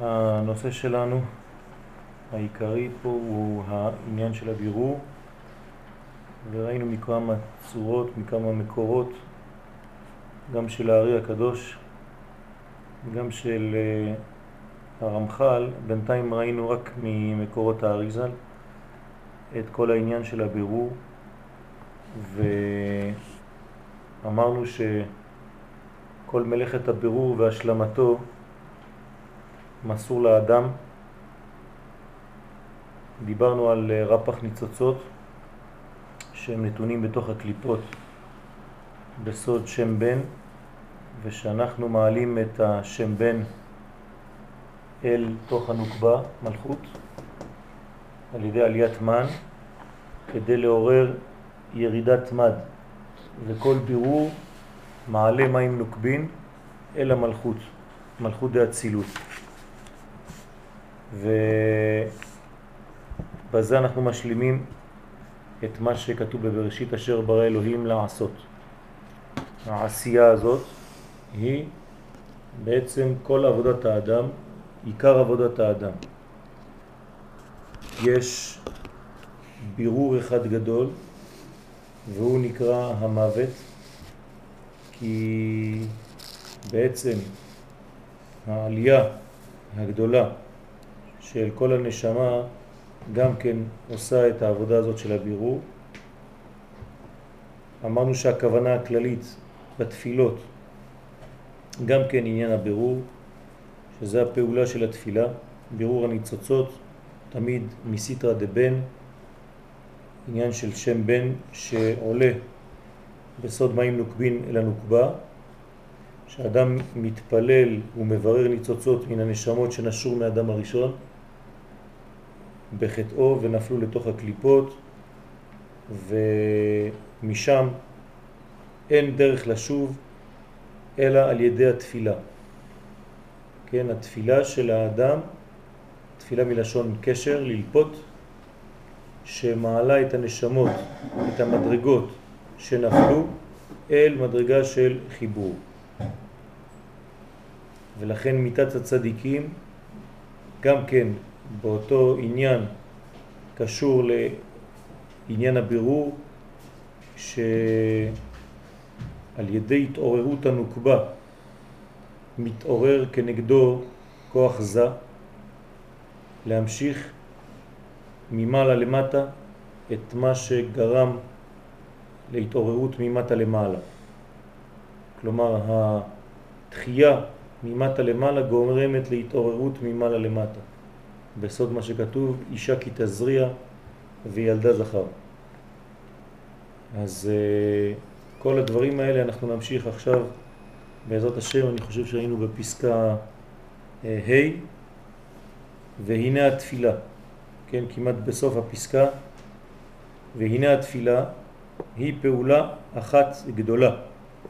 הנושא שלנו העיקרי פה הוא העניין של הבירור. וראינו מכמה צורות, מכמה מקורות גם של הארי הקדוש גם של אה, הרמח"ל, בינתיים ראינו רק ממקורות האריזל את כל העניין של הבירור. ואמרנו שכל מלאכת הבירור והשלמתו מסור לאדם. דיברנו על אה, רפח ניצוצות שהם נתונים בתוך הקליפות בסוד שם בן ושאנחנו מעלים את השם בן אל תוך הנוקבה, מלכות, על ידי עליית מן, כדי לעורר ירידת מד, וכל בירור מעלה מים נוקבין אל המלכות, מלכות דאצילות. ובזה אנחנו משלימים את מה שכתוב בבראשית אשר ברא אלוהים לעשות. העשייה הזאת היא בעצם כל עבודת האדם, עיקר עבודת האדם. יש בירור אחד גדול והוא נקרא המוות כי בעצם העלייה הגדולה של כל הנשמה גם כן עושה את העבודה הזאת של הבירור. אמרנו שהכוונה הכללית בתפילות גם כן עניין הבירור, שזה הפעולה של התפילה, בירור הניצוצות, תמיד מסיטרא דבן, עניין של שם בן שעולה בסוד מים נוקבין אל הנוקבה, שאדם מתפלל ומברר ניצוצות מן הנשמות שנשור מאדם הראשון בחטאו ונפלו לתוך הקליפות ומשם אין דרך לשוב אלא על ידי התפילה. כן, התפילה של האדם, תפילה מלשון קשר, ללפות, שמעלה את הנשמות, את המדרגות שנפלו אל מדרגה של חיבור. ולכן מיטת הצדיקים גם כן באותו עניין קשור לעניין הבירור שעל ידי התעוררות הנוקבה מתעורר כנגדו כוח זה להמשיך ממעלה למטה את מה שגרם להתעוררות ממטה למעלה. כלומר, התחייה ממטה למעלה גורמת להתעוררות ממעלה למטה. בסוד מה שכתוב, אישה כי תזריע וילדה זכר. אז uh, כל הדברים האלה אנחנו נמשיך עכשיו. בעזרת השם, אני חושב שהיינו בפסקה uh, ה' והנה התפילה, כן, כמעט בסוף הפסקה, והנה התפילה היא פעולה אחת גדולה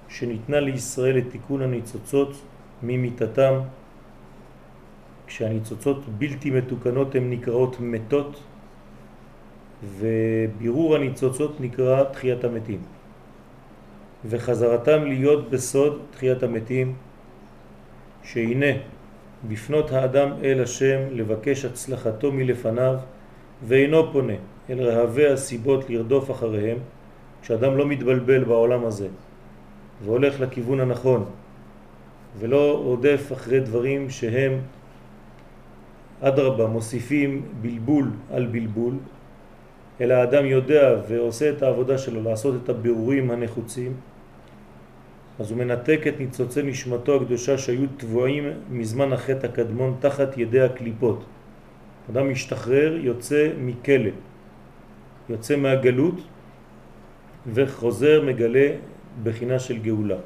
שניתנה לישראל לתיקון הניצוצות ממיטתם כשהניצוצות בלתי מתוקנות הן נקראות מתות ובירור הניצוצות נקרא תחיית המתים. וחזרתם להיות בסוד תחיית המתים שהנה בפנות האדם אל השם לבקש הצלחתו מלפניו ואינו פונה אל רהבי הסיבות לרדוף אחריהם כשאדם לא מתבלבל בעולם הזה והולך לכיוון הנכון ולא עודף אחרי דברים שהם אדרבה מוסיפים בלבול על בלבול, אלא האדם יודע ועושה את העבודה שלו לעשות את הבירורים הנחוצים, אז הוא מנתק את ניצוצי נשמתו הקדושה שהיו תבועים מזמן החטא הקדמון תחת ידי הקליפות. אדם משתחרר, יוצא מכלא, יוצא מהגלות וחוזר מגלה בחינה של גאולה.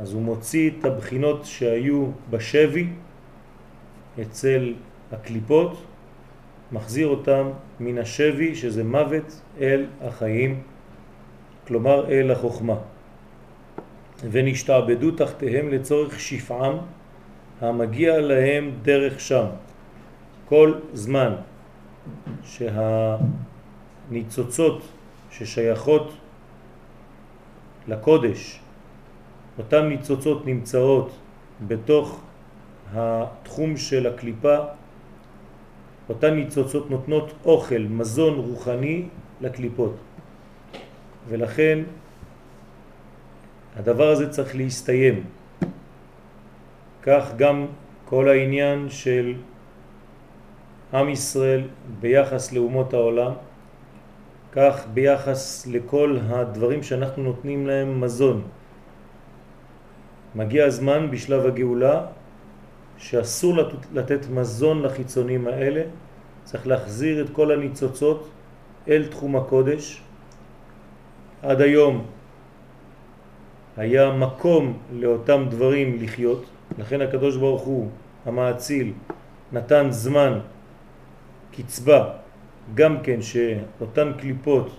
אז הוא מוציא את הבחינות שהיו בשבי אצל הקליפות, מחזיר אותם מן השבי, שזה מוות, אל החיים, כלומר אל החוכמה. ונשתעבדו תחתיהם לצורך שפעם המגיע להם דרך שם. כל זמן שהניצוצות ששייכות לקודש, אותן ניצוצות נמצאות בתוך התחום של הקליפה, אותן ניצוצות נותנות אוכל, מזון רוחני לקליפות. ולכן הדבר הזה צריך להסתיים. כך גם כל העניין של עם ישראל ביחס לאומות העולם, כך ביחס לכל הדברים שאנחנו נותנים להם מזון. מגיע הזמן בשלב הגאולה שאסור לתת מזון לחיצונים האלה, צריך להחזיר את כל הניצוצות אל תחום הקודש. עד היום היה מקום לאותם דברים לחיות, לכן הקדוש ברוך הוא, המעציל, נתן זמן, קצבה, גם כן שאותן קליפות,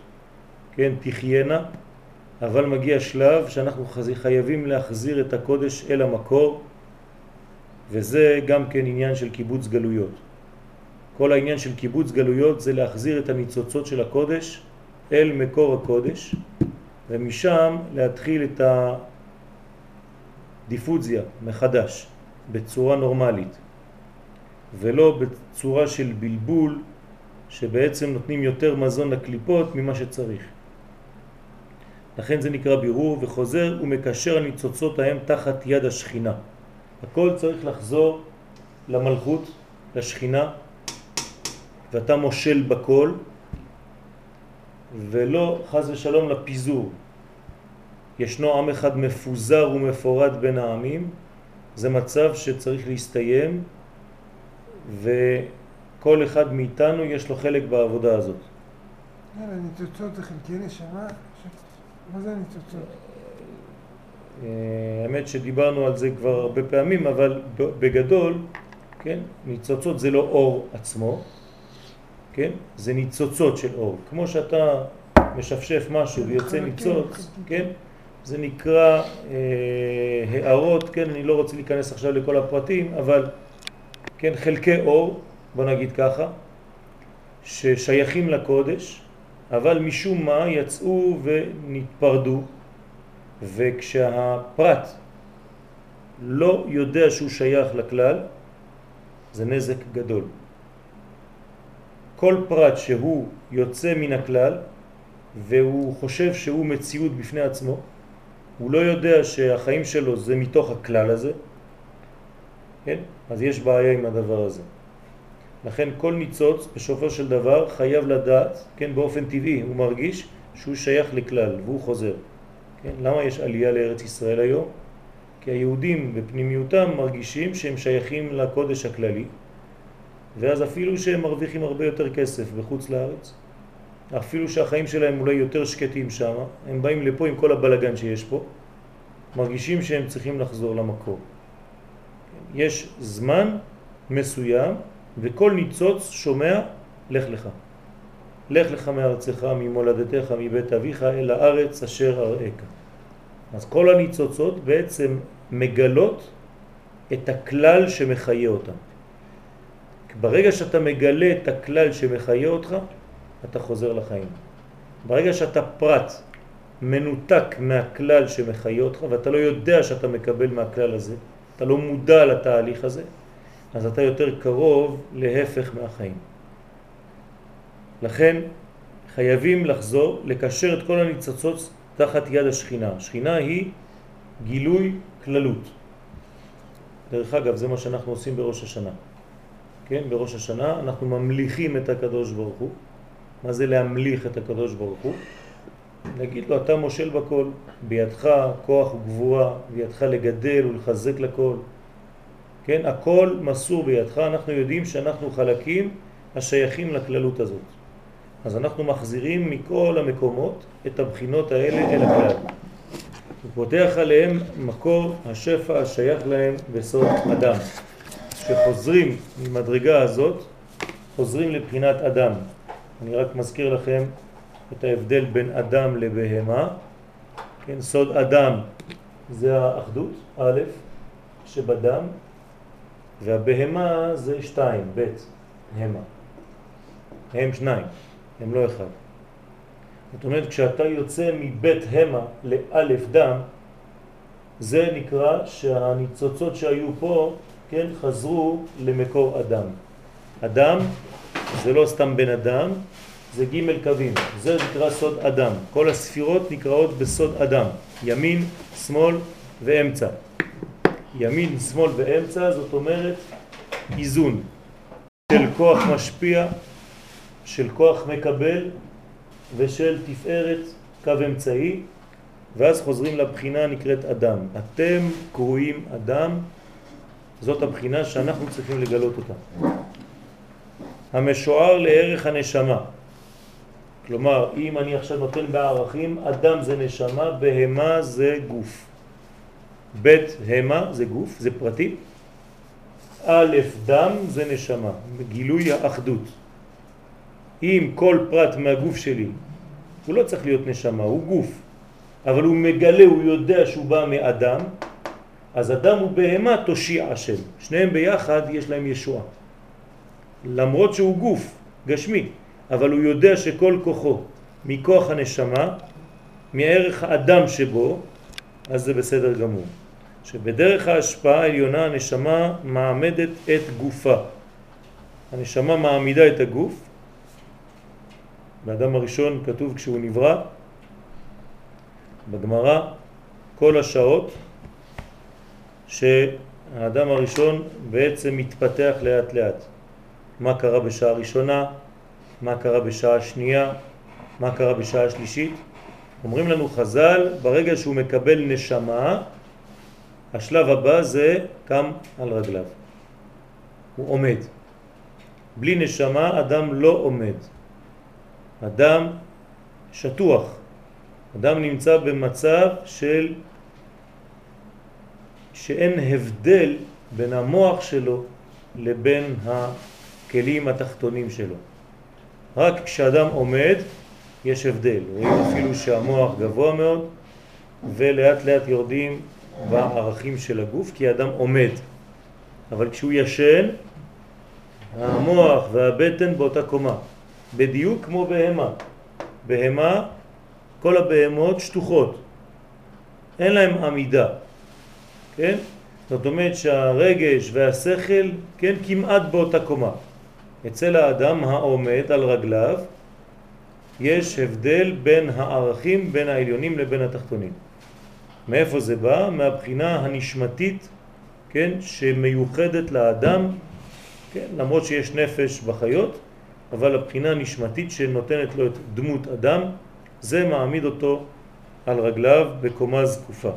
כן, תחיינה, אבל מגיע שלב שאנחנו חייבים להחזיר את הקודש אל המקור, וזה גם כן עניין של קיבוץ גלויות. כל העניין של קיבוץ גלויות זה להחזיר את הניצוצות של הקודש אל מקור הקודש, ומשם להתחיל את הדיפוזיה מחדש, בצורה נורמלית, ולא בצורה של בלבול שבעצם נותנים יותר מזון לקליפות ממה שצריך. לכן זה נקרא בירור וחוזר ומקשר הניצוצות ההם תחת יד השכינה. הכל צריך לחזור למלכות, לשכינה, ואתה מושל בכל, ולא חז ושלום לפיזור. ישנו עם אחד מפוזר ומפורד בין העמים, זה מצב שצריך להסתיים, וכל אחד מאיתנו יש לו חלק בעבודה הזאת. ניצוצות זה חלקי נשמה? מה זה הניצוצות? אה, האמת שדיברנו על זה כבר הרבה פעמים, אבל בגדול, כן, ניצוצות זה לא אור עצמו, כן, זה ניצוצות של אור. כמו שאתה משפשף משהו ויוצא ניצוץ, כן, זה נקרא אה, הערות, כן, אני לא רוצה להיכנס עכשיו לכל הפרטים, אבל כן, חלקי אור, בוא נגיד ככה, ששייכים לקודש, אבל משום מה יצאו ונתפרדו, וכשהפרט לא יודע שהוא שייך לכלל, זה נזק גדול. כל פרט שהוא יוצא מן הכלל והוא חושב שהוא מציאות בפני עצמו, הוא לא יודע שהחיים שלו זה מתוך הכלל הזה, כן? אז יש בעיה עם הדבר הזה. לכן כל ניצוץ בסופו של דבר חייב לדעת, כן, באופן טבעי, הוא מרגיש שהוא שייך לכלל והוא חוזר. כן? למה יש עלייה לארץ ישראל היום? כי היהודים בפנימיותם מרגישים שהם שייכים לקודש הכללי, ואז אפילו שהם מרוויחים הרבה יותר כסף בחוץ לארץ, אפילו שהחיים שלהם אולי יותר שקטים שם, הם באים לפה עם כל הבלגן שיש פה, מרגישים שהם צריכים לחזור למקור. יש זמן מסוים וכל ניצוץ שומע לך לך. לך לך מארצך, ממולדתך, מבית אביך, אל הארץ אשר אראך. אז כל הניצוצות בעצם מגלות את הכלל שמחיה אותם. ברגע שאתה מגלה את הכלל שמחיה אותך, אתה חוזר לחיים. ברגע שאתה פרט מנותק מהכלל שמחיה אותך, ואתה לא יודע שאתה מקבל מהכלל הזה, אתה לא מודע לתהליך הזה, אז אתה יותר קרוב להפך מהחיים. לכן חייבים לחזור, לקשר את כל הניצוצות תחת יד השכינה. השכינה היא גילוי כללות. דרך אגב, זה מה שאנחנו עושים בראש השנה. כן, בראש השנה אנחנו ממליכים את הקדוש ברוך הוא. מה זה להמליך את הקדוש ברוך הוא? נגיד לו, אתה מושל בכל, בידך כוח וגבורה, בידך לגדל ולחזק לכל. כן, הכל מסור בידך, אנחנו יודעים שאנחנו חלקים השייכים לכללות הזאת. אז אנחנו מחזירים מכל המקומות את הבחינות האלה אל הכלל. הוא פותח עליהם מקור השפע השייך להם בסוד אדם. שחוזרים ממדרגה הזאת, חוזרים לבחינת אדם. אני רק מזכיר לכם את ההבדל בין אדם לבהמה. כן, סוד אדם זה האחדות, א', שבדם, והבהמה זה שתיים, ב', המה. הם שניים, הם לא אחד. זאת אומרת, כשאתה יוצא מבית המה לאלף דם, זה נקרא שהניצוצות שהיו פה כן, חזרו למקור אדם. אדם זה לא סתם בן אדם, זה ג' קווים, זה נקרא סוד אדם. כל הספירות נקראות בסוד אדם, ימין, שמאל ואמצע. ימין, שמאל ואמצע זאת אומרת איזון של כוח משפיע, של כוח מקבל ושל תפארת קו אמצעי ואז חוזרים לבחינה נקראת אדם. אתם קרואים אדם, זאת הבחינה שאנחנו צריכים לגלות אותה. המשוער לערך הנשמה. כלומר, אם אני עכשיו נותן בערכים, אדם זה נשמה, בהמה זה גוף. בית המה זה גוף, זה פרטי. א' דם זה נשמה, גילוי האחדות. אם כל פרט מהגוף שלי, הוא לא צריך להיות נשמה, הוא גוף, אבל הוא מגלה, הוא יודע שהוא בא מאדם, אז אדם ובהמה תושיע השם. שניהם ביחד יש להם ישועה. למרות שהוא גוף גשמי, אבל הוא יודע שכל כוחו מכוח הנשמה, מערך האדם שבו, אז זה בסדר גמור. שבדרך ההשפעה העליונה הנשמה מעמדת את גופה. הנשמה מעמידה את הגוף. באדם הראשון כתוב כשהוא נברא, בגמרא, כל השעות שהאדם הראשון בעצם מתפתח לאט לאט. מה קרה בשעה הראשונה, מה קרה בשעה השנייה, מה קרה בשעה השלישית. אומרים לנו חז"ל, ברגע שהוא מקבל נשמה, השלב הבא זה קם על רגליו. הוא עומד. בלי נשמה אדם לא עומד. אדם שטוח. אדם נמצא במצב של שאין הבדל בין המוח שלו לבין הכלים התחתונים שלו. רק כשאדם עומד יש הבדל. רואים אפילו שהמוח גבוה מאוד ולאט לאט יורדים בערכים של הגוף כי האדם עומד. אבל כשהוא ישן המוח והבטן באותה קומה, בדיוק כמו בהמה. בהמה, כל הבהמות שטוחות, אין להם עמידה, כן? זאת אומרת שהרגש והשכל, כן, כמעט באותה קומה. אצל האדם העומד על רגליו יש הבדל בין הערכים, בין העליונים לבין התחתונים. מאיפה זה בא? מהבחינה הנשמתית, כן, שמיוחדת לאדם, כן, למרות שיש נפש בחיות, אבל הבחינה הנשמתית שנותנת לו את דמות אדם, זה מעמיד אותו על רגליו בקומה זקופה.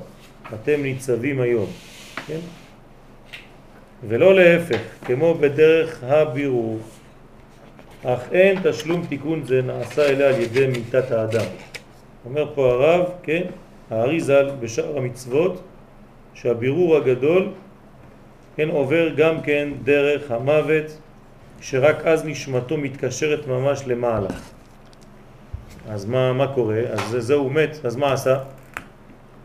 אתם ניצבים היום, כן? ולא להפך, כמו בדרך הבירור. אך אין תשלום תיקון זה נעשה אליה על ידי מיטת האדם. אומר פה הרב, כן, הארי ז"ל בשאר המצוות, שהבירור הגדול, כן, עובר גם כן דרך המוות, שרק אז נשמתו מתקשרת ממש למעלה. אז מה, מה קורה? אז זהו מת, אז מה עשה?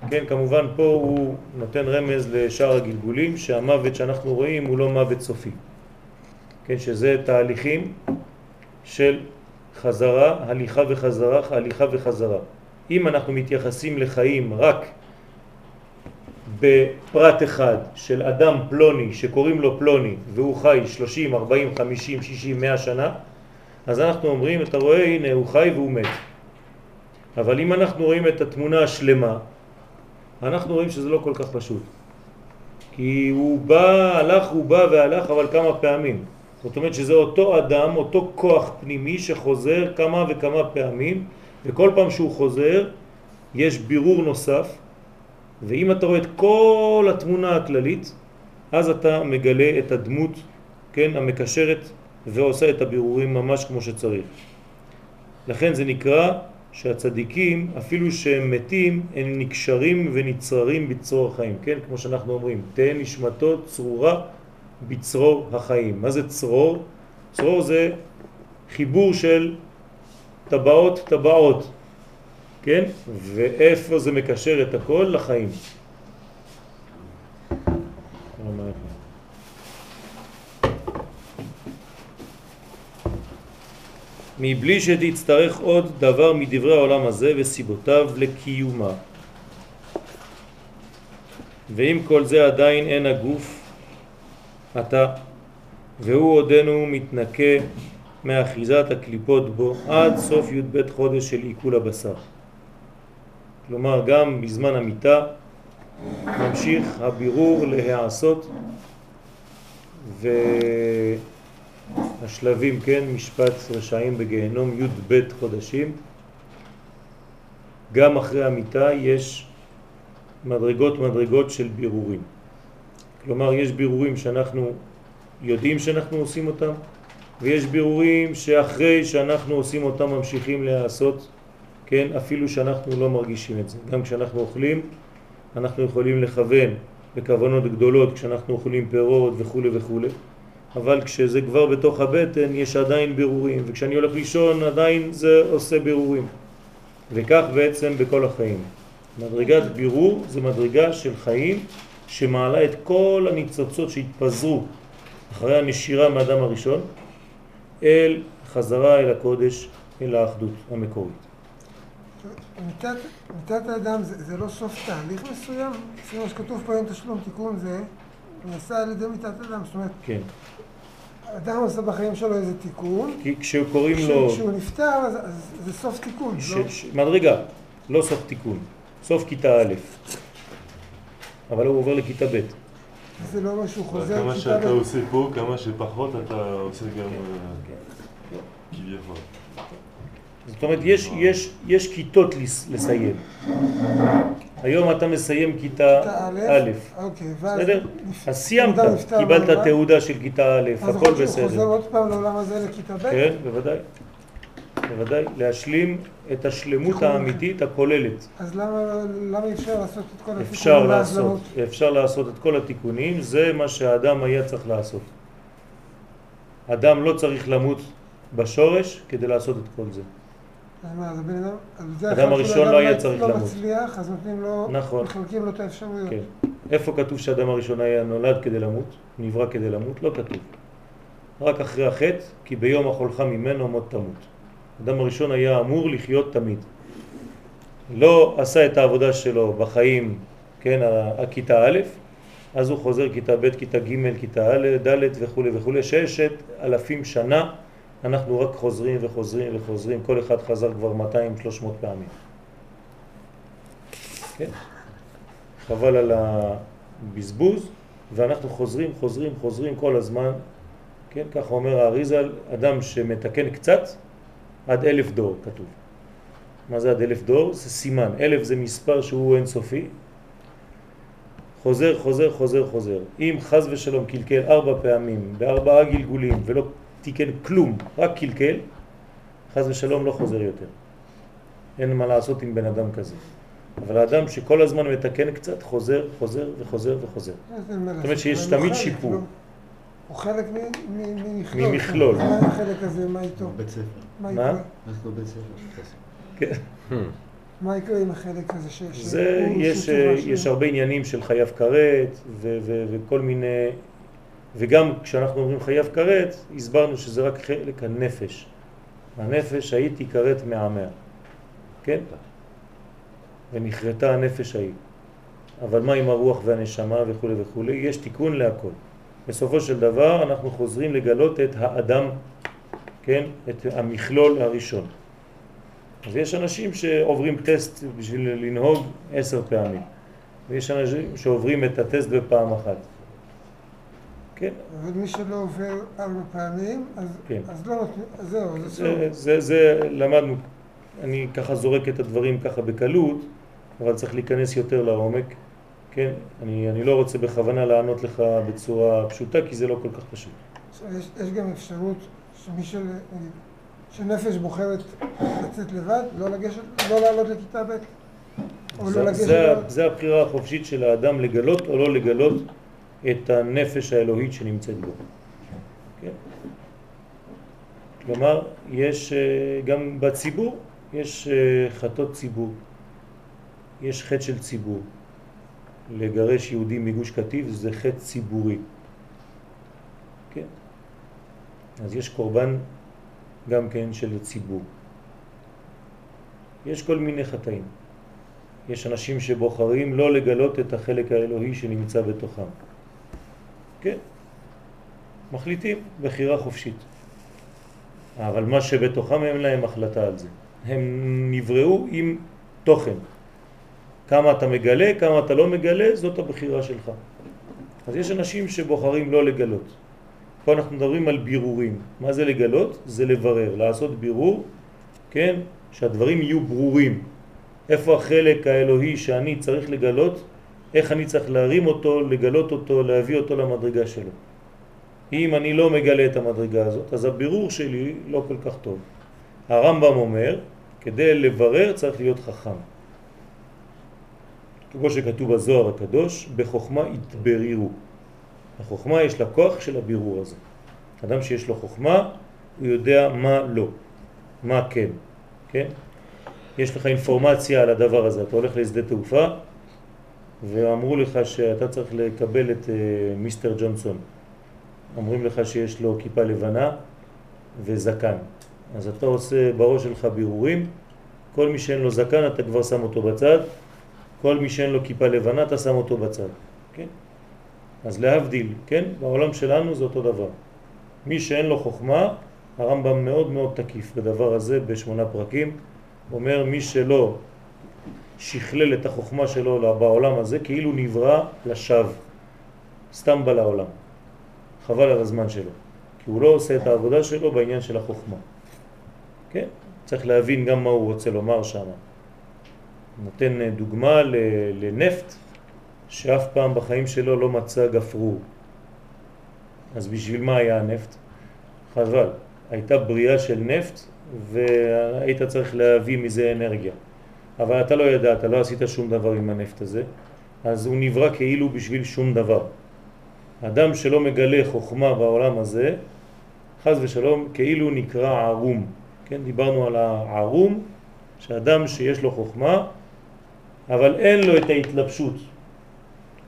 כן, כמובן פה הוא נותן רמז לשאר הגלגולים שהמוות שאנחנו רואים הוא לא מוות סופי. כן, שזה תהליכים של חזרה, הליכה וחזרה, הליכה וחזרה. אם אנחנו מתייחסים לחיים רק בפרט אחד של אדם פלוני שקוראים לו פלוני והוא חי 30, 40, 50, 60, 100 שנה, אז אנחנו אומרים, אתה רואה, הנה הוא חי והוא מת. אבל אם אנחנו רואים את התמונה השלמה, אנחנו רואים שזה לא כל כך פשוט. כי הוא בא, הלך, הוא בא והלך, אבל כמה פעמים. זאת אומרת שזה אותו אדם, אותו כוח פנימי שחוזר כמה וכמה פעמים, וכל פעם שהוא חוזר יש בירור נוסף, ואם אתה רואה את כל התמונה הכללית, אז אתה מגלה את הדמות, כן, המקשרת ועושה את הבירורים ממש כמו שצריך. לכן זה נקרא שהצדיקים, אפילו שהם מתים, הם נקשרים ונצררים בצרור החיים, כן? כמו שאנחנו אומרים, תהא נשמתו צרורה בצרור החיים. מה זה צרור? צרור זה חיבור של טבעות טבעות, כן? ואיפה זה מקשר את הכל? לחיים. מבלי שתצטרך עוד דבר מדברי העולם הזה וסיבותיו לקיומה. ועם כל זה עדיין אין הגוף עתה, והוא עודנו מתנקה מאחיזת הקליפות בו עד סוף י"ב חודש של עיכול הבשר. כלומר, גם בזמן המיטה ממשיך הבירור להיעשות והשלבים, כן, משפט רשעים בגיהנום י"ב חודשים. גם אחרי המיטה יש מדרגות מדרגות של בירורים. כלומר, יש בירורים שאנחנו יודעים שאנחנו עושים אותם, ויש בירורים שאחרי שאנחנו עושים אותם ממשיכים להיעשות, כן, אפילו שאנחנו לא מרגישים את זה. גם כשאנחנו אוכלים, אנחנו יכולים לכוון בכוונות גדולות כשאנחנו אוכלים פירות וכו' וכו', אבל כשזה כבר בתוך הבטן יש עדיין בירורים, וכשאני הולך לישון עדיין זה עושה בירורים. וכך בעצם בכל החיים. מדרגת בירור זה מדרגה של חיים שמעלה את כל הניצוצות שהתפזרו אחרי הנשירה מאדם הראשון אל חזרה אל הקודש, אל האחדות המקורית. מיתת האדם זה, זה לא סוף תהליך מסוים? לפי מה שכתוב פה היום תשלום תיקון זה נעשה על ידי מיתת אדם, זאת אומרת... כן. אדם עושה בחיים שלו איזה תיקון. כי כשקוראים לו... כשהוא נפטר אז, אז זה סוף תיקון, ש, לא? ש, מדרגה, לא סוף תיקון, סוף כיתה א', אבל הוא עובר לכיתה ב'. זה לא מה שהוא חוזר כמה שאתה עושה פה, כמה שפחות אתה עושה גם אה, כביכול. זאת אומרת, יש, יש, יש כיתות לסיים. היום אתה מסיים כיתה א', אוקיי, בסדר? אז סיימת, קיבלת תעודה של כיתה א', הכל בסדר. אז הוא חוזר עוד פעם לעולם הזה לכיתה ב'? כן, בוודאי. בוודאי, להשלים את השלמות האמיתית הכוללת. אז למה אפשר לעשות את כל התיקונים? אפשר לעשות, אפשר לעשות את כל התיקונים, זה מה שהאדם היה צריך לעשות. אדם לא צריך למות בשורש כדי לעשות את כל זה. אדם הראשון לא היה צריך לא למות. לא מצליח, אז נותנים לו, נכון. מחלקים לו את האפשרויות. כן. איפה כתוב שאדם הראשון היה נולד כדי למות? נברא כדי למות? לא כתוב. רק אחרי החטא, כי ביום החולך ממנו מות תמות. אדם הראשון היה אמור לחיות תמיד. לא עשה את העבודה שלו בחיים, כן, הכיתה א', אז הוא חוזר כיתה ב', כיתה ג', כיתה ד' וכו' וכו', ששת אלפים שנה אנחנו רק חוזרים וחוזרים וחוזרים, כל אחד חזר כבר 200-300 פעמים. כן? חבל על הבזבוז, ואנחנו חוזרים, חוזרים, חוזרים כל הזמן, כן? ככה אומר האריזל, אדם שמתקן קצת, עד אלף דור כתוב. מה זה עד אלף דור? זה סימן. אלף זה מספר שהוא אינסופי. חוזר, חוזר, חוזר, חוזר. אם חז ושלום קלקל ארבע פעמים, בארבעה גלגולים, ולא תיקן כלום, רק קלקל, חז ושלום לא חוזר יותר. אין מה לעשות עם בן אדם כזה. אבל האדם שכל הזמן מתקן קצת, חוזר, חוזר וחוזר וחוזר. זאת אומרת שיש תמיד שיפור. הוא חלק ממכלול. ממכלול. מה החלק הזה, מה איתו? בית ספר. מה? אנחנו בית ספר כן. מה יקרה עם החלק הזה ש... זה, יש, יש הרבה עניינים של חייב כרת וכל מיני, וגם כשאנחנו אומרים חייב כרת, הסברנו שזה רק חלק הנפש. הנפש הייתי כרת מעמיה, כן? ונכרתה הנפש ההיא. אבל מה עם הרוח והנשמה וכו' וכו', יש תיקון להכל. בסופו של דבר אנחנו חוזרים לגלות את האדם, כן? את המכלול הראשון. אז יש אנשים שעוברים טסט בשביל לנהוג עשר פעמים, ויש אנשים שעוברים את הטסט בפעם אחת. כן. אבל מי שלא עובר ארבע פעמים, אז, כן. אז לא נותנים, אז זהו, זה. זה, זה, זה למדנו, אני ככה זורק את הדברים ככה בקלות, אבל צריך להיכנס יותר לעומק. כן? אני, אני לא רוצה בכוונה לענות לך בצורה פשוטה, כי זה לא כל כך פשוט. יש, יש גם אפשרות שמי של, שנפש בוחרת לצאת לבד, לא לגשת, לא לעלות לכיתה ב', או זה, לא לגשת... זה, זה הבחירה החופשית של האדם לגלות או לא לגלות את הנפש האלוהית שנמצאת בו. כן? כלומר, יש אה, גם בציבור, יש אה, חטות ציבור, יש חטא של ציבור. לגרש יהודים מגוש קטיף זה חטא ציבורי. כן? אז יש קורבן גם כן של ציבור. יש כל מיני חטאים. יש אנשים שבוחרים לא לגלות את החלק האלוהי שנמצא בתוכם. כן? מחליטים בחירה חופשית. אבל מה שבתוכם אין להם החלטה על זה. הם נבראו עם תוכן. כמה אתה מגלה, כמה אתה לא מגלה, זאת הבחירה שלך. אז יש אנשים שבוחרים לא לגלות. פה אנחנו מדברים על בירורים. מה זה לגלות? זה לברר, לעשות בירור, כן? שהדברים יהיו ברורים. איפה החלק האלוהי שאני צריך לגלות, איך אני צריך להרים אותו, לגלות אותו, להביא אותו למדרגה שלו. אם אני לא מגלה את המדרגה הזאת, אז הבירור שלי לא כל כך טוב. הרמב"ם אומר, כדי לברר צריך להיות חכם. כמו שכתוב בזוהר הקדוש, בחוכמה התברירו. החוכמה יש לה כוח של הבירור הזה. אדם שיש לו חוכמה, הוא יודע מה לא, מה כן, כן? יש לך אינפורמציה על הדבר הזה, אתה הולך לשדה תעופה ואמרו לך שאתה צריך לקבל את uh, מיסטר ג'ונסון. אומרים לך שיש לו כיפה לבנה וזקן. אז אתה עושה בראש שלך בירורים, כל מי שאין לו זקן אתה כבר שם אותו בצד, כל מי שאין לו כיפה לבנה אתה שם אותו בצד, כן? אז להבדיל, כן? בעולם שלנו זה אותו דבר. מי שאין לו חוכמה, הרמב"ם מאוד מאוד תקיף בדבר הזה בשמונה פרקים, אומר מי שלא שכלל את החוכמה שלו בעולם הזה כאילו נברא לשווא, סתם בא לעולם. חבל על הזמן שלו, כי הוא לא עושה את העבודה שלו בעניין של החוכמה. כן? צריך להבין גם מה הוא רוצה לומר שם. נותן דוגמה לנפט שאף פעם בחיים שלו לא מצא גפרור. אז בשביל מה היה הנפט? חבל. הייתה בריאה של נפט והיית צריך להביא מזה אנרגיה. אבל אתה לא ידעת, לא עשית שום דבר עם הנפט הזה, אז הוא נברא כאילו בשביל שום דבר. אדם שלא מגלה חוכמה בעולם הזה, חז ושלום, כאילו נקרא ערום. כן, דיברנו על הערום, שאדם שיש לו חוכמה, אבל אין לו את ההתלבשות,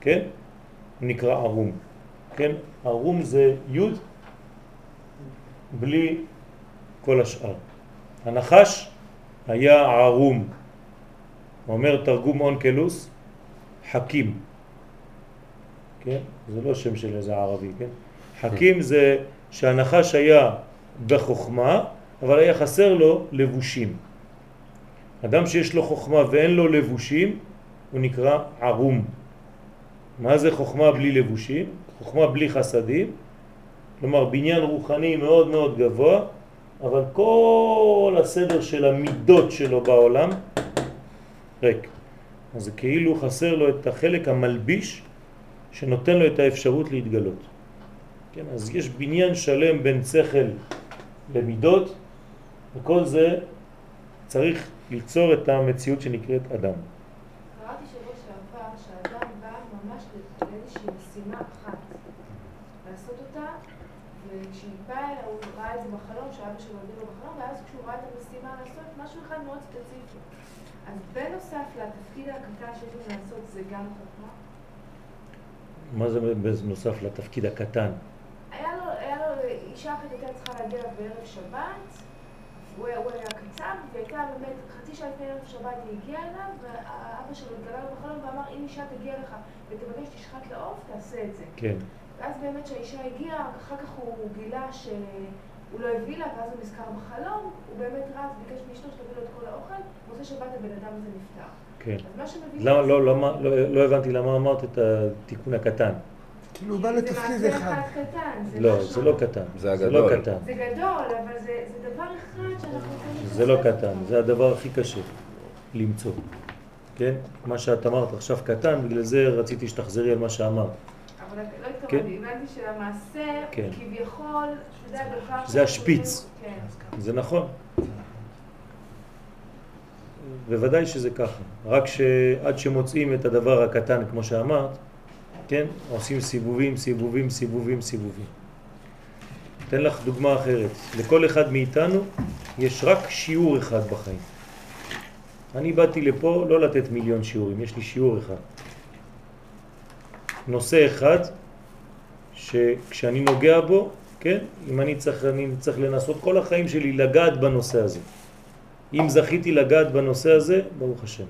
כן? נקרא ערום. כן? ערום זה י' בלי כל השאר. הנחש היה ערום. אומר תרגום אונקלוס, חכים. כן? זה לא שם של איזה ערבי, כן? חכים זה שהנחש היה בחוכמה, אבל היה חסר לו לבושים. אדם שיש לו חוכמה ואין לו לבושים, הוא נקרא ערום. מה זה חוכמה בלי לבושים? חוכמה בלי חסדים, כלומר בניין רוחני מאוד מאוד גבוה, אבל כל הסדר של המידות שלו בעולם ריק. אז זה כאילו חסר לו את החלק המלביש שנותן לו את האפשרות להתגלות. כן, אז יש בניין שלם בין שכל למידות, וכל זה צריך ליצור את המציאות שנקראת אדם. קראתי שבוע שעבר שהאדם בא ממש לאיזושהי משימה אחת, לעשות אותה, וכשהיא באה הוא ראה את זה בחלום, שאבא שלו הביא לו בחלום, ואז כשהוא ראה את המשימה לעשות משהו אחד מאוד ספציפי. אז בנוסף לתפקיד הקטן שיש לנו לעשות זה גם חוכמה? מה זה בנוסף לתפקיד הקטן? היה לו, היה לו אישה אחת הייתה צריכה להגיע בערב שבת, הוא היה, הוא היה קצב, והייתה באמת, חצי שעה לפני ערב שבת היא הגיעה אליו, והאבא שלו התגלה לו בחלום ואמר, אם אישה תגיע לך ותבקש תשחט לעוף, תעשה את זה. כן. ואז באמת כשהאישה הגיעה, אחר כך הוא גילה שהוא לא הביא לה, ואז הוא נזכר בחלום, הוא באמת רץ, ביקש מאשתו שתביא לו את כל האוכל, מוצא שבת הבן אדם הזה נפטר. כן. אז מה שמביא... למה, לא, למה, לא, לא הבנתי למה אמרת את התיקון הקטן. כאילו הוא בא לתפקיד אחד. לא, זה לא קטן. זה זה לא הגדול. קטן. זה גדול, אבל זה, דבר אחד שאנחנו. זה לא קטן. זה הדבר הכי קשה למצוא. כן? מה שאת אמרת עכשיו קטן, בגלל זה רציתי שתחזרי על מה שאמרת. אבל לא כן. התכוונתי, הבנתי שהמעשה, כן. כביכול, זה השפיץ. זה נכון. בוודאי שזה ככה. רק שעד שמוצאים את הדבר הקטן, כמו שאמרת, כן, עושים סיבובים, סיבובים, סיבובים, סיבובים. אתן לך דוגמה אחרת. לכל אחד מאיתנו יש רק שיעור אחד בחיים. אני באתי לפה לא לתת מיליון שיעורים, יש לי שיעור אחד. נושא אחד שכשאני נוגע בו, כן, אם אני צריך, אני צריך לנסות כל החיים שלי לגעת בנושא הזה. אם זכיתי לגעת בנושא הזה, ברוך השם.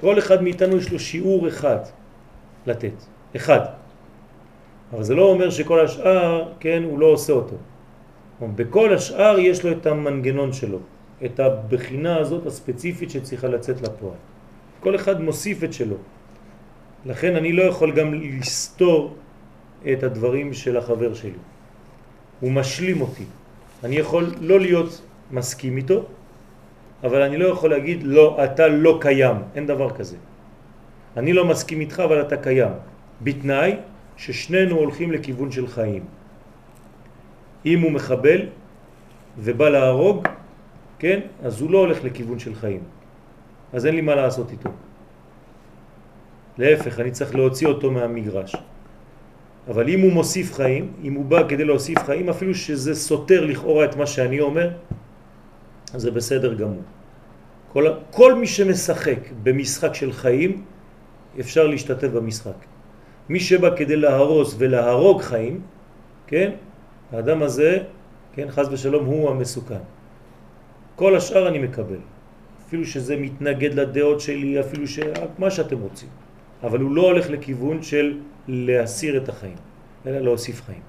כל אחד מאיתנו יש לו שיעור אחד לתת, אחד. אבל זה לא אומר שכל השאר, כן, הוא לא עושה אותו. בכל השאר יש לו את המנגנון שלו, את הבחינה הזאת הספציפית שצריכה לצאת לפועל. כל אחד מוסיף את שלו. לכן אני לא יכול גם לסתור את הדברים של החבר שלי. הוא משלים אותי. אני יכול לא להיות מסכים איתו, אבל אני לא יכול להגיד, לא, אתה לא קיים, אין דבר כזה. אני לא מסכים איתך, אבל אתה קיים. בתנאי ששנינו הולכים לכיוון של חיים. אם הוא מחבל ובא להרוג, כן, אז הוא לא הולך לכיוון של חיים. אז אין לי מה לעשות איתו. להפך, אני צריך להוציא אותו מהמגרש. אבל אם הוא מוסיף חיים, אם הוא בא כדי להוסיף חיים, אפילו שזה סותר לכאורה את מה שאני אומר, זה בסדר גמור. כל, כל מי שמשחק במשחק של חיים, אפשר להשתתף במשחק. מי שבא כדי להרוס ולהרוג חיים, כן, האדם הזה, כן, חז ושלום, הוא המסוכן. כל השאר אני מקבל. אפילו שזה מתנגד לדעות שלי, אפילו ש... מה שאתם רוצים. אבל הוא לא הולך לכיוון של להסיר את החיים, אלא להוסיף חיים.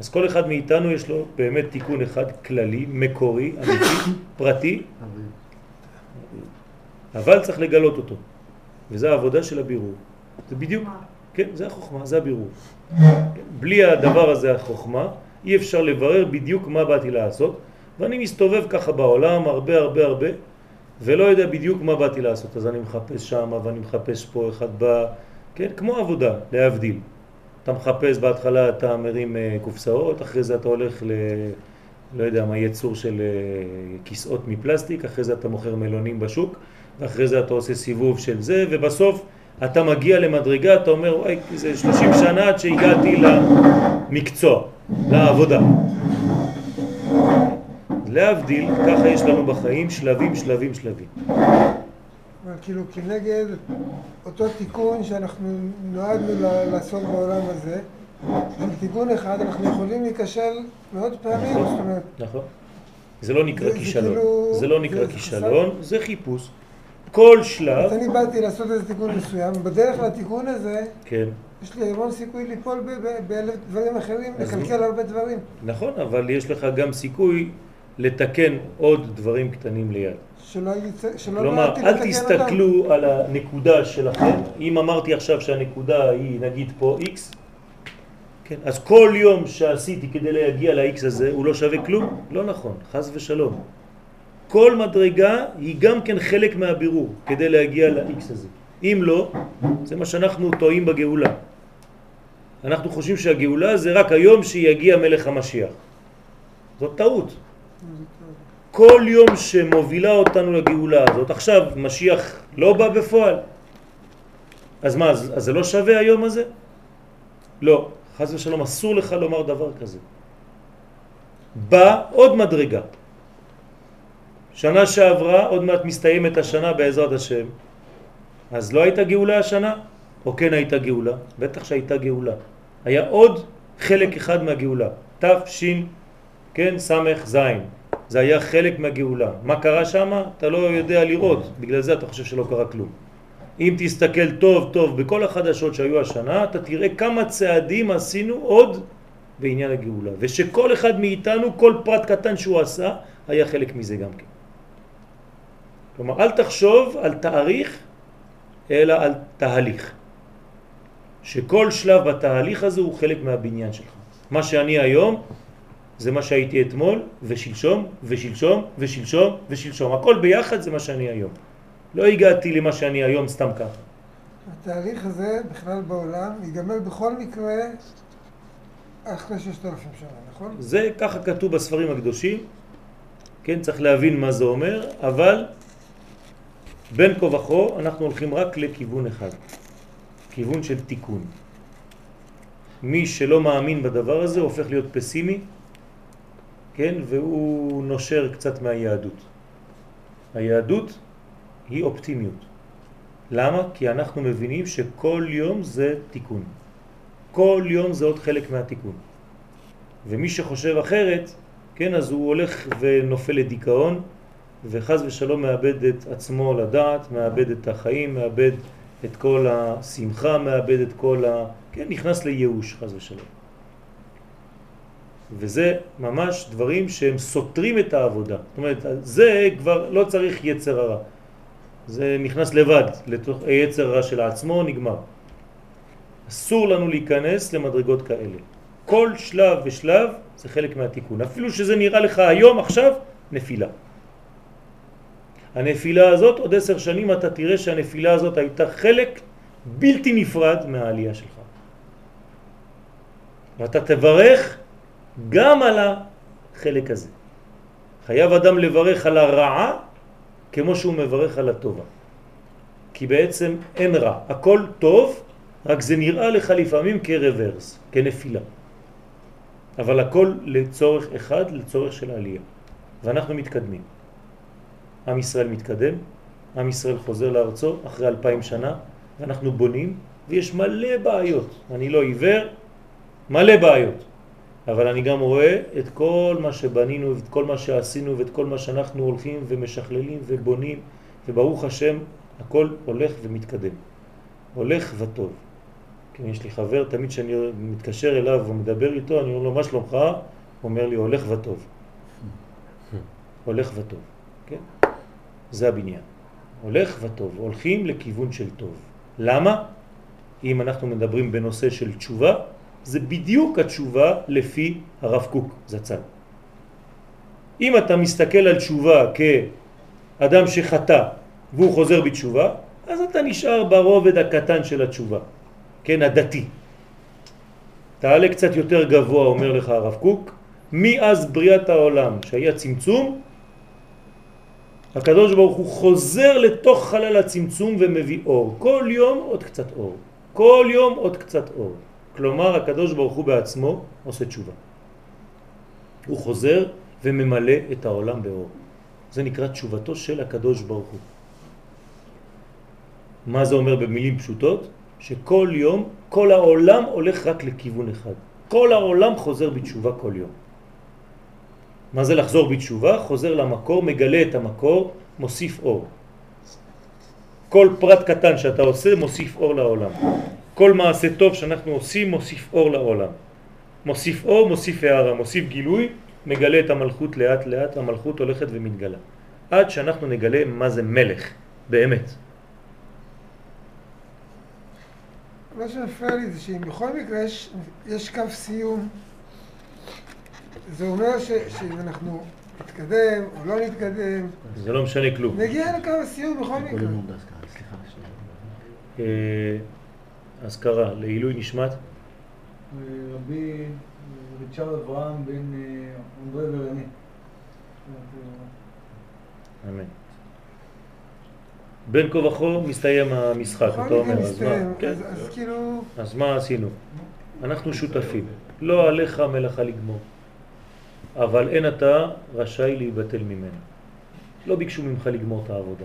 אז כל אחד מאיתנו יש לו באמת תיקון אחד כללי, מקורי, אמיתי, פרטי, אבל צריך לגלות אותו. וזה העבודה של הבירור. זה בדיוק, כן, זה החוכמה, זה הבירור. בלי הדבר הזה, החוכמה, אי אפשר לברר בדיוק מה באתי לעשות, ואני מסתובב ככה בעולם הרבה הרבה הרבה, ולא יודע בדיוק מה באתי לעשות. אז אני מחפש שם, ואני מחפש פה, אחד בא, כן, כמו עבודה, להבדיל. אתה מחפש בהתחלה, אתה מרים אה, קופסאות, אחרי זה אתה הולך ל... לא יודע מה, יצור של אה, כיסאות מפלסטיק, אחרי זה אתה מוכר מלונים בשוק, ואחרי זה אתה עושה סיבוב של זה, ובסוף אתה מגיע למדרגה, אתה אומר, וואי, זה 30 שנה עד שהגעתי למקצוע, לעבודה. להבדיל, ככה יש לנו בחיים שלבים, שלבים, שלבים. אבל כאילו כנגד אותו תיקון שאנחנו נועדנו לעשות בעולם הזה, עם תיקון אחד אנחנו יכולים להיכשל מאוד פעמים, זאת אומרת... נכון. זה לא נקרא כישלון. כאילו- זה לא נקרא כישלון, זה חיפוש. כל שלב... אז אני באתי לעשות איזה תיקון מסוים, בדרך לתיקון הזה, כן. יש לי המון סיכוי ליפול באלף דברים אחרים, לקלקל הרבה דברים. נכון, אבל יש לך גם סיכוי לתקן עוד דברים קטנים ליד. שלא, שלא כלומר, אל תסתכלו אותם. על הנקודה שלכם. אם אמרתי עכשיו שהנקודה היא נגיד פה x, כן, אז כל יום שעשיתי כדי להגיע ל-x הזה הוא לא שווה כלום? לא נכון, חז ושלום. כל מדרגה היא גם כן חלק מהבירור כדי להגיע ל-x הזה. אם לא, זה מה שאנחנו טועים בגאולה. אנחנו חושבים שהגאולה זה רק היום שיגיע מלך המשיח. זאת טעות. כל יום שמובילה אותנו לגאולה הזאת, עכשיו משיח לא בא בפועל. אז מה, אז, אז זה לא שווה היום הזה? לא, חס ושלום, אסור לך לומר דבר כזה. בא עוד מדרגה. שנה שעברה, עוד מעט מסתיימת השנה בעזרת השם. אז לא הייתה גאולה השנה? או כן הייתה גאולה? בטח שהייתה גאולה. היה עוד חלק אחד מהגאולה, שין, כן, סמך זין. זה היה חלק מהגאולה. מה קרה שם? אתה לא יודע לראות, בגלל זה אתה חושב שלא קרה כלום. אם תסתכל טוב טוב בכל החדשות שהיו השנה, אתה תראה כמה צעדים עשינו עוד בעניין הגאולה. ושכל אחד מאיתנו, כל פרט קטן שהוא עשה, היה חלק מזה גם כן. כלומר, אל תחשוב על תאריך, אלא על תהליך. שכל שלב בתהליך הזה הוא חלק מהבניין שלך. מה שאני היום זה מה שהייתי אתמול ושלשום ושלשום ושלשום ושלשום. הכל ביחד זה מה שאני היום. לא הגעתי למה שאני היום סתם ככה. התהליך הזה בכלל בעולם ייגמר בכל מקרה אחרי ששת אלפים שנה, נכון? זה ככה כתוב בספרים הקדושים, כן, צריך להבין מה זה אומר, אבל בין כה וכה אנחנו הולכים רק לכיוון אחד, כיוון של תיקון. מי שלא מאמין בדבר הזה הופך להיות פסימי, כן, והוא נושר קצת מהיהדות. היהדות היא אופטימיות. למה? כי אנחנו מבינים שכל יום זה תיקון. כל יום זה עוד חלק מהתיקון. ומי שחושב אחרת, כן, אז הוא הולך ונופל לדיכאון, וחז ושלום מאבד את עצמו לדעת, מאבד את החיים, מאבד את כל השמחה, מאבד את כל ה... כן, נכנס לייאוש, חז ושלום. וזה ממש דברים שהם סותרים את העבודה. זאת אומרת, זה כבר לא צריך יצר הרע. זה נכנס לבד לתוך היצר הרע של עצמו, נגמר. אסור לנו להיכנס למדרגות כאלה. כל שלב ושלב זה חלק מהתיקון. אפילו שזה נראה לך היום, עכשיו, נפילה. הנפילה הזאת, עוד עשר שנים אתה תראה שהנפילה הזאת הייתה חלק בלתי נפרד מהעלייה שלך. ואתה תברך גם על החלק הזה. חייב אדם לברך על הרעה כמו שהוא מברך על הטובה. כי בעצם אין רע, הכל טוב, רק זה נראה לך לפעמים כרוורס, כנפילה. אבל הכל לצורך אחד, לצורך של העלייה. ואנחנו מתקדמים. עם ישראל מתקדם, עם ישראל חוזר לארצו אחרי אלפיים שנה, ואנחנו בונים, ויש מלא בעיות. אני לא עיוור, מלא בעיות. אבל אני גם רואה את כל מה שבנינו, ואת כל מה שעשינו, ואת כל מה שאנחנו הולכים ומשכללים ובונים, וברוך השם, הכל הולך ומתקדם. הולך וטוב. כן, יש לי חבר, תמיד כשאני מתקשר אליו ומדבר איתו, אני אומר לו, מה שלומך? הוא אומר לי, הולך וטוב. הולך וטוב, כן? זה הבניין. הולך וטוב, הולכים לכיוון של טוב. למה? אם אנחנו מדברים בנושא של תשובה, זה בדיוק התשובה לפי הרב קוק זצ"ל. אם אתה מסתכל על תשובה כאדם שחטא והוא חוזר בתשובה, אז אתה נשאר ברובד הקטן של התשובה, כן, הדתי. תעלה קצת יותר גבוה, אומר לך הרב קוק, מאז בריאת העולם, שהיה צמצום, הקדוש ברוך הוא חוזר לתוך חלל הצמצום ומביא אור. כל יום עוד קצת אור. כל יום עוד קצת אור. כלומר, הקדוש ברוך הוא בעצמו עושה תשובה. הוא חוזר וממלא את העולם באור. זה נקרא תשובתו של הקדוש ברוך הוא. מה זה אומר במילים פשוטות? שכל יום, כל העולם הולך רק לכיוון אחד. כל העולם חוזר בתשובה כל יום. מה זה לחזור בתשובה? חוזר למקור, מגלה את המקור, מוסיף אור. כל פרט קטן שאתה עושה מוסיף אור לעולם. כל מעשה טוב שאנחנו עושים מוסיף אור לעולם. מוסיף אור, מוסיף הערה, מוסיף גילוי, מגלה את המלכות לאט לאט, המלכות הולכת ומתגלה. עד שאנחנו נגלה מה זה מלך, באמת. מה שמפריע לי זה שאם בכל מקרה יש, יש קו סיום, זה אומר ש, שאם אנחנו נתקדם או לא נתקדם, זה לא משנה כלום. נגיע לקו הסיום בכל מקרה. אה, אזכרה לעילוי נשמת רבי ריצ'רד אברהם בן אנדרי ורני. אמן. בין כה וכה מסתיים המשחק, אתה אומר, אז מה? כן. אז- כאילו, אז מה עשינו? אנחנו שותפים. לא עליך מלאכה לגמור. אבל אין אתה רשאי להיבטל ממנו. לא ביקשו ממך לגמור את העבודה.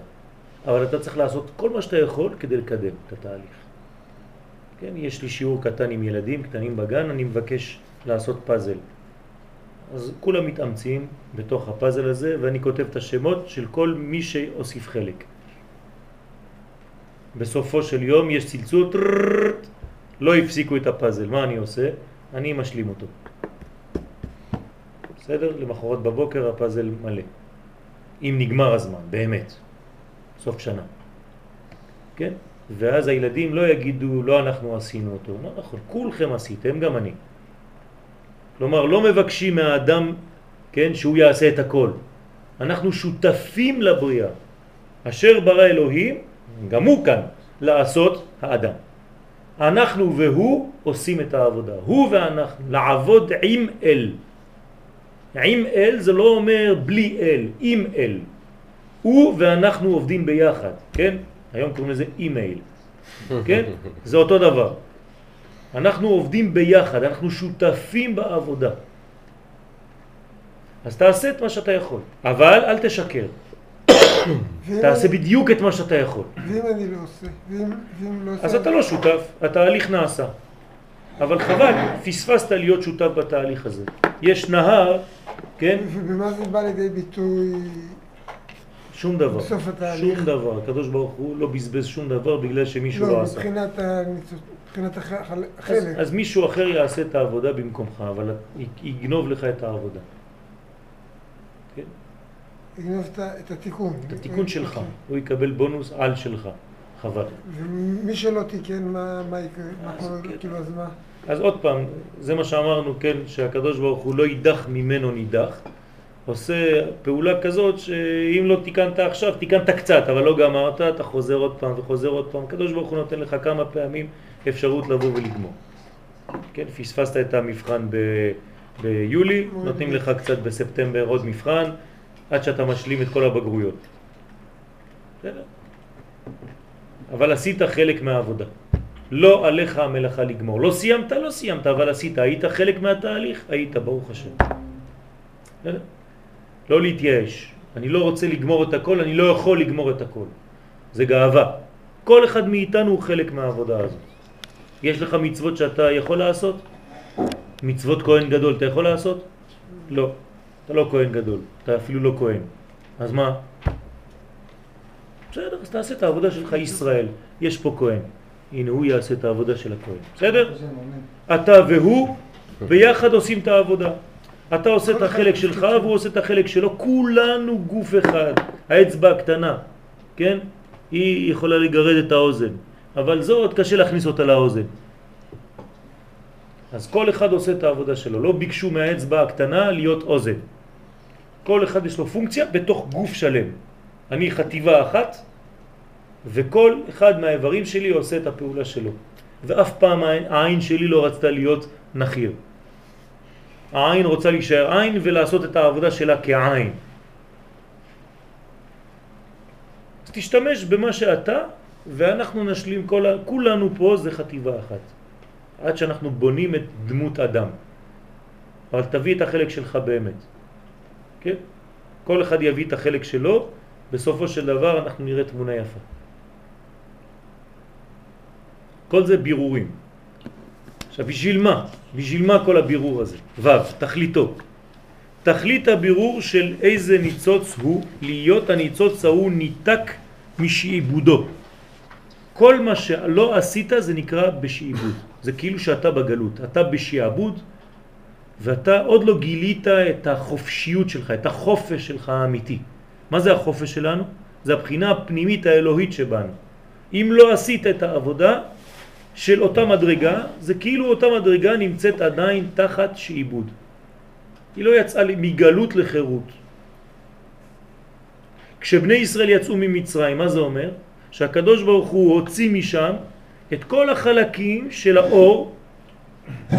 אבל אתה צריך לעשות כל מה שאתה יכול כדי לקדם את התהליך. כן, יש לי שיעור קטן עם ילדים קטנים בגן, אני מבקש לעשות פאזל. אז כולם מתאמצים בתוך הפאזל הזה, ואני כותב את השמות של כל מי שהוסיף חלק. בסופו של יום יש צלצול, לא הפסיקו את הפאזל. מה אני עושה? אני משלים אותו. בסדר? למחרת בבוקר הפאזל מלא. אם נגמר הזמן, באמת. סוף שנה. כן? ואז הילדים לא יגידו, לא אנחנו עשינו אותו. לא נכון, כולכם עשיתם, גם אני. כלומר, לא מבקשים מהאדם, כן, שהוא יעשה את הכל. אנחנו שותפים לבריאה. אשר ברא אלוהים, גם הוא כאן, לעשות האדם. אנחנו והוא עושים את העבודה. הוא ואנחנו, לעבוד עם אל. עם אל זה לא אומר בלי אל, עם אל. הוא ואנחנו עובדים ביחד, כן? היום קוראים לזה אימייל, כן? זה אותו דבר. אנחנו עובדים ביחד, אנחנו שותפים בעבודה. אז תעשה את מה שאתה יכול, אבל אל תשקר. תעשה אני- בדיוק את מה שאתה יכול. ואם אני לא עושה, ואם ואם לא עושה... אז אתה לא שותף, התהליך נעשה. אבל חבל, פספסת להיות שותף בתהליך הזה. יש נהר, כן, ובמה זה בא לידי ביטוי? שום דבר. בסוף התהליך. שום דבר. הקדוש ברוך הוא לא בזבז שום דבר בגלל שמישהו לא, לא, עשה. מבחינת הניצוץ- מבחינת הח- החל- אז, החלק. אז מישהו אחר יעשה את העבודה במקומך, אבל יגנוב לך את העבודה. כן? לגנוב את את התיקון. את התיקון שלך. הוא יקבל בונוס על שלך. חבל. ומי שלא תיקן, מה מה יקרה? מה אז קורה? כן. כאילו, אז מה? אז עוד פעם, זה מה שאמרנו, כן, שהקדוש ברוך הוא לא יידח ממנו נידח. עושה פעולה כזאת שאם לא תיקנת עכשיו, תיקנת קצת, אבל לא גמרת, אתה חוזר עוד פעם וחוזר עוד פעם. הקדוש ברוך הוא נותן לך כמה פעמים אפשרות לבוא ולגמור. כן, פספסת את המבחן ב... ביולי, נותנים לך קצת בספטמבר עוד מבחן, עד שאתה משלים את כל הבגרויות. בסדר? אבל עשית חלק מהעבודה. לא עליך המלאכה לגמור. לא סיימת, לא סיימת, אבל עשית. היית חלק מהתהליך, היית, ברוך השם. בסדר? לא להתייאש. אני לא רוצה לגמור את הכל, אני לא יכול לגמור את הכל. זה גאווה. כל אחד מאיתנו הוא חלק מהעבודה הזאת. יש לך מצוות שאתה יכול לעשות? מצוות כהן גדול אתה יכול לעשות? לא. אתה לא כהן גדול, אתה אפילו לא כהן. אז מה? בסדר, אז תעשה את העבודה שלך ישראל. יש פה כהן. הנה הוא יעשה את העבודה של הכהן. בסדר? אתה והוא ביחד עושים את העבודה. אתה עושה את החלק שלך והוא עושה את החלק שלו, כולנו גוף אחד. האצבע הקטנה, כן? היא יכולה לגרד את האוזן, אבל זו עוד קשה להכניס אותה לאוזן. אז כל אחד עושה את העבודה שלו, לא ביקשו מהאצבע הקטנה להיות אוזן. כל אחד יש לו פונקציה בתוך גוף שלם. אני חטיבה אחת, וכל אחד מהאיברים שלי עושה את הפעולה שלו. ואף פעם העין, שלי לא רצתה להיות נחיר. העין רוצה להישאר עין ולעשות את העבודה שלה כעין. אז תשתמש במה שאתה, ואנחנו נשלים, כל, כולנו פה זה חטיבה אחת. עד שאנחנו בונים את דמות אדם. אבל תביא את החלק שלך באמת. כן? כל אחד יביא את החלק שלו, בסופו של דבר אנחנו נראה תמונה יפה. כל זה בירורים. עכשיו, בשביל מה? בשביל מה כל הבירור הזה? ו', תכליתו. תכלית הבירור של איזה ניצוץ הוא, להיות הניצוץ ההוא ניתק משעיבודו. כל מה שלא עשית זה נקרא בשעיבוד. זה כאילו שאתה בגלות, אתה בשעבוד ואתה עוד לא גילית את החופשיות שלך, את החופש שלך האמיתי. מה זה החופש שלנו? זה הבחינה הפנימית האלוהית שבנו. אם לא עשית את העבודה של אותה מדרגה, זה כאילו אותה מדרגה נמצאת עדיין תחת שעיבוד. היא לא יצאה מגלות לחירות. כשבני ישראל יצאו ממצרים, מה זה אומר? שהקדוש ברוך הוא הוציא משם את כל החלקים של האור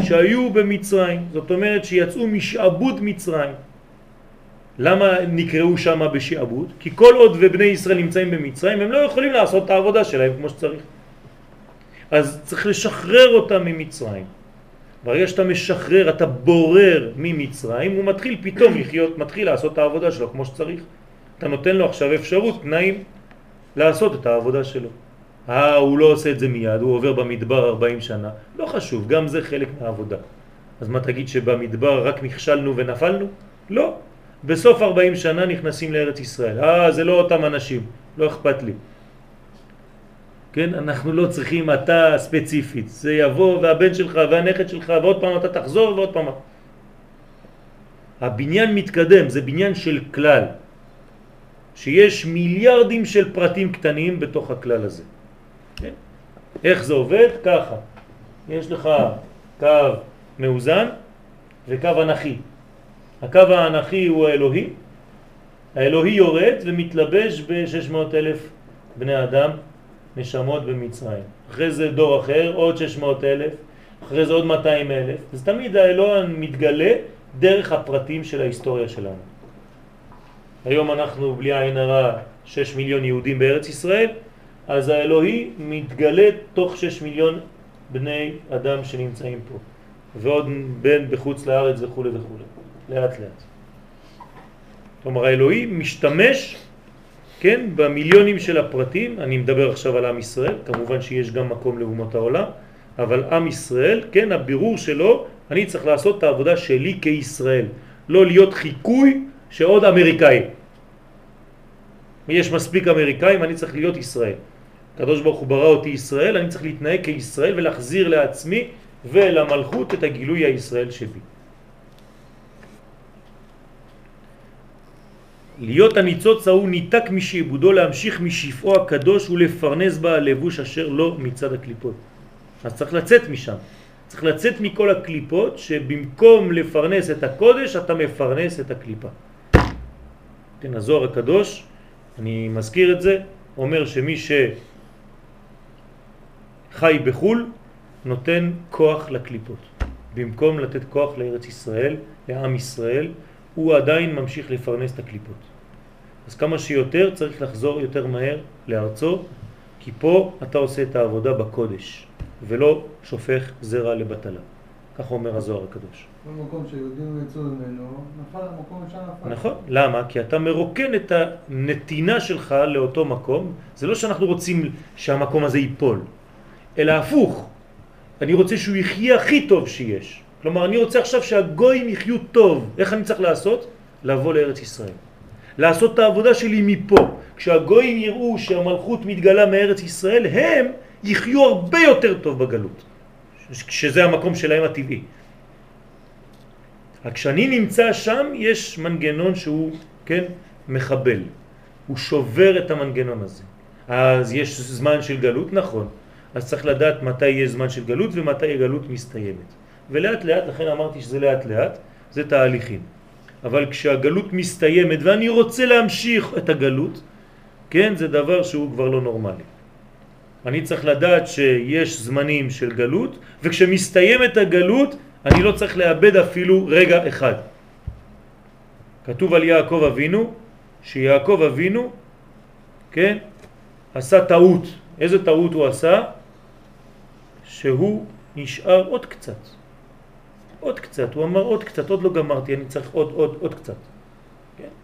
שהיו במצרים. זאת אומרת שיצאו משעבוד מצרים. למה נקראו שם בשעבוד? כי כל עוד ובני ישראל נמצאים במצרים הם לא יכולים לעשות את העבודה שלהם כמו שצריך. אז צריך לשחרר אותם ממצרים. ברגע שאתה משחרר, אתה בורר ממצרים, הוא מתחיל פתאום לחיות, מתחיל לעשות את העבודה שלו כמו שצריך. אתה נותן לו עכשיו אפשרות, תנאים, לעשות את העבודה שלו. אה, הוא לא עושה את זה מיד, הוא עובר במדבר 40 שנה. לא חשוב, גם זה חלק מהעבודה. אז מה תגיד שבמדבר רק נכשלנו ונפלנו? לא. בסוף 40 שנה נכנסים לארץ ישראל. אה, זה לא אותם אנשים, לא אכפת לי. כן, אנחנו לא צריכים אתה ספציפית. זה יבוא והבן שלך והנכד שלך ועוד פעם אתה תחזור ועוד פעם. הבניין מתקדם, זה בניין של כלל. שיש מיליארדים של פרטים קטנים בתוך הכלל הזה. כן? איך זה עובד? ככה. יש לך קו מאוזן וקו אנכי. הקו האנכי הוא האלוהי, האלוהי יורד ומתלבש ב-600 אלף בני אדם, נשמות במצרים. אחרי זה דור אחר, עוד 600 אלף, אחרי זה עוד 200 אלף. אז תמיד האלוה מתגלה דרך הפרטים של ההיסטוריה שלנו. היום אנחנו בלי עין הרע 6 מיליון יהודים בארץ ישראל, אז האלוהי מתגלה תוך 6 מיליון בני אדם שנמצאים פה, ועוד בן בחוץ לארץ וכו' וכו', לאט לאט. כלומר האלוהי משתמש, כן, במיליונים של הפרטים, אני מדבר עכשיו על עם ישראל, כמובן שיש גם מקום לאומות העולם, אבל עם ישראל, כן, הבירור שלו, אני צריך לעשות את העבודה שלי כישראל, לא להיות חיקוי שעוד אמריקאי. יש מספיק אמריקאים, אני צריך להיות ישראל. הקדוש ברוך הוא ברא אותי ישראל, אני צריך להתנהג כישראל ולהחזיר לעצמי ולמלכות את הגילוי הישראל שבי. להיות הניצוץ ההוא ניתק משעבודו להמשיך משפעו הקדוש ולפרנס בה הלבוש אשר לא מצד הקליפות. אז צריך לצאת משם. צריך לצאת מכל הקליפות שבמקום לפרנס את הקודש אתה מפרנס את הקליפה. כן, הזוהר הקדוש, אני מזכיר את זה, אומר שמי שחי בחול נותן כוח לקליפות. במקום לתת כוח לארץ ישראל, לעם ישראל, הוא עדיין ממשיך לפרנס את הקליפות. אז כמה שיותר צריך לחזור יותר מהר לארצו, כי פה אתה עושה את העבודה בקודש, ולא שופך זרע לבטלה. כך אומר הזוהר הקדוש. כל מקום שיהודים יצאו ממנו, נפל המקום שם נפל. נכון. למה? כי אתה מרוקן את הנתינה שלך לאותו מקום. זה לא שאנחנו רוצים שהמקום הזה ייפול, אלא הפוך. אני רוצה שהוא יחיה הכי טוב שיש. כלומר, אני רוצה עכשיו שהגויים יחיו טוב. איך אני צריך לעשות? לבוא לארץ ישראל. לעשות את העבודה שלי מפה. כשהגויים יראו שהמלכות מתגלה מארץ ישראל, הם יחיו הרבה יותר טוב בגלות. שזה המקום שלהם הטבעי. רק כשאני נמצא שם יש מנגנון שהוא, כן, מחבל. הוא שובר את המנגנון הזה. אז יש זמן של גלות, נכון. אז צריך לדעת מתי יש זמן של גלות ומתי הגלות מסתיימת. ולאט לאט, לכן אמרתי שזה לאט לאט, זה תהליכים. אבל כשהגלות מסתיימת ואני רוצה להמשיך את הגלות, כן, זה דבר שהוא כבר לא נורמלי. אני צריך לדעת שיש זמנים של גלות, וכשמסתיימת הגלות אני לא צריך לאבד אפילו רגע אחד. כתוב על יעקב אבינו, שיעקב אבינו, כן, עשה טעות. איזה טעות הוא עשה? שהוא נשאר עוד קצת. עוד קצת, הוא אמר עוד קצת, עוד לא גמרתי, אני צריך עוד, עוד, עוד קצת. כן?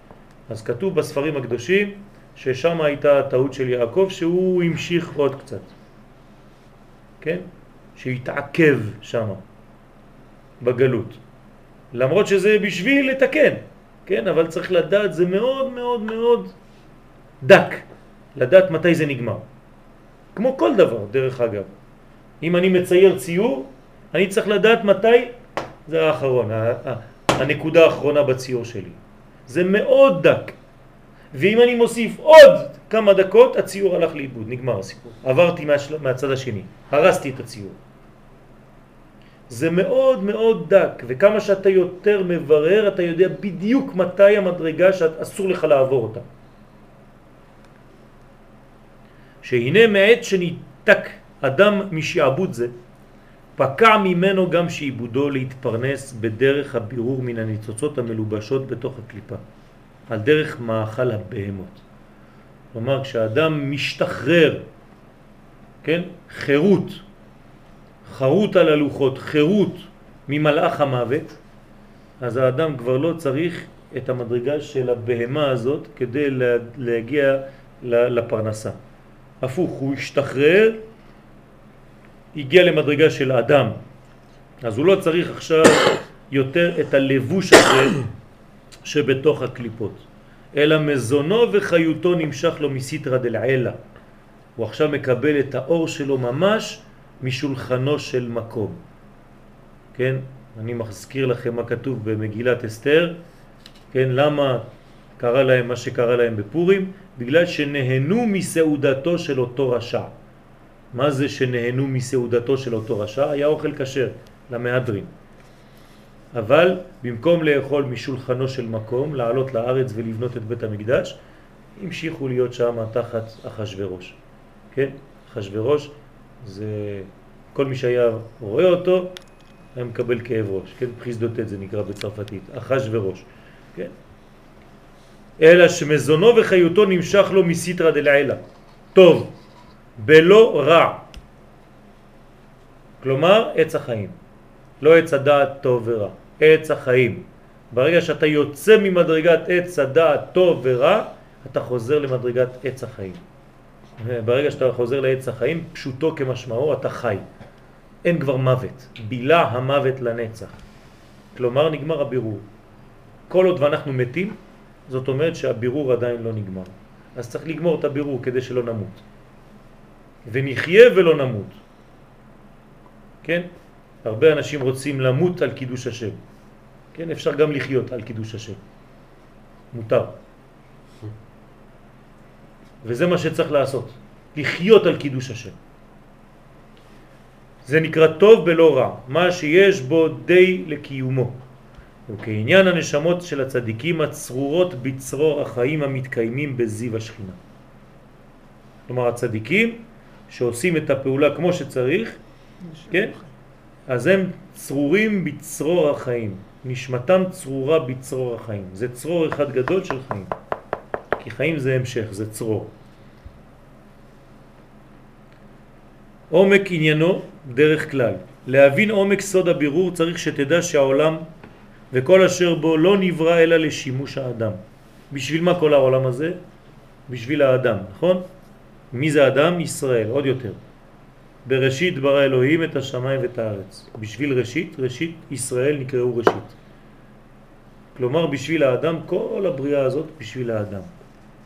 אז כתוב בספרים הקדושים ששם הייתה הטעות של יעקב שהוא המשיך עוד קצת. כן? שהתעכב שם בגלות. למרות שזה בשביל לתקן, כן? אבל צריך לדעת, זה מאוד מאוד מאוד דק, לדעת מתי זה נגמר. כמו כל דבר, דרך אגב. אם אני מצייר ציור, אני צריך לדעת מתי זה האחרון, הנקודה האחרונה בציור שלי. זה מאוד דק. ואם אני מוסיף עוד כמה דקות, הציור הלך לאיבוד, נגמר הסיפור. עברתי מהשל... מהצד השני, הרסתי את הציור. זה מאוד מאוד דק, וכמה שאתה יותר מברר, אתה יודע בדיוק מתי המדרגה שאסור לך לעבור אותה. שהנה מעת שניתק אדם משעבוד זה, פקע ממנו גם שעיבודו להתפרנס בדרך הבירור מן הניצוצות המלובשות בתוך הקליפה, על דרך מאכל הבהמות. כלומר, כשאדם משתחרר, כן, חירות, חרות על הלוחות, חירות ממלאך המוות, אז האדם כבר לא צריך את המדרגה של הבהמה הזאת כדי להגיע לפרנסה. הפוך, הוא השתחרר הגיע למדרגה של אדם, אז הוא לא צריך עכשיו יותר את הלבוש הזה שבתוך הקליפות, אלא מזונו וחיותו נמשך לו מסיטרא דלעילה. הוא עכשיו מקבל את האור שלו ממש משולחנו של מקום. כן? אני מזכיר לכם מה כתוב במגילת אסתר, כן? למה קרה להם מה שקרה להם בפורים? בגלל שנהנו מסעודתו של אותו רשע. מה זה שנהנו מסעודתו של אותו רשע? היה אוכל כשר למהדרין. אבל במקום לאכול משולחנו של מקום, לעלות לארץ ולבנות את בית המקדש, המשיכו להיות שם תחת אחשוורוש. כן? אחשוורוש זה כל מי שהיה רואה אותו היה מקבל כאב ראש, כן? פחיסדותת זה נקרא בצרפתית, אחשוורוש, כן? אלא שמזונו וחיותו נמשך לו מסיטרא דלעילה. טוב, בלא רע. כלומר, עץ החיים. לא עץ הדעת טוב ורע, עץ החיים. ברגע שאתה יוצא ממדרגת עץ הדעת טוב ורע, אתה חוזר למדרגת עץ החיים. ברגע שאתה חוזר לעץ החיים, פשוטו כמשמעו, אתה חי. אין כבר מוות, בילה המוות לנצח. כלומר, נגמר הבירור. כל עוד ואנחנו מתים, זאת אומרת שהבירור עדיין לא נגמר. אז צריך לגמור את הבירור כדי שלא נמות. ונחיה ולא נמות. כן? הרבה אנשים רוצים למות על קידוש השם. כן, אפשר גם לחיות על קידוש השם. מותר. וזה מה שצריך לעשות, לחיות על קידוש השם. זה נקרא טוב בלא רע, מה שיש בו די לקיומו. וכעניין הנשמות של הצדיקים הצרורות בצרור החיים המתקיימים בזיו השכינה. כלומר הצדיקים שעושים את הפעולה כמו שצריך, כן? אז הם צרורים בצרור החיים, נשמתם צרורה בצרור החיים. זה צרור אחד גדול של חיים, כי חיים זה המשך, זה צרור. עומק עניינו דרך כלל. להבין עומק סוד הבירור צריך שתדע שהעולם וכל אשר בו לא נברא אלא לשימוש האדם. בשביל מה כל העולם הזה? בשביל האדם, נכון? מי זה אדם? ישראל, עוד יותר. בראשית ברא אלוהים את השמיים ואת הארץ. בשביל ראשית, ראשית ישראל נקראו ראשית. כלומר בשביל האדם, כל הבריאה הזאת בשביל האדם.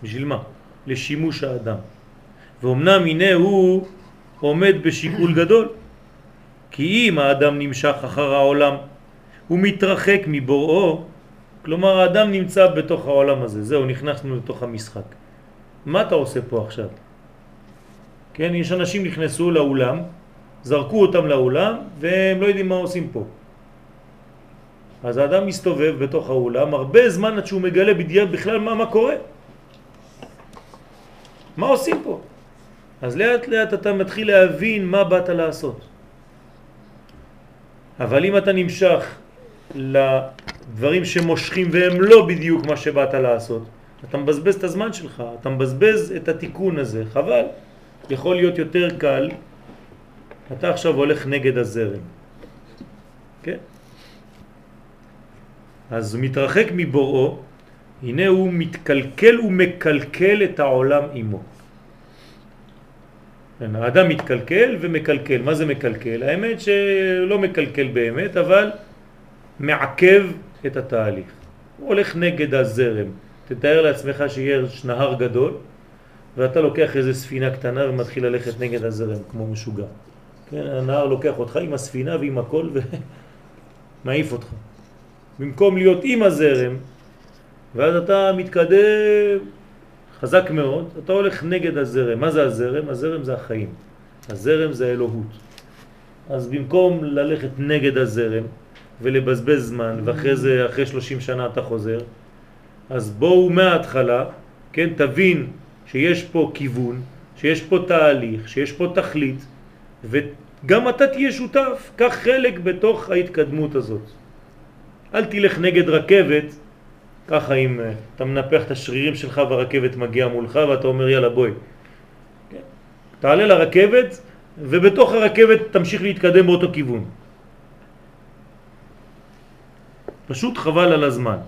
בשביל מה? לשימוש האדם. ואומנם הנה הוא עומד בשיקול גדול, כי אם האדם נמשך אחר העולם, הוא מתרחק מבוראו, כלומר האדם נמצא בתוך העולם הזה, זהו, נכנסנו לתוך המשחק. מה אתה עושה פה עכשיו? כן, יש אנשים נכנסו לאולם, זרקו אותם לאולם והם לא יודעים מה עושים פה. אז האדם מסתובב בתוך האולם הרבה זמן עד שהוא מגלה בדיוק בכלל מה, מה קורה. מה עושים פה? אז לאט לאט אתה מתחיל להבין מה באת לעשות. אבל אם אתה נמשך לדברים שמושכים והם לא בדיוק מה שבאת לעשות, אתה מבזבז את הזמן שלך, אתה מבזבז את התיקון הזה, חבל. יכול להיות יותר קל, אתה עכשיו הולך נגד הזרם. כן? אז מתרחק מבוראו, הנה הוא מתקלקל ומקלקל את העולם עמו. כן, האדם מתקלקל ומקלקל. מה זה מקלקל? האמת שלא מקלקל באמת, אבל מעכב את התהליך. הוא הולך נגד הזרם. תתאר לעצמך שיש נהר גדול, ואתה לוקח איזה ספינה קטנה ומתחיל ללכת נגד הזרם, כמו משוגע. כן, הנהר לוקח אותך עם הספינה ועם הכל ומעיף אותך. במקום להיות עם הזרם, ואז אתה מתקדם חזק מאוד, אתה הולך נגד הזרם. מה זה הזרם? הזרם זה החיים. הזרם זה אלוהות. אז במקום ללכת נגד הזרם ולבזבז זמן, ואחרי זה, אחרי 30 שנה אתה חוזר, אז בואו מההתחלה, כן, תבין שיש פה כיוון, שיש פה תהליך, שיש פה תכלית, וגם אתה תהיה שותף, קח חלק בתוך ההתקדמות הזאת. אל תלך נגד רכבת ככה אם אה, אתה מנפח את השרירים שלך והרכבת מגיעה מולך ואתה אומר יאללה בואי. כן? תעלה לרכבת ובתוך הרכבת תמשיך להתקדם באותו כיוון. פשוט חבל על הזמן.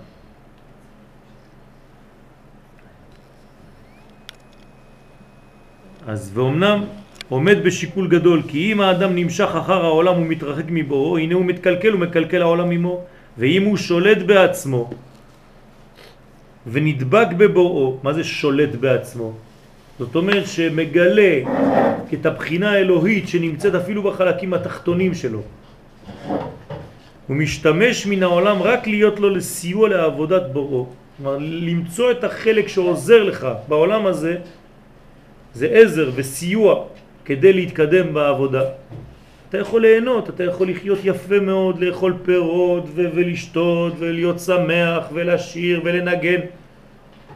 אז ואומנם עומד בשיקול גדול, כי אם האדם נמשך אחר העולם ומתרחק מבואו, הנה הוא מתקלקל ומקלקל העולם עמו, ואם הוא שולט בעצמו, ונדבק בבוראו, מה זה שולט בעצמו? זאת אומרת שמגלה את הבחינה האלוהית שנמצאת אפילו בחלקים התחתונים שלו. הוא משתמש מן העולם רק להיות לו לסיוע לעבודת בוראו. כלומר, למצוא את החלק שעוזר לך בעולם הזה, זה עזר וסיוע כדי להתקדם בעבודה. אתה יכול ליהנות, אתה יכול לחיות יפה מאוד, לאכול פירות ו- ולשתות ולהיות שמח ולשיר ולנגן.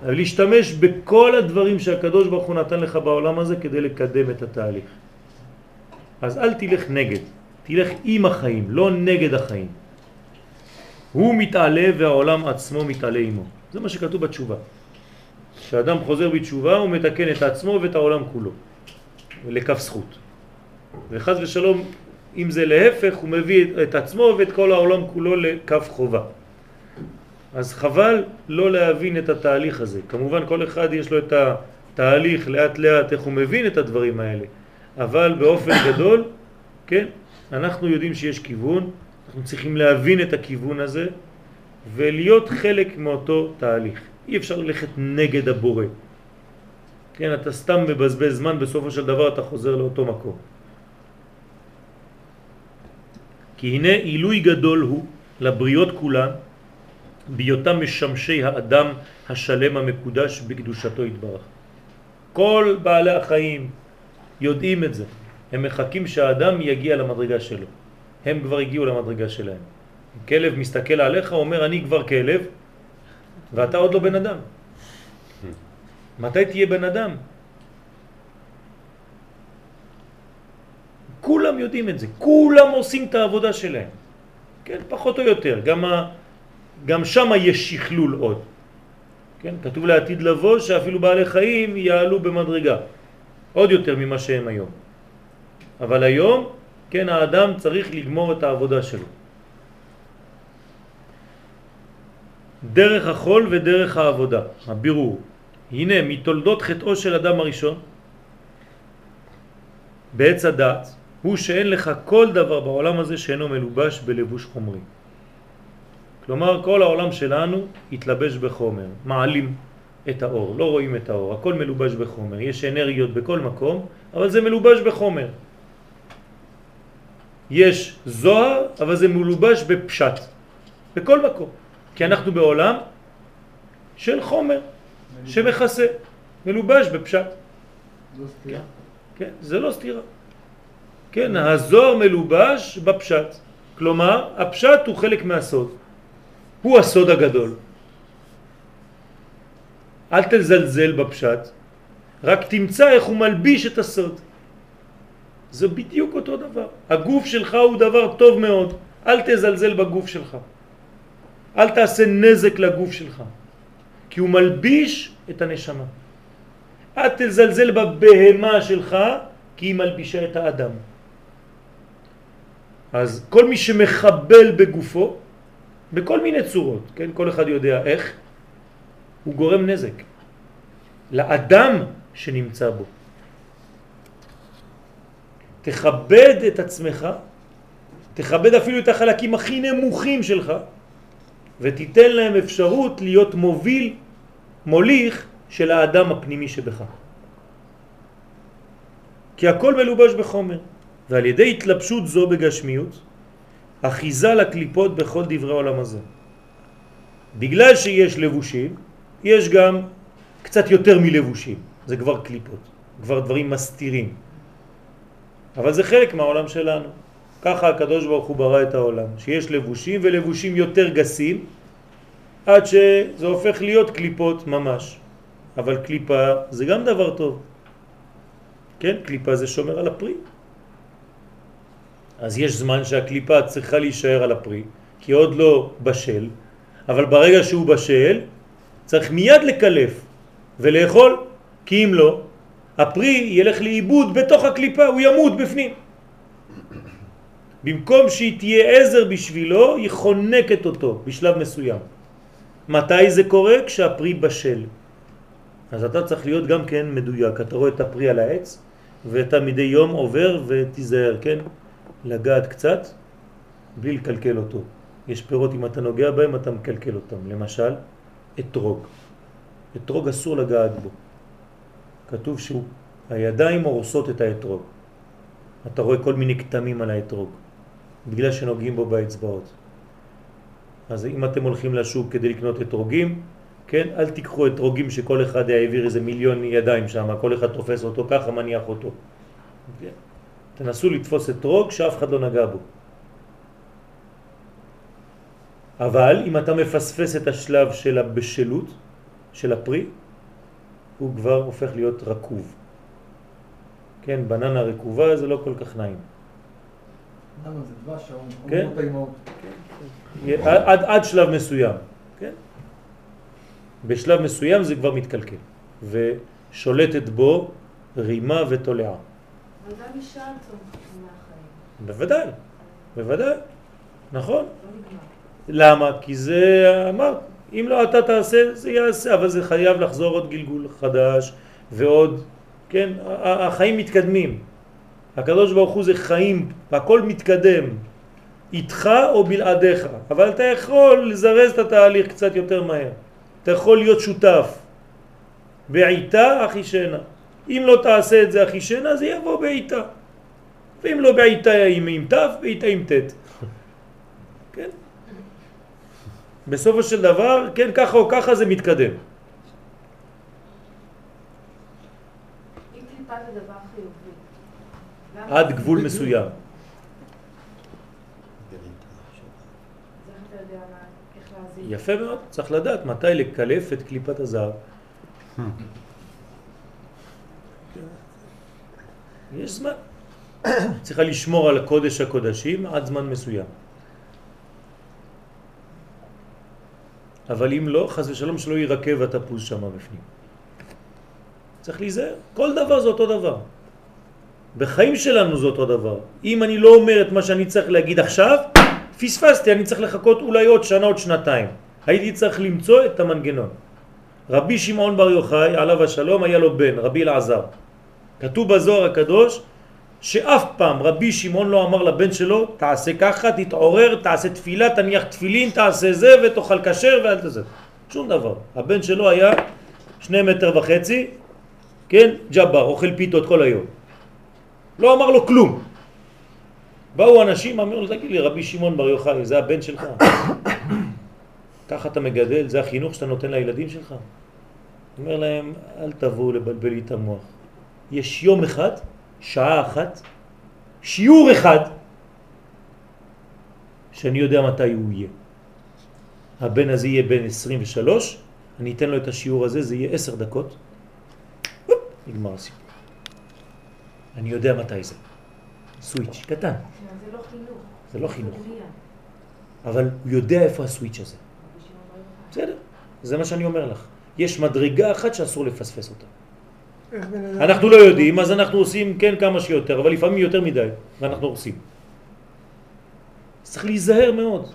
להשתמש בכל הדברים שהקדוש ברוך הוא נתן לך בעולם הזה כדי לקדם את התהליך. אז אל תלך נגד, תלך עם החיים, לא נגד החיים. הוא מתעלה והעולם עצמו מתעלה עמו. זה מה שכתוב בתשובה. כשאדם חוזר בתשובה הוא מתקן את עצמו ואת העולם כולו, לכף זכות. וחז ושלום, אם זה להפך, הוא מביא את עצמו ואת כל העולם כולו לכף חובה. אז חבל לא להבין את התהליך הזה. כמובן כל אחד יש לו את התהליך לאט לאט איך הוא מבין את הדברים האלה, אבל באופן גדול, כן, אנחנו יודעים שיש כיוון, אנחנו צריכים להבין את הכיוון הזה ולהיות חלק מאותו תהליך. אי אפשר ללכת נגד הבורא. כן, אתה סתם מבזבז זמן, בסופו של דבר אתה חוזר לאותו מקום. כי הנה עילוי גדול הוא לבריות כולן בהיותם משמשי האדם השלם המקודש בקדושתו יתברך. כל בעלי החיים יודעים את זה. הם מחכים שהאדם יגיע למדרגה שלו. הם כבר הגיעו למדרגה שלהם. כלב מסתכל עליך, אומר אני כבר כלב, ואתה עוד לא בן אדם. מתי תהיה בן אדם? כולם יודעים את זה, כולם עושים את העבודה שלהם. כן, פחות או יותר, גם, ה, גם שם יש שכלול עוד. כן, כתוב לעתיד לבוא שאפילו בעלי חיים יעלו במדרגה, עוד יותר ממה שהם היום. אבל היום, כן, האדם צריך לגמור את העבודה שלו. דרך החול ודרך העבודה, הבירור. הנה, מתולדות חטאו של אדם הראשון, בעץ הדעת, הוא שאין לך כל דבר בעולם הזה שאינו מלובש בלבוש חומרי. כלומר, כל העולם שלנו התלבש בחומר, מעלים את האור, לא רואים את האור, הכל מלובש בחומר, יש אנרגיות בכל מקום, אבל זה מלובש בחומר. יש זוהר, אבל זה מלובש בפשט, בכל מקום, כי אנחנו בעולם של חומר שמכסה, מלובש בפשט. לא סתירה. כן, זה לא סתירה. כן, הזוהר מלובש בפשט. כלומר, הפשט הוא חלק מהסוד. הוא הסוד הגדול. אל תזלזל בפשט, רק תמצא איך הוא מלביש את הסוד. זה בדיוק אותו דבר. הגוף שלך הוא דבר טוב מאוד, אל תזלזל בגוף שלך. אל תעשה נזק לגוף שלך, כי הוא מלביש את הנשמה. אל תזלזל בבהמה שלך, כי היא מלבישה את האדם. אז כל מי שמחבל בגופו, בכל מיני צורות, כן? כל אחד יודע איך, הוא גורם נזק לאדם שנמצא בו. תכבד את עצמך, תכבד אפילו את החלקים הכי נמוכים שלך, ותיתן להם אפשרות להיות מוביל, מוליך של האדם הפנימי שבך. כי הכל מלובש בחומר. ועל ידי התלבשות זו בגשמיות, אחיזה לקליפות בכל דברי העולם הזה. בגלל שיש לבושים, יש גם קצת יותר מלבושים, זה כבר קליפות, כבר דברים מסתירים. אבל זה חלק מהעולם שלנו. ככה הקדוש ברוך הוא ברא את העולם, שיש לבושים ולבושים יותר גסים, עד שזה הופך להיות קליפות ממש. אבל קליפה זה גם דבר טוב. כן, קליפה זה שומר על הפרי. אז יש זמן שהקליפה צריכה להישאר על הפרי, כי עוד לא בשל, אבל ברגע שהוא בשל צריך מיד לקלף ולאכול, כי אם לא, הפרי ילך לאיבוד בתוך הקליפה, הוא ימות בפנים. במקום שהיא תהיה עזר בשבילו, היא חונקת אותו בשלב מסוים. מתי זה קורה? כשהפרי בשל. אז אתה צריך להיות גם כן מדויק. אתה רואה את הפרי על העץ, ואתה מדי יום עובר ותיזהר, כן? לגעת קצת בלי לקלקל אותו. יש פירות, אם אתה נוגע בהם, אתה מקלקל אותם. למשל, אתרוג. אתרוג אסור לגעת בו. כתוב שהידיים הורסות את האתרוג. אתה רואה כל מיני כתמים על האתרוג, בגלל שנוגעים בו באצבעות. אז אם אתם הולכים לשוק כדי לקנות אתרוגים, כן, אל תיקחו אתרוגים שכל אחד העביר איזה מיליון ידיים שם, כל אחד תופס אותו ככה, מניח אותו. כן? תנסו לתפוס אתרוג שאף אחד לא נגע בו. אבל אם אתה מפספס את השלב של הבשלות, של הפרי, הוא כבר הופך להיות רקוב. כן, בננה רקובה זה לא כל כך נעים. כן. אומרות האימהות. עד, עד שלב מסוים, כן? בשלב מסוים זה כבר מתקלקל, ושולטת בו רימה ותולעה. אבל גם מהחיים. בוודאי, בוודאי, נכון. לא. למה? כי זה, אמרת, אם לא אתה תעשה, זה יעשה, אבל זה חייב לחזור עוד גלגול חדש ועוד, כן, החיים מתקדמים. הקדוש ברוך הוא זה חיים, הכל מתקדם, איתך או בלעדיך, אבל אתה יכול לזרז את התהליך קצת יותר מהר. אתה יכול להיות שותף. בעיתה אחישנה. אם לא תעשה את זה אחישנה, זה יבוא בעיתה. ואם לא בעיתה עם עם ת', בעיתה עם ט'. כן? בסופו של דבר, כן, ככה או ככה זה מתקדם. אם קליפה זה דבר חיובי. למה- עד גבול מסוים. יפה מאוד, צריך לדעת מתי לקלף את קליפת הזהב. יש זמן. צריכה לשמור על הקודש הקודשים עד זמן מסוים. אבל אם לא, חס ושלום שלא יירקב התפוז שם בפנים. צריך להיזהר. כל דבר זה אותו דבר. בחיים שלנו זה אותו דבר. אם אני לא אומר את מה שאני צריך להגיד עכשיו, פספסתי, אני צריך לחכות אולי עוד שנה, עוד שנתיים. הייתי צריך למצוא את המנגנון. רבי שמעון בר יוחאי, עליו השלום, היה לו בן, רבי אלעזר. כתוב בזוהר הקדוש שאף פעם רבי שמעון לא אמר לבן שלו, תעשה ככה, תתעורר, תעשה תפילה, תניח תפילין, תעשה זה ותאכל כשר ואל תזה. שום דבר. הבן שלו היה שני מטר וחצי, כן, ג'בר, אוכל פיתות כל היום. לא אמר לו כלום. באו אנשים, אמרו לו, תגיד לי, רבי שמעון בר יוחאי, זה הבן שלך. ככה אתה מגדל, זה החינוך שאתה נותן לילדים שלך. אומר להם, אל תבואו לבלבל לי את המוח. יש יום אחד, שעה אחת, שיעור אחד, שאני יודע מתי הוא יהיה. הבן הזה יהיה בן 23, אני אתן לו את השיעור הזה, זה יהיה 10 דקות, נגמר הסיפור. אני יודע מתי זה. סוויץ' קטן, זה לא חינוך. זה לא חינוך. אבל הוא יודע איפה הסוויץ' הזה. בסדר, זה מה שאני אומר לך. יש מדרגה אחת שאסור לפספס אותה. אנחנו לא יודעים, אז אנחנו עושים כן כמה שיותר, אבל לפעמים יותר מדי, ואנחנו עושים. צריך להיזהר מאוד.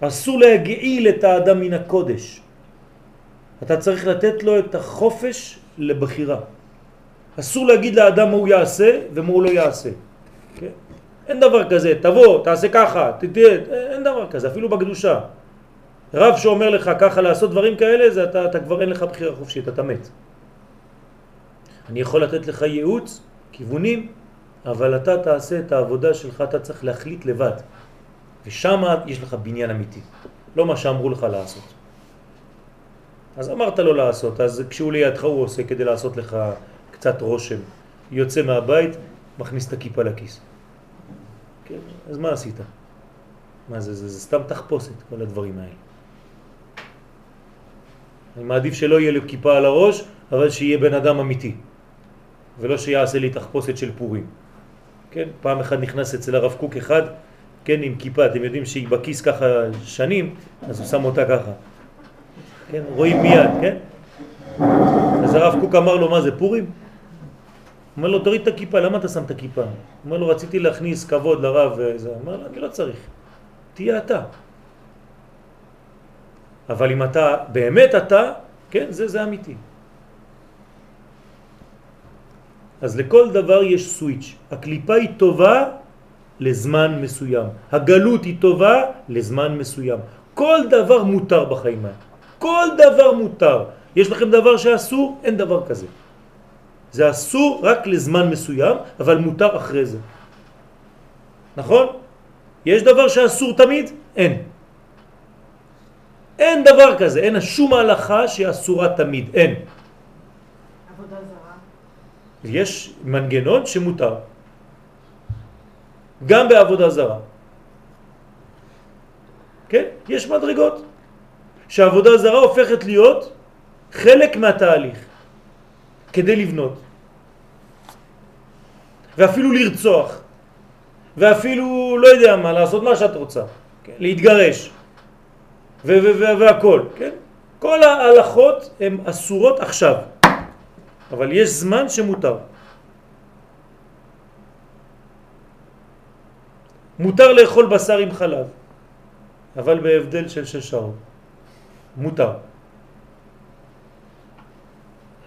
אסור להגעיל את האדם מן הקודש. אתה צריך לתת לו את החופש לבחירה. אסור להגיד לאדם מה הוא יעשה ומה הוא לא יעשה. כן? אין דבר כזה, תבוא, תעשה ככה, תתהיה, אין דבר כזה, אפילו בקדושה. רב שאומר לך ככה לעשות דברים כאלה, זה אתה, אתה כבר אין לך בחירה חופשית, אתה מת. אני יכול לתת לך ייעוץ, כיוונים, אבל אתה תעשה את העבודה שלך, אתה צריך להחליט לבד. ושם יש לך בניין אמיתי, לא מה שאמרו לך לעשות. אז אמרת לו לעשות, אז כשהוא לידך הוא עושה כדי לעשות לך קצת רושם. יוצא מהבית, מכניס את הכיפה לכיס. כן, אז מה עשית? מה זה, זה, זה סתם תחפושת, כל הדברים האלה. אני מעדיף שלא יהיה לי כיפה על הראש, אבל שיהיה בן אדם אמיתי. ולא שיעשה לי תחפושת של פורים. כן, פעם אחד נכנס אצל הרב קוק אחד, כן, עם כיפה, אתם יודעים שהיא בכיס ככה שנים, אז הוא שם אותה ככה. כן, רואים מיד, כן? אז הרב קוק אמר לו, מה זה, פורים? אומר לו, תוריד את הכיפה, למה אתה שם את הכיפה? אומר לו, רציתי להכניס כבוד לרב וזה. אומר לו, אני לא צריך, תהיה אתה. אבל אם אתה, באמת אתה, כן, זה, זה אמיתי. אז לכל דבר יש סוויץ'. הקליפה היא טובה לזמן מסוים. הגלות היא טובה לזמן מסוים. כל דבר מותר בחיים האלה. כל דבר מותר. יש לכם דבר שאסור? אין דבר כזה. זה אסור רק לזמן מסוים, אבל מותר אחרי זה. נכון? יש דבר שאסור תמיד? אין. אין דבר כזה, אין שום הלכה שאסורה תמיד, אין. עבודה זרה. יש מנגנון שמותר. גם בעבודה זרה. כן? יש מדרגות. שעבודה זרה הופכת להיות חלק מהתהליך כדי לבנות. ואפילו לרצוח. ואפילו, לא יודע מה, לעשות מה שאת רוצה. כן? להתגרש. והכל, כן? כל ההלכות הן אסורות עכשיו. אבל יש זמן שמותר. מותר לאכול בשר עם חלב, אבל בהבדל של שש שעות. מותר.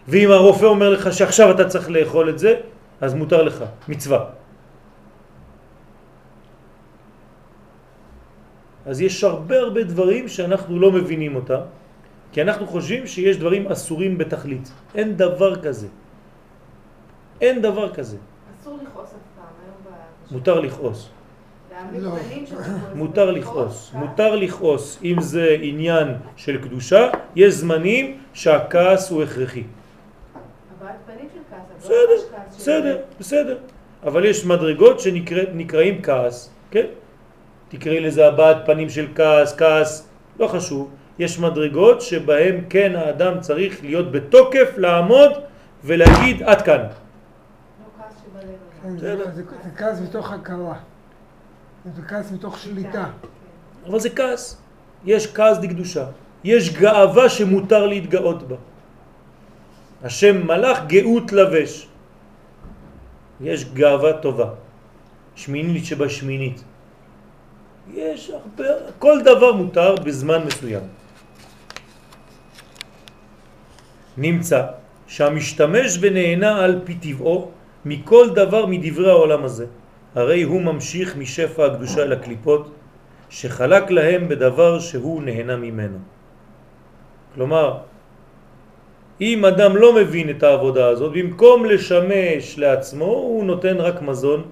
ואם הרופא אומר לך שעכשיו אתה צריך לאכול את זה, אז מותר לך, מצווה. אז יש הרבה הרבה דברים שאנחנו לא מבינים אותם, כי אנחנו חושבים שיש דברים אסורים בתכלית. אין דבר כזה. אין דבר כזה. אסור לכעוס אף פעם, היום ב... מותר לכעוס. לא. מותר לכעוס. מותר לכעוס. אם זה עניין של קדושה, יש זמנים שהכעס הוא הכרחי. הבעת פנים של כעס, אבל בסדר, לא בסדר, בסדר. אבל יש מדרגות שנקראים כעס, כן? תקראי לזה הבעת פנים של כעס, כעס, לא חשוב. יש מדרגות שבהם כן האדם צריך להיות בתוקף, לעמוד ולהגיד עד כאן. לא כעס שבלב. אבל. כן, זה כעס מתוך הכרה. זה כעס מתוך שליטה. כן. אבל זה כעס. יש כעס דקדושה. יש גאווה שמותר להתגאות בה. השם מלאך גאות לבש. יש גאווה טובה. שמינית שבשמינית. יש הרבה, כל דבר מותר בזמן מסוים. נמצא שהמשתמש ונהנה על פי טבעו מכל דבר מדברי העולם הזה. הרי הוא ממשיך משפע הקדושה אל הקליפות שחלק להם בדבר שהוא נהנה ממנו. כלומר, אם אדם לא מבין את העבודה הזאת, במקום לשמש לעצמו, הוא נותן רק מזון,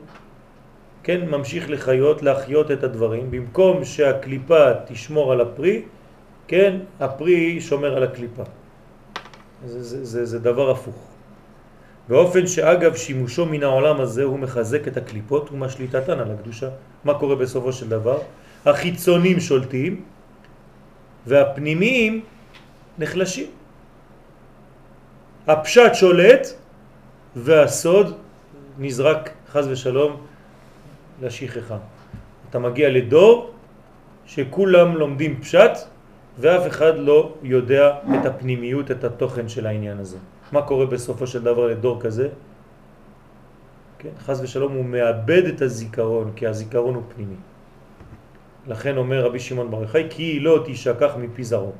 כן, ממשיך לחיות, להחיות את הדברים, במקום שהקליפה תשמור על הפרי, כן, הפרי שומר על הקליפה. זה, זה, זה, זה דבר הפוך. באופן שאגב שימושו מן העולם הזה הוא מחזק את הקליפות ומשליטתן על הקדושה. מה קורה בסופו של דבר? החיצונים שולטים והפנימיים נחלשים. הפשט שולט והסוד נזרק חז ושלום לשכחה. אתה מגיע לדור שכולם לומדים פשט ואף אחד לא יודע את הפנימיות, את התוכן של העניין הזה. מה קורה בסופו של דבר לדור כזה? כן, חז ושלום הוא מאבד את הזיכרון, כי הזיכרון הוא פנימי. לכן אומר רבי שמעון בר יוחאי, כי לא תשכח מפי זרעו.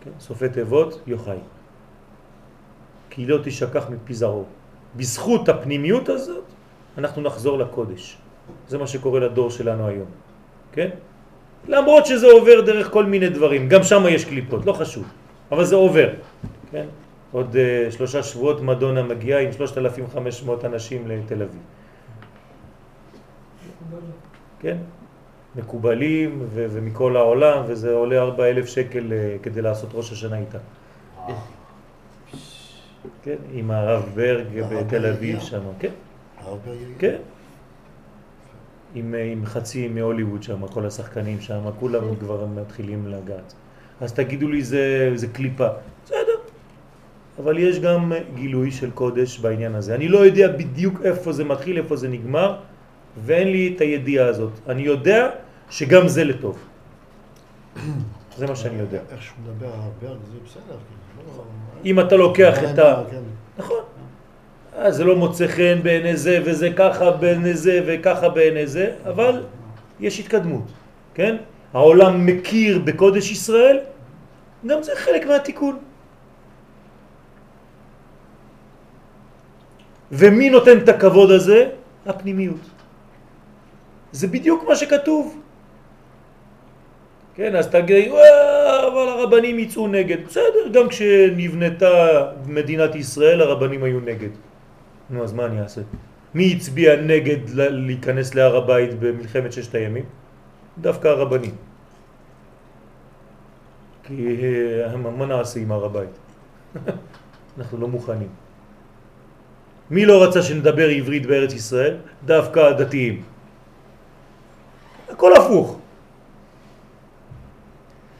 כן, סופי תיבות יוחאי. כי לא תשכח מפי זרעו. בזכות הפנימיות הזאת אנחנו נחזור לקודש. זה מה שקורה לדור שלנו היום. כן? למרות שזה עובר דרך כל מיני דברים, גם שם יש קליפות, לא חשוב, אבל זה עובר. כן? עוד uh, שלושה שבועות מדונה מגיעה עם 3,500 אנשים לתל אביב. כן? מקובלים ומכל העולם, וזה עולה 4,000 שקל uh, כדי לעשות ראש השנה איתה. כן? עם הרב ברג בתל אביב שם, כן? הרבה יגיע. כן. עם, אה, עם חצי מהוליווד שם, כל השחקנים שם, כולם כבר מתחילים לגעת. אז תגידו לי זה, זה קליפה. בסדר. אבל יש גם גילוי של קודש בעניין הזה. אני לא יודע בדיוק איפה זה מתחיל, איפה זה נגמר, ואין לי את הידיעה הזאת. אני יודע שגם זה לטוב. זה מה שאני יודע. איך שהוא מדבר על הברג זה בסדר. אם אתה לוקח את ה... כן. נכון. אה, זה לא מוצא חן בעיני זה, וזה ככה בעיני זה, וככה בעיני זה, אבל יש התקדמות, כן? העולם מכיר בקודש ישראל, גם זה חלק מהתיקון. ומי נותן את הכבוד הזה? הפנימיות. זה בדיוק מה שכתוב. כן, אז תגיד, "וואה, אבל הרבנים יצאו נגד. בסדר, גם כשנבנתה מדינת ישראל הרבנים היו נגד. נו, אז מה אני אעשה? מי הצביע נגד להיכנס להר הבית במלחמת ששת הימים? דווקא הרבנים. כי אה, מה נעשה עם הר הבית? אנחנו לא מוכנים. מי לא רצה שנדבר עברית בארץ ישראל? דווקא הדתיים. הכל הפוך.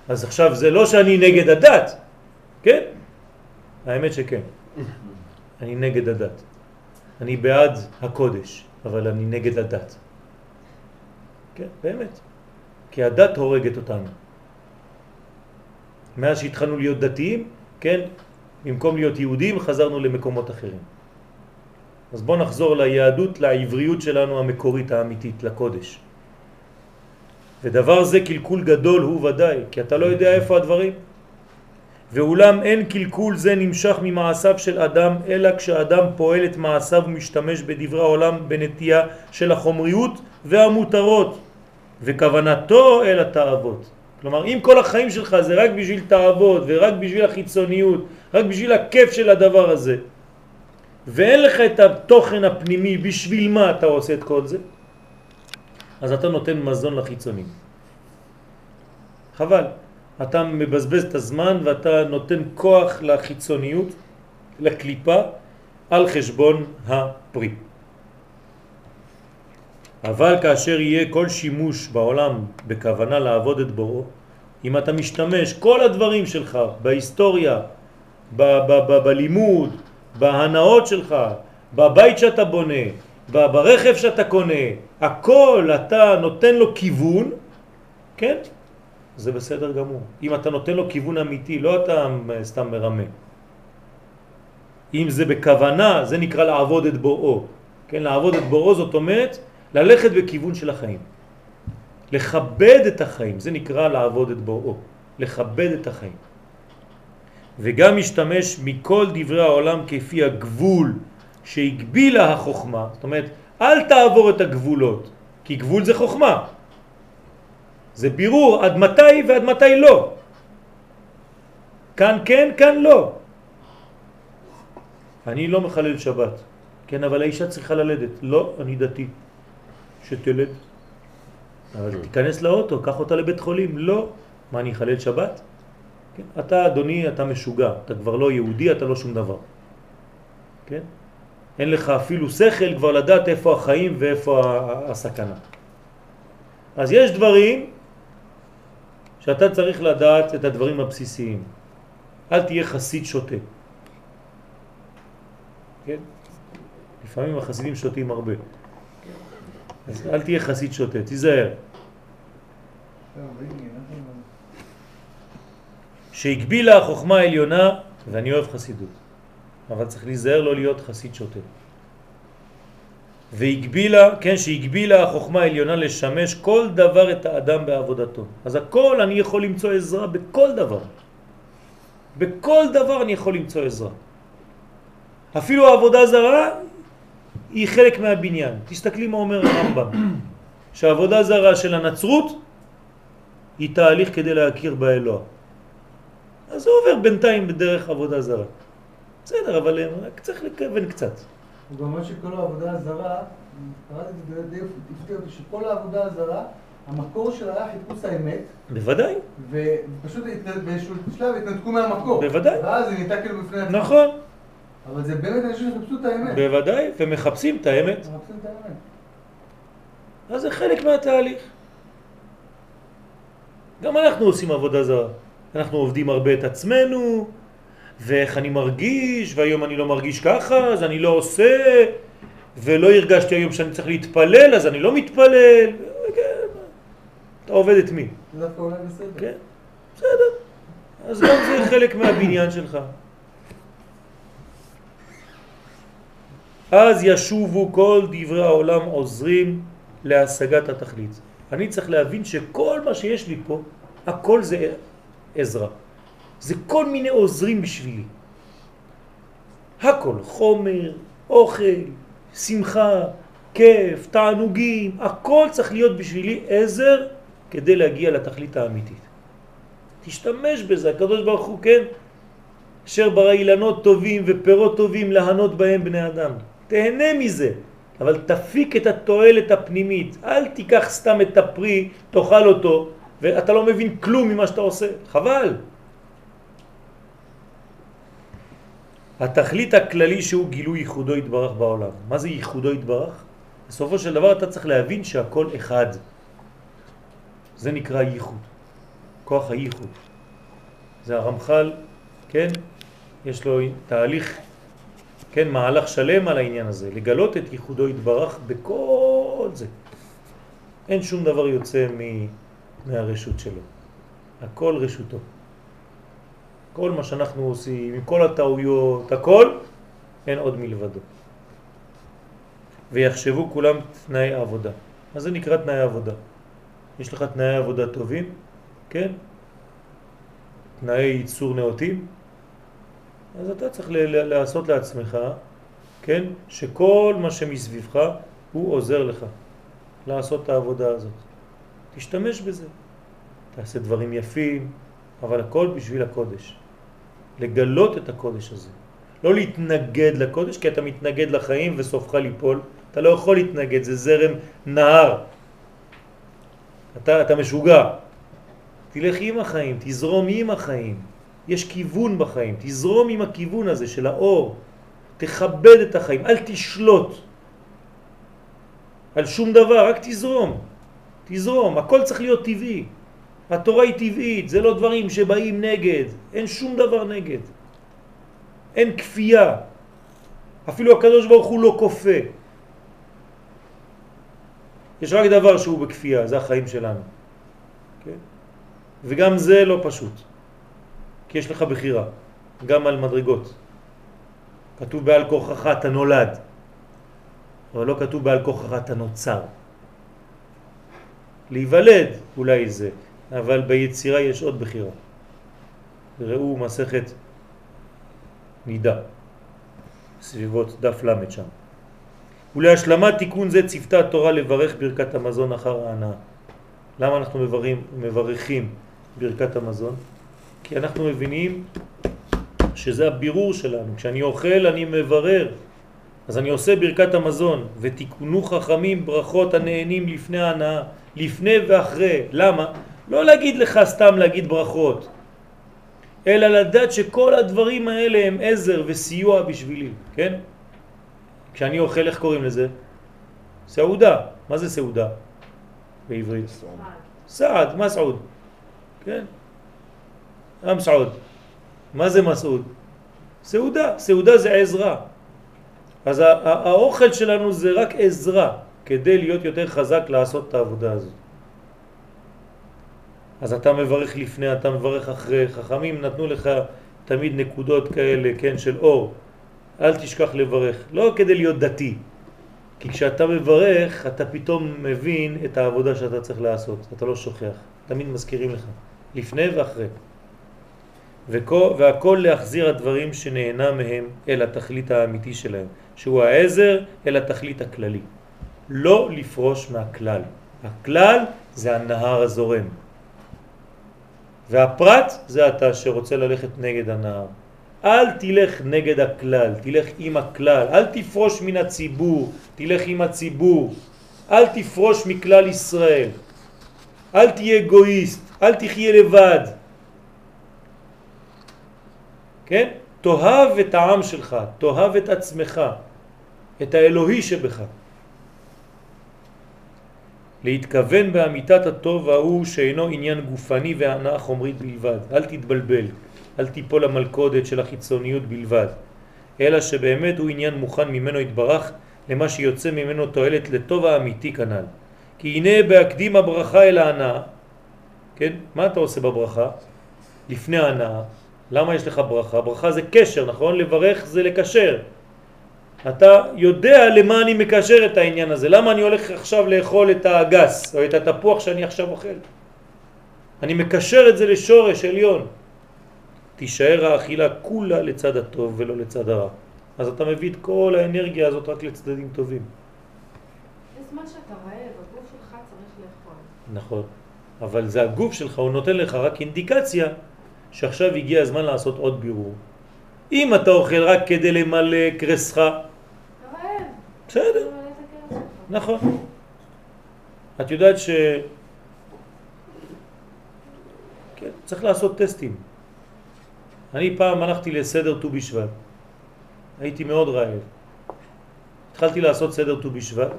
אז עכשיו זה לא שאני נגד הדת, כן? האמת שכן. אני נגד הדת. אני בעד הקודש, אבל אני נגד הדת. כן, באמת. כי הדת הורגת אותנו. מאז שהתחלנו להיות דתיים, כן, במקום להיות יהודים חזרנו למקומות אחרים. אז בואו נחזור ליהדות, לעבריות שלנו המקורית האמיתית, לקודש. ודבר זה קלקול גדול הוא ודאי, כי אתה לא יודע איפה הדברים. ואולם אין קלקול זה נמשך ממעשיו של אדם, אלא כשאדם פועל את מעשיו ומשתמש בדברי העולם בנטייה של החומריות והמותרות, וכוונתו אל התאוות. כלומר, אם כל החיים שלך זה רק בשביל תאוות ורק בשביל החיצוניות, רק בשביל הכיף של הדבר הזה, ואין לך את התוכן הפנימי בשביל מה אתה עושה את כל זה, אז אתה נותן מזון לחיצונים. חבל. אתה מבזבז את הזמן ואתה נותן כוח לחיצוניות, לקליפה, על חשבון הפרי. אבל כאשר יהיה כל שימוש בעולם בכוונה לעבוד את בוראו, אם אתה משתמש כל הדברים שלך בהיסטוריה, בלימוד, בהנאות שלך, בבית שאתה בונה, ברכב שאתה קונה, הכל אתה נותן לו כיוון, כן? זה בסדר גמור. אם אתה נותן לו כיוון אמיתי, לא אתה סתם מרמה. אם זה בכוונה, זה נקרא לעבוד את בוראו. כן, לעבוד את בוראו זאת אומרת ללכת בכיוון של החיים. לכבד את החיים, זה נקרא לעבוד את בוראו. לכבד את החיים. וגם משתמש מכל דברי העולם כפי הגבול שהגבילה החוכמה, זאת אומרת, אל תעבור את הגבולות, כי גבול זה חוכמה. זה בירור עד מתי ועד מתי לא. כאן כן, כאן לא. אני לא מחלל שבת, כן, אבל האישה צריכה ללדת. לא, אני דתי. שתלד. אבל תיכנס לאוטו, קח אותה לבית חולים. לא. מה, אני אחלל שבת? כן? אתה, אדוני, אתה משוגע. אתה כבר לא יהודי, אתה לא שום דבר. כן? אין לך אפילו שכל כבר לדעת איפה החיים ואיפה הסכנה. אז יש דברים שאתה צריך לדעת את הדברים הבסיסיים. אל תהיה חסיד שוטה. כן? לפעמים החסידים שותים הרבה. אז אל תהיה חסיד שוטה, תיזהר. שהגבילה החוכמה העליונה, ואני אוהב חסידות, אבל צריך להיזהר לא להיות חסיד שוטה. והגבילה, כן, שהגבילה החוכמה העליונה לשמש כל דבר את האדם בעבודתו. אז הכל אני יכול למצוא עזרה בכל דבר. בכל דבר אני יכול למצוא עזרה. אפילו העבודה זרה היא חלק מהבניין. תסתכלי מה אומר הרמב"ם, שהעבודה זרה של הנצרות היא תהליך כדי להכיר באלוה. אז זה עובר בינתיים בדרך עבודה זרה. בסדר, אבל רק צריך לכוון קצת. הוא גם אומר שכל העבודה הזרה, קראתי את זה די הפתיע אותי, שכל העבודה הזרה, המקור שלה היה חיפוש האמת. בוודאי. ופשוט באיזשהו שלב התנתקו מהמקור. בוודאי. ואז זה נהייתה כאילו בפני עצמם. נכון. אבל זה באמת אנשים שחיפשו את האמת. בוודאי, ומחפשים את האמת. מחפשים את האמת. אז זה חלק מהתהליך. גם אנחנו עושים עבודה זרה. אנחנו עובדים הרבה את עצמנו, ואיך אני מרגיש, והיום אני לא מרגיש ככה, אז אני לא עושה, ולא הרגשתי היום שאני צריך להתפלל, אז אני לא מתפלל. כן. אתה עובד את מי? זה דווקא אולי בסדר. כן, בסדר. אז גם זה חלק מהבניין שלך. אז ישובו כל דברי העולם עוזרים להשגת התכלית. אני צריך להבין שכל מה שיש לי פה, הכל זה עזרה. זה כל מיני עוזרים בשבילי. הכל, חומר, אוכל, שמחה, כיף, תענוגים, הכל צריך להיות בשבילי עזר כדי להגיע לתכלית האמיתית. תשתמש בזה, הקדוש ברוך הוא, כן? אשר ברא אילנות טובים ופירות טובים להנות בהם בני אדם. תהנה מזה, אבל תפיק את התועלת הפנימית. אל תיקח סתם את הפרי, תאכל אותו, ואתה לא מבין כלום ממה שאתה עושה. חבל. התכלית הכללי שהוא גילוי ייחודו יתברך בעולם. מה זה ייחודו יתברך? בסופו של דבר אתה צריך להבין שהכל אחד. זה נקרא ייחוד. כוח הייחוד. זה הרמח"ל, כן? יש לו תהליך, כן, מהלך שלם על העניין הזה, לגלות את ייחודו יתברך בכל זה. אין שום דבר יוצא מהרשות שלו. הכל רשותו. כל מה שאנחנו עושים, עם כל הטעויות, הכל, אין עוד מלבדו. ויחשבו כולם תנאי עבודה. מה זה נקרא תנאי עבודה? יש לך תנאי עבודה טובים, כן? תנאי ייצור נאותים, אז אתה צריך לעשות לעצמך, כן? שכל מה שמסביבך הוא עוזר לך לעשות את העבודה הזאת. תשתמש בזה. תעשה דברים יפים, אבל הכל בשביל הקודש. לגלות את הקודש הזה. לא להתנגד לקודש, כי אתה מתנגד לחיים וסופך ליפול. אתה לא יכול להתנגד, זה זרם נהר. אתה, אתה משוגע. תלך עם החיים, תזרום עם החיים. יש כיוון בחיים, תזרום עם הכיוון הזה של האור. תכבד את החיים, אל תשלוט על שום דבר, רק תזרום. תזרום, הכל צריך להיות טבעי. התורה היא טבעית, זה לא דברים שבאים נגד, אין שום דבר נגד. אין כפייה. אפילו הקדוש ברוך הוא לא כופה. יש רק דבר שהוא בכפייה, זה החיים שלנו. כן? וגם זה לא פשוט, כי יש לך בחירה, גם על מדרגות. כתוב בעל כוחך אתה נולד, אבל לא כתוב בעל כוחך אתה נוצר. להיוולד אולי זה, אבל ביצירה יש עוד בחירה. ראו מסכת נידה, סביבות דף למד שם. ולהשלמת תיקון זה צפתה התורה לברך ברכת המזון אחר ההנאה. למה אנחנו מברכים, מברכים ברכת המזון? כי אנחנו מבינים שזה הבירור שלנו. כשאני אוכל אני מברר. אז אני עושה ברכת המזון, ותיקונו חכמים ברכות הנהנים לפני ההנאה, לפני ואחרי. למה? לא להגיד לך סתם להגיד ברכות, אלא לדעת שכל הדברים האלה הם עזר וסיוע בשבילי, כן? כשאני אוכל, איך קוראים לזה? סעודה. מה זה סעודה בעברית? סעד, מסעוד. כן? המסעוד. מה זה מסעוד? סעודה. סעודה זה עזרה. אז האוכל שלנו זה רק עזרה כדי להיות יותר חזק לעשות את העבודה הזאת. אז אתה מברך לפני, אתה מברך אחרי. חכמים נתנו לך תמיד נקודות כאלה, כן, של אור. אל תשכח לברך, לא כדי להיות דתי, כי כשאתה מברך אתה פתאום מבין את העבודה שאתה צריך לעשות, אתה לא שוכח, תמיד מזכירים לך, לפני ואחרי. וכל, והכל להחזיר הדברים שנהנה מהם אל התכלית האמיתי שלהם, שהוא העזר אל התכלית הכללי. לא לפרוש מהכלל. הכלל זה הנהר הזורם. והפרט זה אתה שרוצה ללכת נגד הנהר. אל תלך נגד הכלל, תלך עם הכלל, אל תפרוש מן הציבור, תלך עם הציבור, אל תפרוש מכלל ישראל, אל תהיה אגואיסט, אל תחיה לבד. כן? תאהב את העם שלך, תאהב את עצמך, את האלוהי שבך. להתכוון באמיתת הטוב ההוא שאינו עניין גופני והנאה חומרית בלבד. אל תתבלבל, אל תיפול למלכודת של החיצוניות בלבד, אלא שבאמת הוא עניין מוכן ממנו התברך למה שיוצא ממנו תועלת לטוב האמיתי כנ"ל. כי הנה בהקדים הברכה אל ההנאה, כן? מה אתה עושה בברכה? לפני ההנאה. למה יש לך ברכה? ברכה זה קשר, נכון? לברך זה לקשר. אתה יודע למה אני מקשר את העניין הזה. למה אני הולך עכשיו לאכול את האגס או את התפוח שאני עכשיו אוכל? אני מקשר את זה לשורש עליון. תישאר האכילה כולה לצד הטוב ולא לצד הרע. אז אתה מביא את כל האנרגיה הזאת רק לצדדים טובים. בזמן שאתה רעב, הגוף שלך צריך לאכול. נכון, אבל זה הגוף שלך, הוא נותן לך רק אינדיקציה שעכשיו הגיע הזמן לעשות עוד בירור. אם אתה אוכל רק כדי למלא קרסך. בסדר. נכון. את יודעת ש... כן, צריך לעשות טסטים. אני פעם הלכתי לסדר ט"ו בשבט, הייתי מאוד רעב. התחלתי לעשות סדר ט"ו בשבט,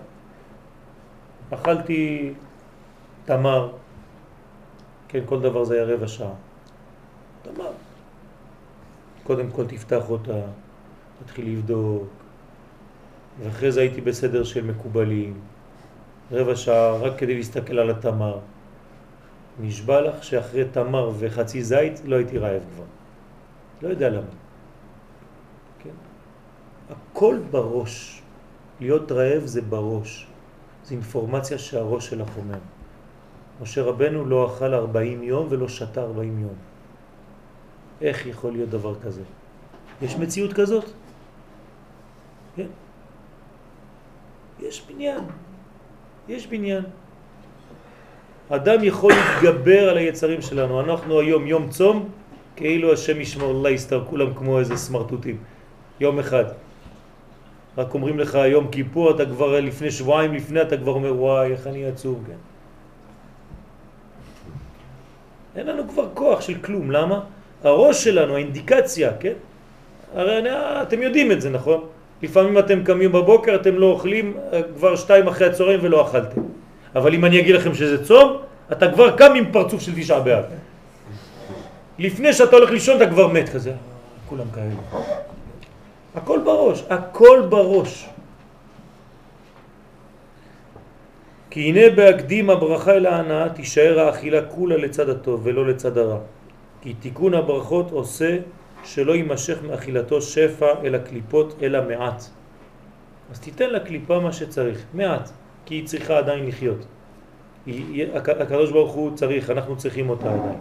אכלתי תמר, כן, כל דבר זה היה רבע שעה. תמר. קודם כל תפתח אותה, תתחיל לבדוק, ואחרי זה הייתי בסדר של מקובלים, רבע שעה רק כדי להסתכל על התמר. נשבע לך שאחרי תמר וחצי זית לא הייתי רעב כבר. לא יודע למה. כן? הכל בראש. להיות רעב זה בראש. זה אינפורמציה שהראש שלך אומר. משה רבנו לא אכל 40 יום ולא שתה 40 יום. איך יכול להיות דבר כזה? יש מציאות כזאת? כן. יש בניין. יש בניין. אדם יכול להתגבר על היצרים שלנו. אנחנו היום יום צום, כאילו השם ישמור, אללה יסתר, כולם כמו איזה סמרטוטים. יום אחד. רק אומרים לך יום כיפור, אתה כבר לפני שבועיים לפני, אתה כבר אומר וואי, איך אני עצוב, כן. אין לנו כבר כוח של כלום, למה? הראש שלנו, האינדיקציה, כן? הרי אני, אתם יודעים את זה, נכון? לפעמים אתם קמים בבוקר, אתם לא אוכלים אה, כבר שתיים אחרי הצהריים ולא אכלתם. אבל אם אני אגיד לכם שזה צום, אתה כבר קם עם פרצוף של תשעה באב. לפני שאתה הולך לישון אתה כבר מת כזה. כולם כאלה. הכל בראש, הכל בראש. כי הנה בהקדים הברכה אל ההנאה תישאר האכילה כולה לצד הטוב ולא לצד הרע. כי תיקון הברכות עושה שלא יימשך מאכילתו שפע אל הקליפות אלא מעט. אז תיתן לקליפה מה שצריך, מעט, כי היא צריכה עדיין לחיות. הקדוש ברוך הוא צריך, אנחנו צריכים אותה עדיין.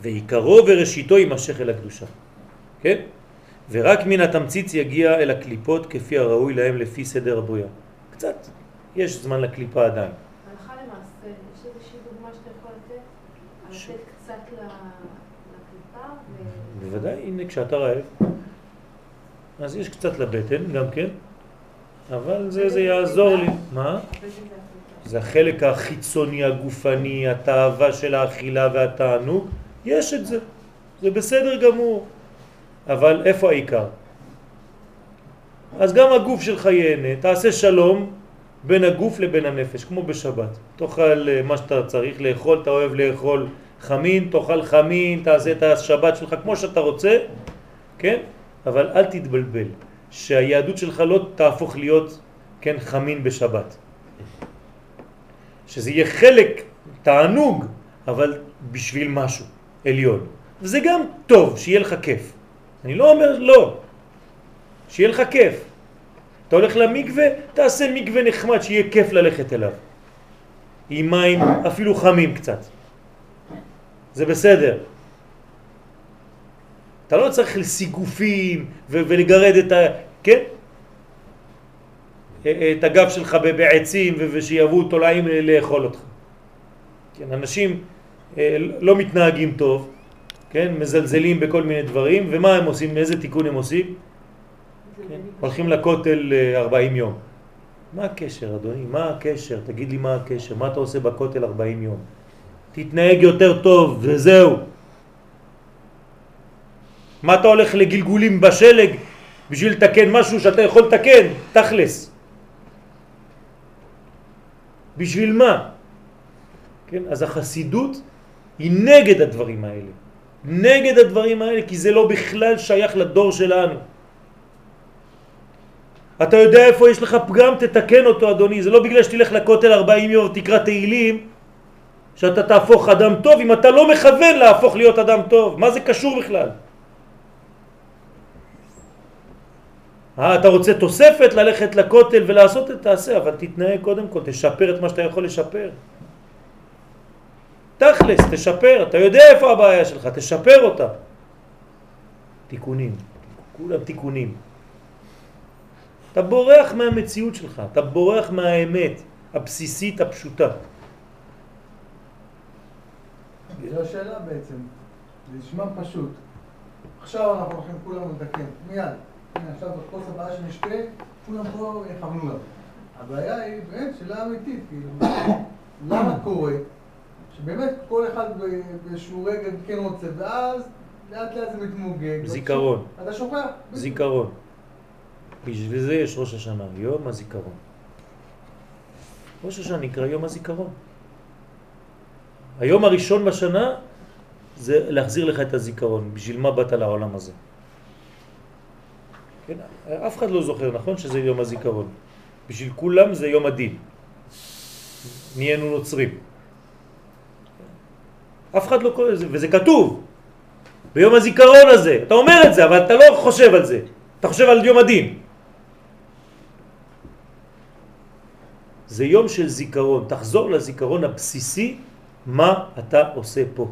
ועיקרו וראשיתו יימשך אל הקדושה. כן? ורק מן התמציץ יגיע אל הקליפות כפי הראוי להם לפי סדר הבריאה. קצת, יש זמן לקליפה עדיין. הלכה למעשה, יש איזושהי דוגמה שאתה יכול לתת? ש- לתת קצת ל- לקליפה? ו- בוודאי, הנה כשאתה רעב, אז יש קצת לבטן גם כן, אבל זה, זה יעזור לי. מה? זה החלק החיצוני הגופני, התאווה של האכילה והתענוג, יש את זה, זה בסדר גמור, אבל איפה העיקר? אז גם הגוף שלך ייהנה, תעשה שלום בין הגוף לבין הנפש, כמו בשבת. תאכל אה, מה שאתה צריך לאכול, אתה אוהב לאכול חמין, תאכל חמין, תעשה את השבת שלך כמו שאתה רוצה, כן? אבל אל תתבלבל, שהיהדות שלך לא תהפוך להיות, כן, חמין בשבת. שזה יהיה חלק, תענוג, אבל בשביל משהו עליון. וזה גם טוב, שיהיה לך כיף. אני לא אומר לא, שיהיה לך כיף. אתה הולך למקווה, תעשה מקווה נחמד, שיהיה כיף ללכת אליו. עם מים אפילו חמים קצת. זה בסדר. אתה לא צריך לסיגופים ולגרד את ה... כן? את הגב שלך בעצים ושיבואו תולעים ל- לאכול אותך. כן, אנשים אה, לא מתנהגים טוב, כן, מזלזלים בכל מיני דברים, ומה הם עושים? איזה תיקון הם עושים? כן, הולכים לכותל אה, 40 יום. מה הקשר, אדוני? מה הקשר? תגיד לי מה הקשר. מה אתה עושה בכותל 40 יום? תתנהג יותר טוב, וזהו. מה אתה הולך לגלגולים בשלג בשביל לתקן משהו שאתה יכול לתקן? תכלס. בשביל מה? כן, אז החסידות היא נגד הדברים האלה. נגד הדברים האלה, כי זה לא בכלל שייך לדור שלנו. אתה יודע איפה יש לך פגם, תתקן אותו אדוני. זה לא בגלל שתלך לכותל 40 יום ותקרא תהילים, שאתה תהפוך אדם טוב, אם אתה לא מכוון להפוך להיות אדם טוב. מה זה קשור בכלל? אה, אתה רוצה תוספת ללכת לכותל ולעשות את תעשה, אבל תתנהג קודם כל, תשפר את מה שאתה יכול לשפר. תכלס, תשפר, אתה יודע איפה הבעיה שלך, תשפר אותה. תיקונים, כולם תיקונים. אתה בורח מהמציאות שלך, אתה בורח מהאמת הבסיסית הפשוטה. זו השאלה בעצם. זה נשמע פשוט. עכשיו אנחנו הולכים כולם לתקן, מיד. הנה עכשיו בכוס הבאה שנשתה, כולם פה יכוונו לה. הבעיה היא באמת שאלה אמיתית, כאילו, למה קורה שבאמת כל אחד באיזשהו רגע כן רוצה, ואז לאט לאט זה מתמוגג. זיכרון. אתה שוכח. זיכרון. בשביל זה יש ראש השנה, יום הזיכרון. ראש השנה נקרא יום הזיכרון. היום הראשון בשנה זה להחזיר לך את הזיכרון, בשביל מה באת לעולם הזה. כן, אף אחד לא זוכר, נכון שזה יום הזיכרון. בשביל כולם זה יום הדין. נהיינו נוצרים. אף אחד לא קורא לזה, וזה כתוב. ביום הזיכרון הזה, אתה אומר את זה, אבל אתה לא חושב על זה. אתה חושב על יום הדין. זה יום של זיכרון, תחזור לזיכרון הבסיסי, מה אתה עושה פה.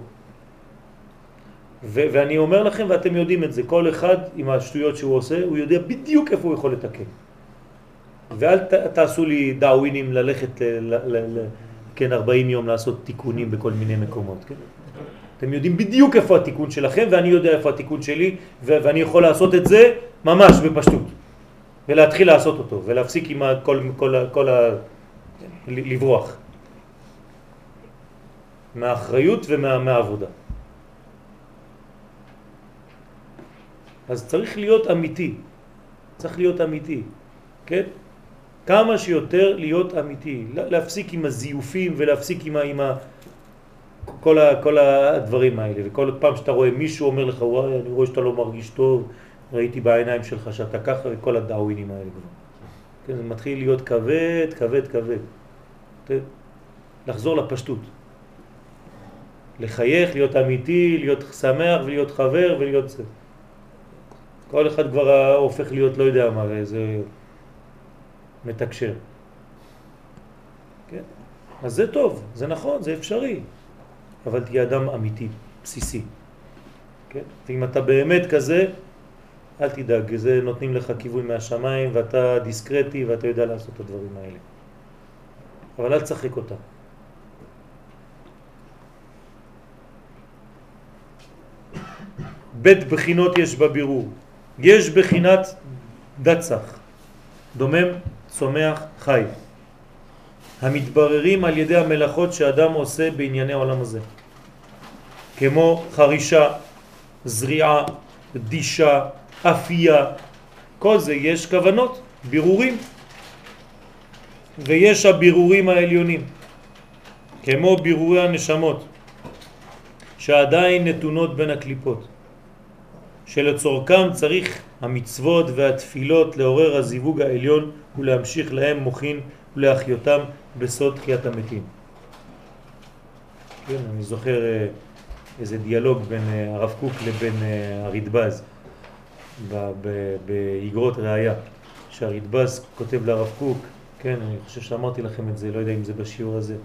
ו- ואני אומר לכם, ואתם יודעים את זה, כל אחד עם השטויות שהוא עושה, הוא יודע בדיוק איפה הוא יכול לתקן. ואל ת- תעשו לי דאווינים ללכת ל- ל- ל- כן, 40 יום לעשות תיקונים בכל מיני מקומות, כן? אתם יודעים בדיוק איפה התיקון שלכם ואני יודע איפה התיקון שלי ואני יכול לעשות את זה ממש בפשטות ולהתחיל לעשות אותו ולהפסיק עם כל, כל, כל ה... לברוח מהאחריות ומהעבודה. אז צריך להיות אמיתי, צריך להיות אמיתי, כן? כמה שיותר להיות אמיתי, להפסיק עם הזיופים ולהפסיק עם, עם ה, כל, ה, כל הדברים האלה, וכל פעם שאתה רואה מישהו אומר לך, וואי, אני רואה שאתה לא מרגיש טוב, ראיתי בעיניים שלך שאתה ככה, וכל הדאווינים האלה כבר. כן, זה מתחיל להיות כבד, כבד, כבד. לחזור לפשטות. לחייך, להיות אמיתי, להיות שמח ולהיות חבר ולהיות זה. כל אחד כבר הופך להיות לא יודע מה, איזה מתקשר. כן? אז זה טוב, זה נכון, זה אפשרי, אבל תהיה אדם אמיתי, בסיסי. כן? ואם אתה באמת כזה, אל תדאג, זה נותנים לך כיוון מהשמיים ואתה דיסקרטי ואתה יודע לעשות את הדברים האלה. אבל אל תשחק אותה. בית בחינות יש בבירור. יש בחינת דצח, דומם, צומח, חי, המתבררים על ידי המלאכות שאדם עושה בענייני העולם הזה, כמו חרישה, זריעה, דישה, אפייה, כל זה יש כוונות, בירורים, ויש הבירורים העליונים, כמו בירורי הנשמות, שעדיין נתונות בין הקליפות. שלצורכם צריך המצוות והתפילות לעורר הזיווג העליון ולהמשיך להם מוכין ולהחיותם בסוד תחיית המתים. כן, אני זוכר אה, איזה דיאלוג בין אה, הרב קוק לבין אה, הרדב"ז באגרות ראייה, שהרדב"ז כותב לרב קוק, כן, אני חושב שאמרתי לכם את זה, לא יודע אם זה בשיעור הזה,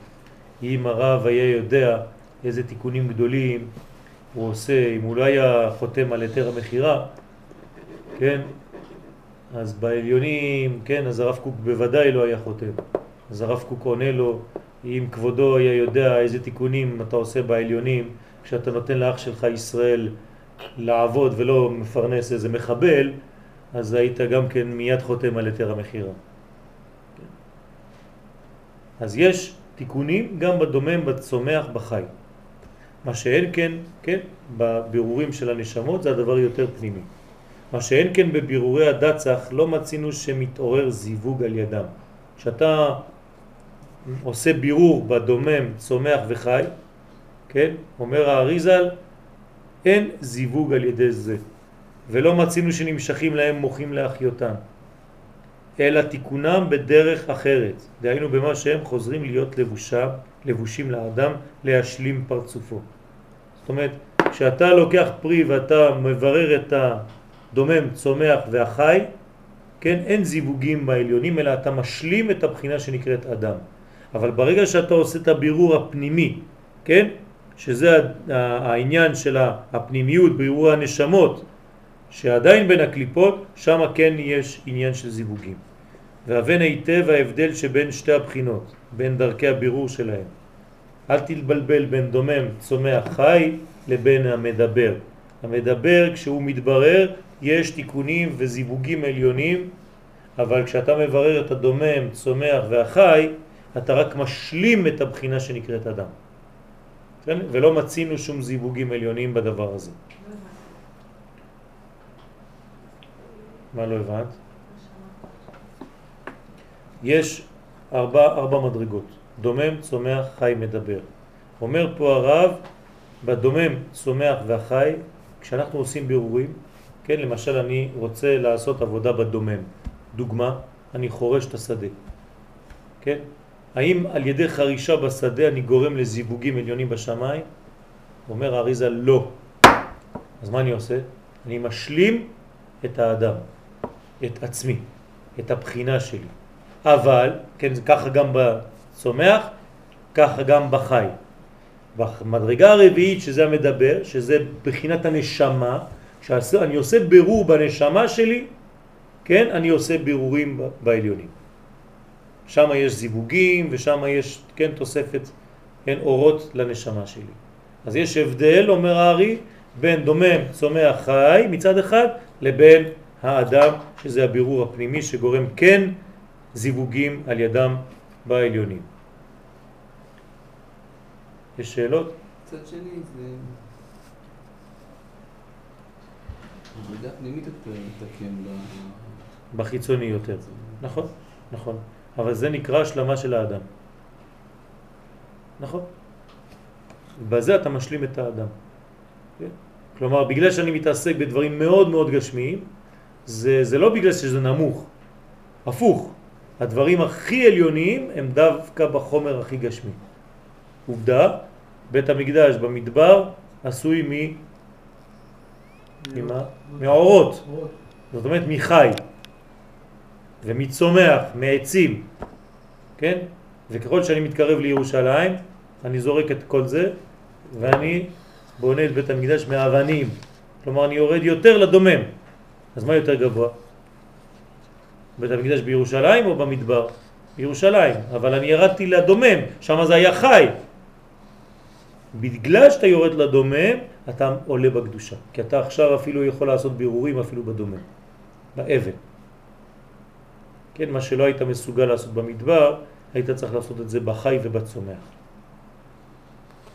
אם הרב היה יודע איזה תיקונים גדולים הוא עושה, אם הוא לא היה חותם על היתר המכירה, כן, אז בעליונים, כן, אז הרב קוק בוודאי לא היה חותם. אז הרב קוק עונה לו, אם כבודו היה יודע איזה תיקונים אתה עושה בעליונים, כשאתה נותן לאח שלך ישראל לעבוד ולא מפרנס איזה מחבל, אז היית גם כן מיד חותם על היתר המכירה. אז יש תיקונים גם בדומם, בצומח, בחי. מה שאין כן, כן, בבירורים של הנשמות זה הדבר יותר פנימי. מה שאין כן בבירורי הדצח לא מצינו שמתעורר זיווג על ידם. כשאתה עושה בירור בדומם, צומח וחי, כן, אומר האריזל, אין זיווג על ידי זה, ולא מצינו שנמשכים להם מוחים לאחיותם, אלא תיקונם בדרך אחרת, דהיינו במה שהם חוזרים להיות לבושה, לבושים לאדם להשלים פרצופו. זאת אומרת, כשאתה לוקח פרי ואתה מברר את הדומם, צומח והחי, כן, אין זיווגים בעליונים, אלא אתה משלים את הבחינה שנקראת אדם. אבל ברגע שאתה עושה את הבירור הפנימי, כן, שזה העניין של הפנימיות, בירור הנשמות, שעדיין בין הקליפות, שם כן יש עניין של זיווגים. והבן היטב ההבדל שבין שתי הבחינות, בין דרכי הבירור שלהם. אל תתבלבל בין דומם, צומח, חי לבין המדבר. המדבר כשהוא מתברר יש תיקונים וזיווגים עליונים, אבל כשאתה מברר את הדומם, צומח והחי, אתה רק משלים את הבחינה שנקראת אדם. כן? ולא מצינו שום זיווגים עליונים בדבר הזה. מה לא הבנת? יש ארבע, ארבע מדרגות. דומם, צומח, חי, מדבר. אומר פה הרב, בדומם, צומח והחי, כשאנחנו עושים בירורים, כן, למשל אני רוצה לעשות עבודה בדומם. דוגמה, אני חורש את השדה. כן? האם על ידי חרישה בשדה אני גורם לזיווגים עליונים בשמיים? אומר האריזה לא. אז מה אני עושה? אני משלים את האדם, את עצמי, את הבחינה שלי. אבל, כן, ככה גם בצומח, ככה גם בחי. במדרגה הרביעית, שזה המדבר, שזה בחינת הנשמה, כשאני עושה בירור בנשמה שלי, כן, אני עושה בירורים בעליונים. שם יש זיווגים ושם יש, כן, תוספת, כן, אורות לנשמה שלי. אז יש הבדל, אומר הארי, בין דומם, צומח, חי מצד אחד, לבין האדם, שזה הבירור הפנימי שגורם כן זיווגים על ידם בעליונים. יש שאלות? מצד שני זה... עבודה פנימית יותר מתקן ב... בחיצוני יותר. נכון, נכון. אבל זה נקרא השלמה של האדם. נכון. בזה אתה משלים את האדם. כן? כלומר, בגלל שאני מתעסק בדברים מאוד מאוד גשמיים, זה, זה לא בגלל שזה נמוך, הפוך. הדברים הכי עליוניים הם דווקא בחומר הכי גשמי. עובדה, בית המקדש במדבר עשוי מ... ממה? מעורות. זאת אומרת מחי ומצומח, מעצים, כן? וככל שאני מתקרב לירושלים, אני זורק את כל זה ואני בונה את בית המקדש מאבנים. כלומר, אני יורד יותר לדומם. אז מה יותר גבוה? בית המקדש בירושלים או במדבר? בירושלים, אבל אני ירדתי לדומם, שם זה היה חי. בגלל שאתה יורד לדומם, אתה עולה בקדושה. כי אתה עכשיו אפילו יכול לעשות בירורים אפילו בדומם, באבן. כן, מה שלא היית מסוגל לעשות במדבר, היית צריך לעשות את זה בחי ובצומח.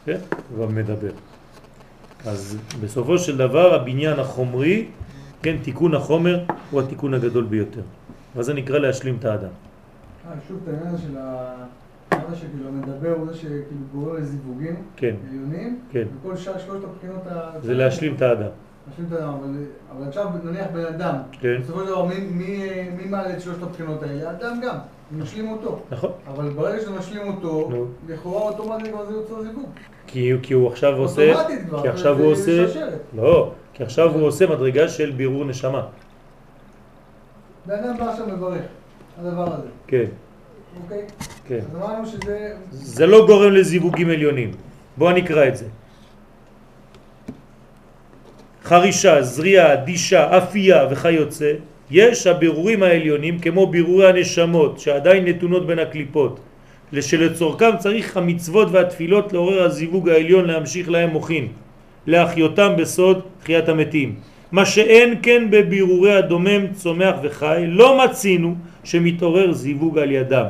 כן? במדבר. אז בסופו של דבר הבניין החומרי, כן, תיקון החומר הוא התיקון הגדול ביותר. וזה נקרא להשלים את האדם. אה, שוב, את העניין של ה... מה שכאילו המדבר הוא זה שכאילו גורר לזיווגים כן, עליונים, כן. וכל שאר שלושת הבחינות ה... זה להשלים את האדם. להשלים את האדם, אבל, אבל עכשיו נניח בן אדם, כן. בסופו של דבר מי, מי, מי מעלה את שלושת הבחינות האלה? האדם גם, משלים אותו. נכון. אבל ברגע שאתה משלים אותו. לכאורה אוטומטית כבר זה יוצר זיווג. כי, הוא עכשיו עושה, אוטומטית כבר, כי עכשיו זה- הוא זה עושה. לא, כי עכשיו הוא עושה מדרגה של בירור נשמה. בן אדם בא עכשיו מברך, הדבר הזה, כן, אוקיי? כן. אז אמרנו שזה... זה לא גורם לזיווגים עליונים. בואו נקרא את זה. חרישה, זריעה, דישה, אפייה וכיוצא, יש הבירורים העליונים כמו בירורי הנשמות שעדיין נתונות בין הקליפות, שלצורכם צריך המצוות והתפילות לעורר הזיווג העליון להמשיך להם מוכין, להחיותם בסוד תחיית המתים. מה שאין כן בבירורי הדומם, צומח וחי, לא מצינו שמתעורר זיווג על ידם.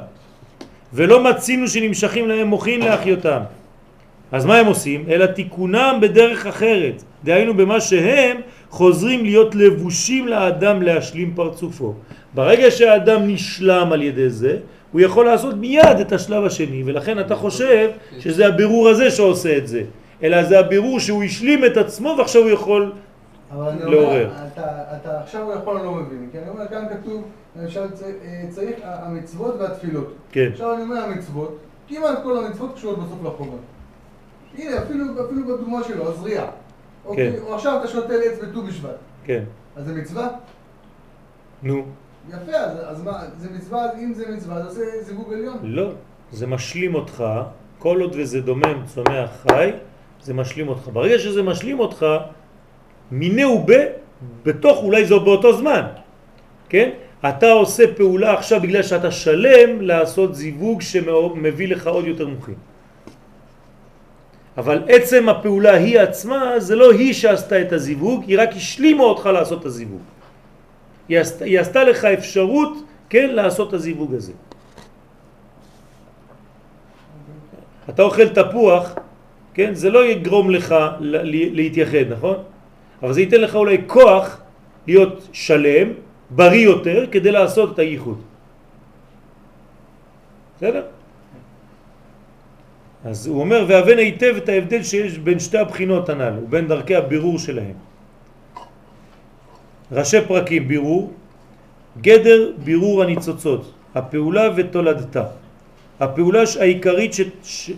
ולא מצינו שנמשכים להם מוכין להחיותם. אז מה הם עושים? אלא תיקונם בדרך אחרת, דהיינו במה שהם חוזרים להיות לבושים לאדם להשלים פרצופו. ברגע שהאדם נשלם על ידי זה, הוא יכול לעשות מיד את השלב השני, ולכן אתה חושב שזה הבירור הזה שעושה את זה, אלא זה הבירור שהוא השלים את עצמו ועכשיו הוא יכול... אבל אני לעורר. אומר, אתה, עכשיו יכול לא מבין, כי אני אומר, כאן כתוב, למשל, אה, צריך המצוות והתפילות. כן, עכשיו אני אומר המצוות, כמעט כל המצוות קשורות בסוף לחומר. הנה, אפילו, אפילו בדוגמה שלו, הזריעה. אוקיי? או עכשיו אתה שותל עץ בט"ו בשבט. כן, אז זה מצווה? נו, יפה, אז, אז מה, זה מצווה, אם זה מצווה, אז זה זיווג עליון. לא, זה משלים אותך, כל עוד וזה דומם, צומח, חי, זה משלים אותך. ברגע שזה משלים אותך, מיני ובה, בתוך אולי זה באותו זמן, כן? אתה עושה פעולה עכשיו בגלל שאתה שלם לעשות זיווג שמביא לך עוד יותר מוחין. אבל עצם הפעולה היא עצמה, זה לא היא שעשתה את הזיווג, היא רק השלימה אותך לעשות את הזיווג. היא עשתה, היא עשתה לך אפשרות, כן, לעשות את הזיווג הזה. אתה אוכל תפוח, כן, זה לא יגרום לך להתייחד, נכון? אבל זה ייתן לך אולי כוח להיות שלם, בריא יותר, כדי לעשות את הייחוד. בסדר? אז הוא אומר, והבן היטב את ההבדל שיש בין שתי הבחינות הנ"ל, ובין דרכי הבירור שלהם. ראשי פרקים בירור, גדר בירור הניצוצות, הפעולה ותולדתה. הפעולה העיקרית ש... ש...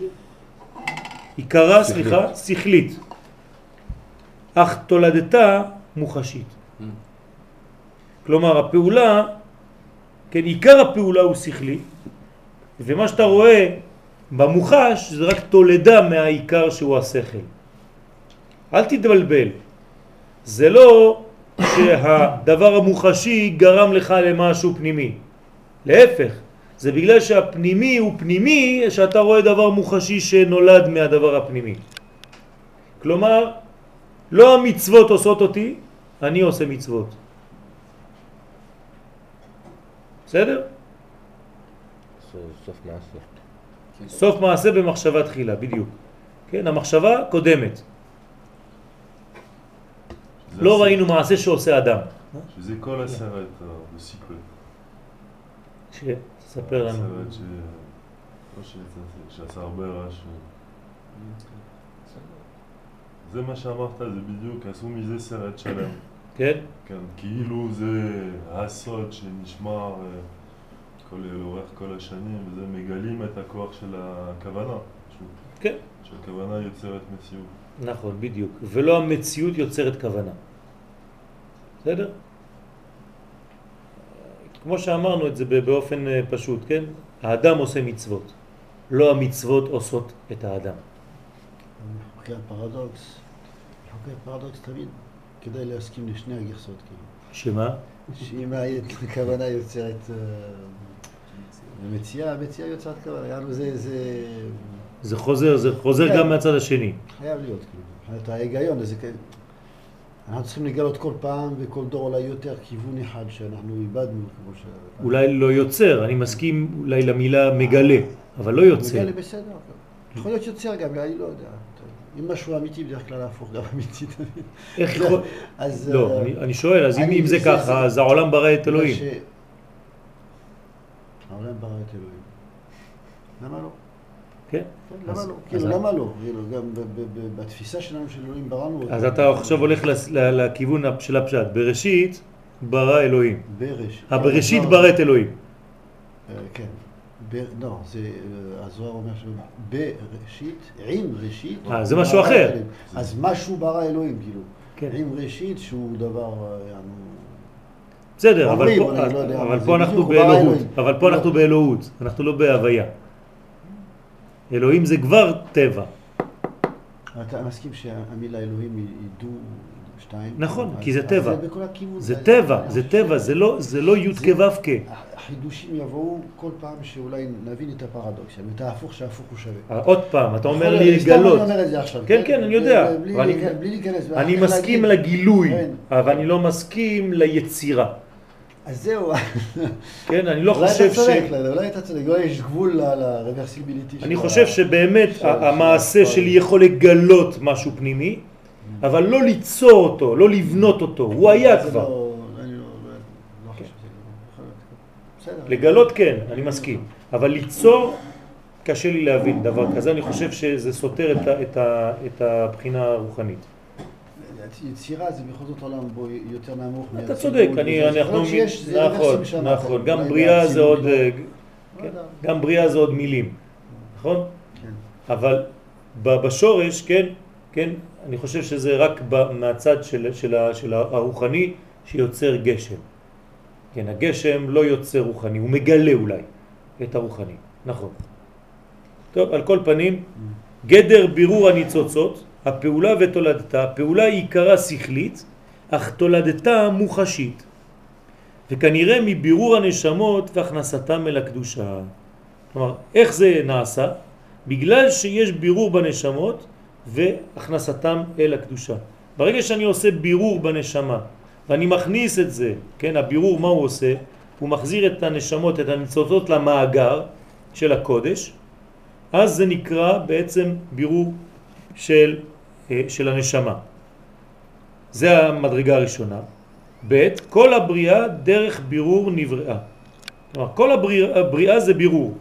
עיקרה, שכלית. סליחה, שכלית, אך תולדתה מוחשית. כלומר, הפעולה, כן, עיקר הפעולה הוא שכלי, ומה שאתה רואה במוחש זה רק תולדה מהעיקר שהוא השכל. אל תתבלבל. זה לא שהדבר המוחשי גרם לך למשהו פנימי. להפך, זה בגלל שהפנימי הוא פנימי, שאתה רואה דבר מוחשי שנולד מהדבר הפנימי. כלומר, לא המצוות עושות אותי, אני עושה מצוות. בסדר? סוף מעשה. סוף מעשה במחשבה תחילה, בדיוק. כן, המחשבה קודמת. לא ראינו מעשה שעושה אדם. שזה כל הסרט, אה, בסיקוול. תספר לנו. הסרט ש... שעשה הרבה רעש. זה מה שאמרת, זה בדיוק, עשו מזה סרט שלם. כן? כן, כאילו זה הסוד שנשמר אה, כל, לאורך כל השנים, וזה מגלים את הכוח של הכוונה. כן. שהכוונה יוצרת מציאות. נכון, בדיוק. ולא המציאות יוצרת כוונה. בסדר? כמו שאמרנו את זה באופן אה, פשוט, כן? האדם עושה מצוות, לא המצוות עושות את האדם. חוקי הפרדוקס, חוקי הפרדוקס תמיד כדאי להסכים לשני הגרסות, כאילו. שמה? שאם הכוונה יוצרת אה, מציאה, המציאה יוצרת כוונה, יענו זה, זה זה חוזר, זה חוזר. גם מהצד השני. חייב להיות, כאילו, מבחינת ההיגיון, זה כאילו, אנחנו צריכים לגלות כל פעם וכל דור אולי יותר כיוון אחד שאנחנו איבדנו, כמו ש... אולי לא יוצר, אני מסכים אולי למילה מגלה, אבל לא יוצר. מגלה בסדר, יכול להיות יוצר גם, אני לא יודע. אם משהו אמיתי, בדרך כלל להפוך גם אמיתי תמיד. איך יכול... אז... לא, אה, אני- שואל, אז אם זה ככה, אז העולם ברא את אלוהים. העולם ברא את אלוהים. למה לא? כן? כן, למה לא? כאילו, למה לא? כאילו, גם ב- ב- ב- בתפיסה שלנו של אלוהים בראנו אותו. אז אתה עכשיו הולך לכיוון של הפשט. בראשית ברא אלוהים. בראש. הבראשית הזוהר- ברא את אלוהים. אה, כן. לא, זה, אה, הזוהר אומר שבראשית, עם ראשית. אה, זה משהו אחר. אז משהו ברא אלוהים, כאילו. כן. עם ראשית, שהוא דבר, אה. בסדר, אבל פה- לא אבל פה אנחנו באלוהות. אלוהים. אבל פה לא. אנחנו באלוהות. אנחנו לא בהוויה. אלוהים זה כבר טבע. אתה מסכים שהמילה אלוהים היא דו... שתיים? נכון, כי זה טבע. זה טבע, זה טבע, זה לא- זה לא י' כו' כ'. החידושים יבואו כל פעם שאולי נבין את הפרדוקס, את ההפוך שההפוך הוא שווה. עוד פעם, אתה אומר יכול לי לגלות. אני אומר את זה עכשיו. כן, כן, אני יודע. אני מסכים לגילוי, כן. אבל אני לא מסכים ליצירה. אז זהו. כן, אני לא אולי חושב אתה ש... צודק, לא אולי אתה צודק, אולי יש גבול לרוורסיביליטי. אני חושב שבאמת המעשה של- שלי יכול לגלות משהו פנימי, אבל לא ליצור אותו, לא לבנות אותו, הוא היה כבר. לא- אני לא לא. בסדר. לגלות כן, אני מסכים, אבל ליצור, קשה לי להבין דבר כזה, אני חושב שזה סותר את את הבחינה הרוחנית. יצירה זה בכל זאת עולם בו יותר נמוך. אתה צודק, אני, אנחנו, זה נכון, נכון, גם בריאה זה עוד. אה, לא כן. גם בריאה זה עוד מילים, נכון? כן. אבל בשורש, כן, כן, אני חושב שזה רק מהצד של, של, של הרוחני שיוצר גשם. כן, הגשם לא יוצר רוחני, הוא מגלה אולי את הרוחני, נכון. טוב, על כל פנים, גדר בירור הניצוצות, הפעולה ותולדתה, הפעולה היא עיקרה שכלית, אך תולדתה מוחשית, וכנראה מבירור הנשמות והכנסתם אל הקדושה. כלומר, איך זה נעשה? בגלל שיש בירור בנשמות והכנסתם אל הקדושה. ברגע שאני עושה בירור בנשמה ואני מכניס את זה, כן, הבירור מה הוא עושה? הוא מחזיר את הנשמות, את הניצוצות למאגר של הקודש, אז זה נקרא בעצם בירור של, אה, של הנשמה. זה המדרגה הראשונה. ב' כל הבריאה דרך בירור נבראה. כלומר, כל הבריאה, הבריאה זה בירור.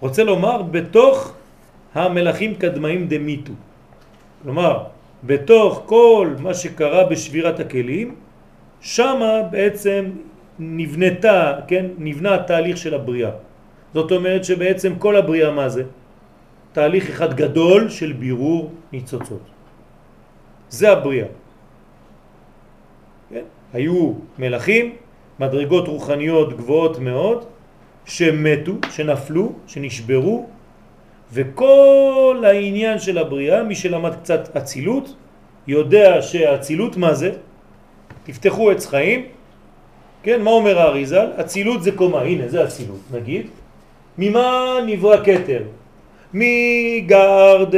רוצה לומר, בתוך המלאכים קדמאים דמיתו. כלומר, בתוך כל מה שקרה בשבירת הכלים, שמה בעצם נבנתה, כן, נבנה התהליך של הבריאה. זאת אומרת שבעצם כל הבריאה מה זה? תהליך אחד גדול של בירור ניצוצות. זה הבריאה. כן? היו מלאכים, מדרגות רוחניות גבוהות מאוד, שמתו, שנפלו, שנשברו, וכל העניין של הבריאה, מי שלמד קצת אצילות, יודע שהאצילות מה זה? תפתחו עץ חיים, כן, מה אומר האריזל? אצילות זה קומה, הנה זה אצילות, נגיד, ממה נברא כתר? מגרד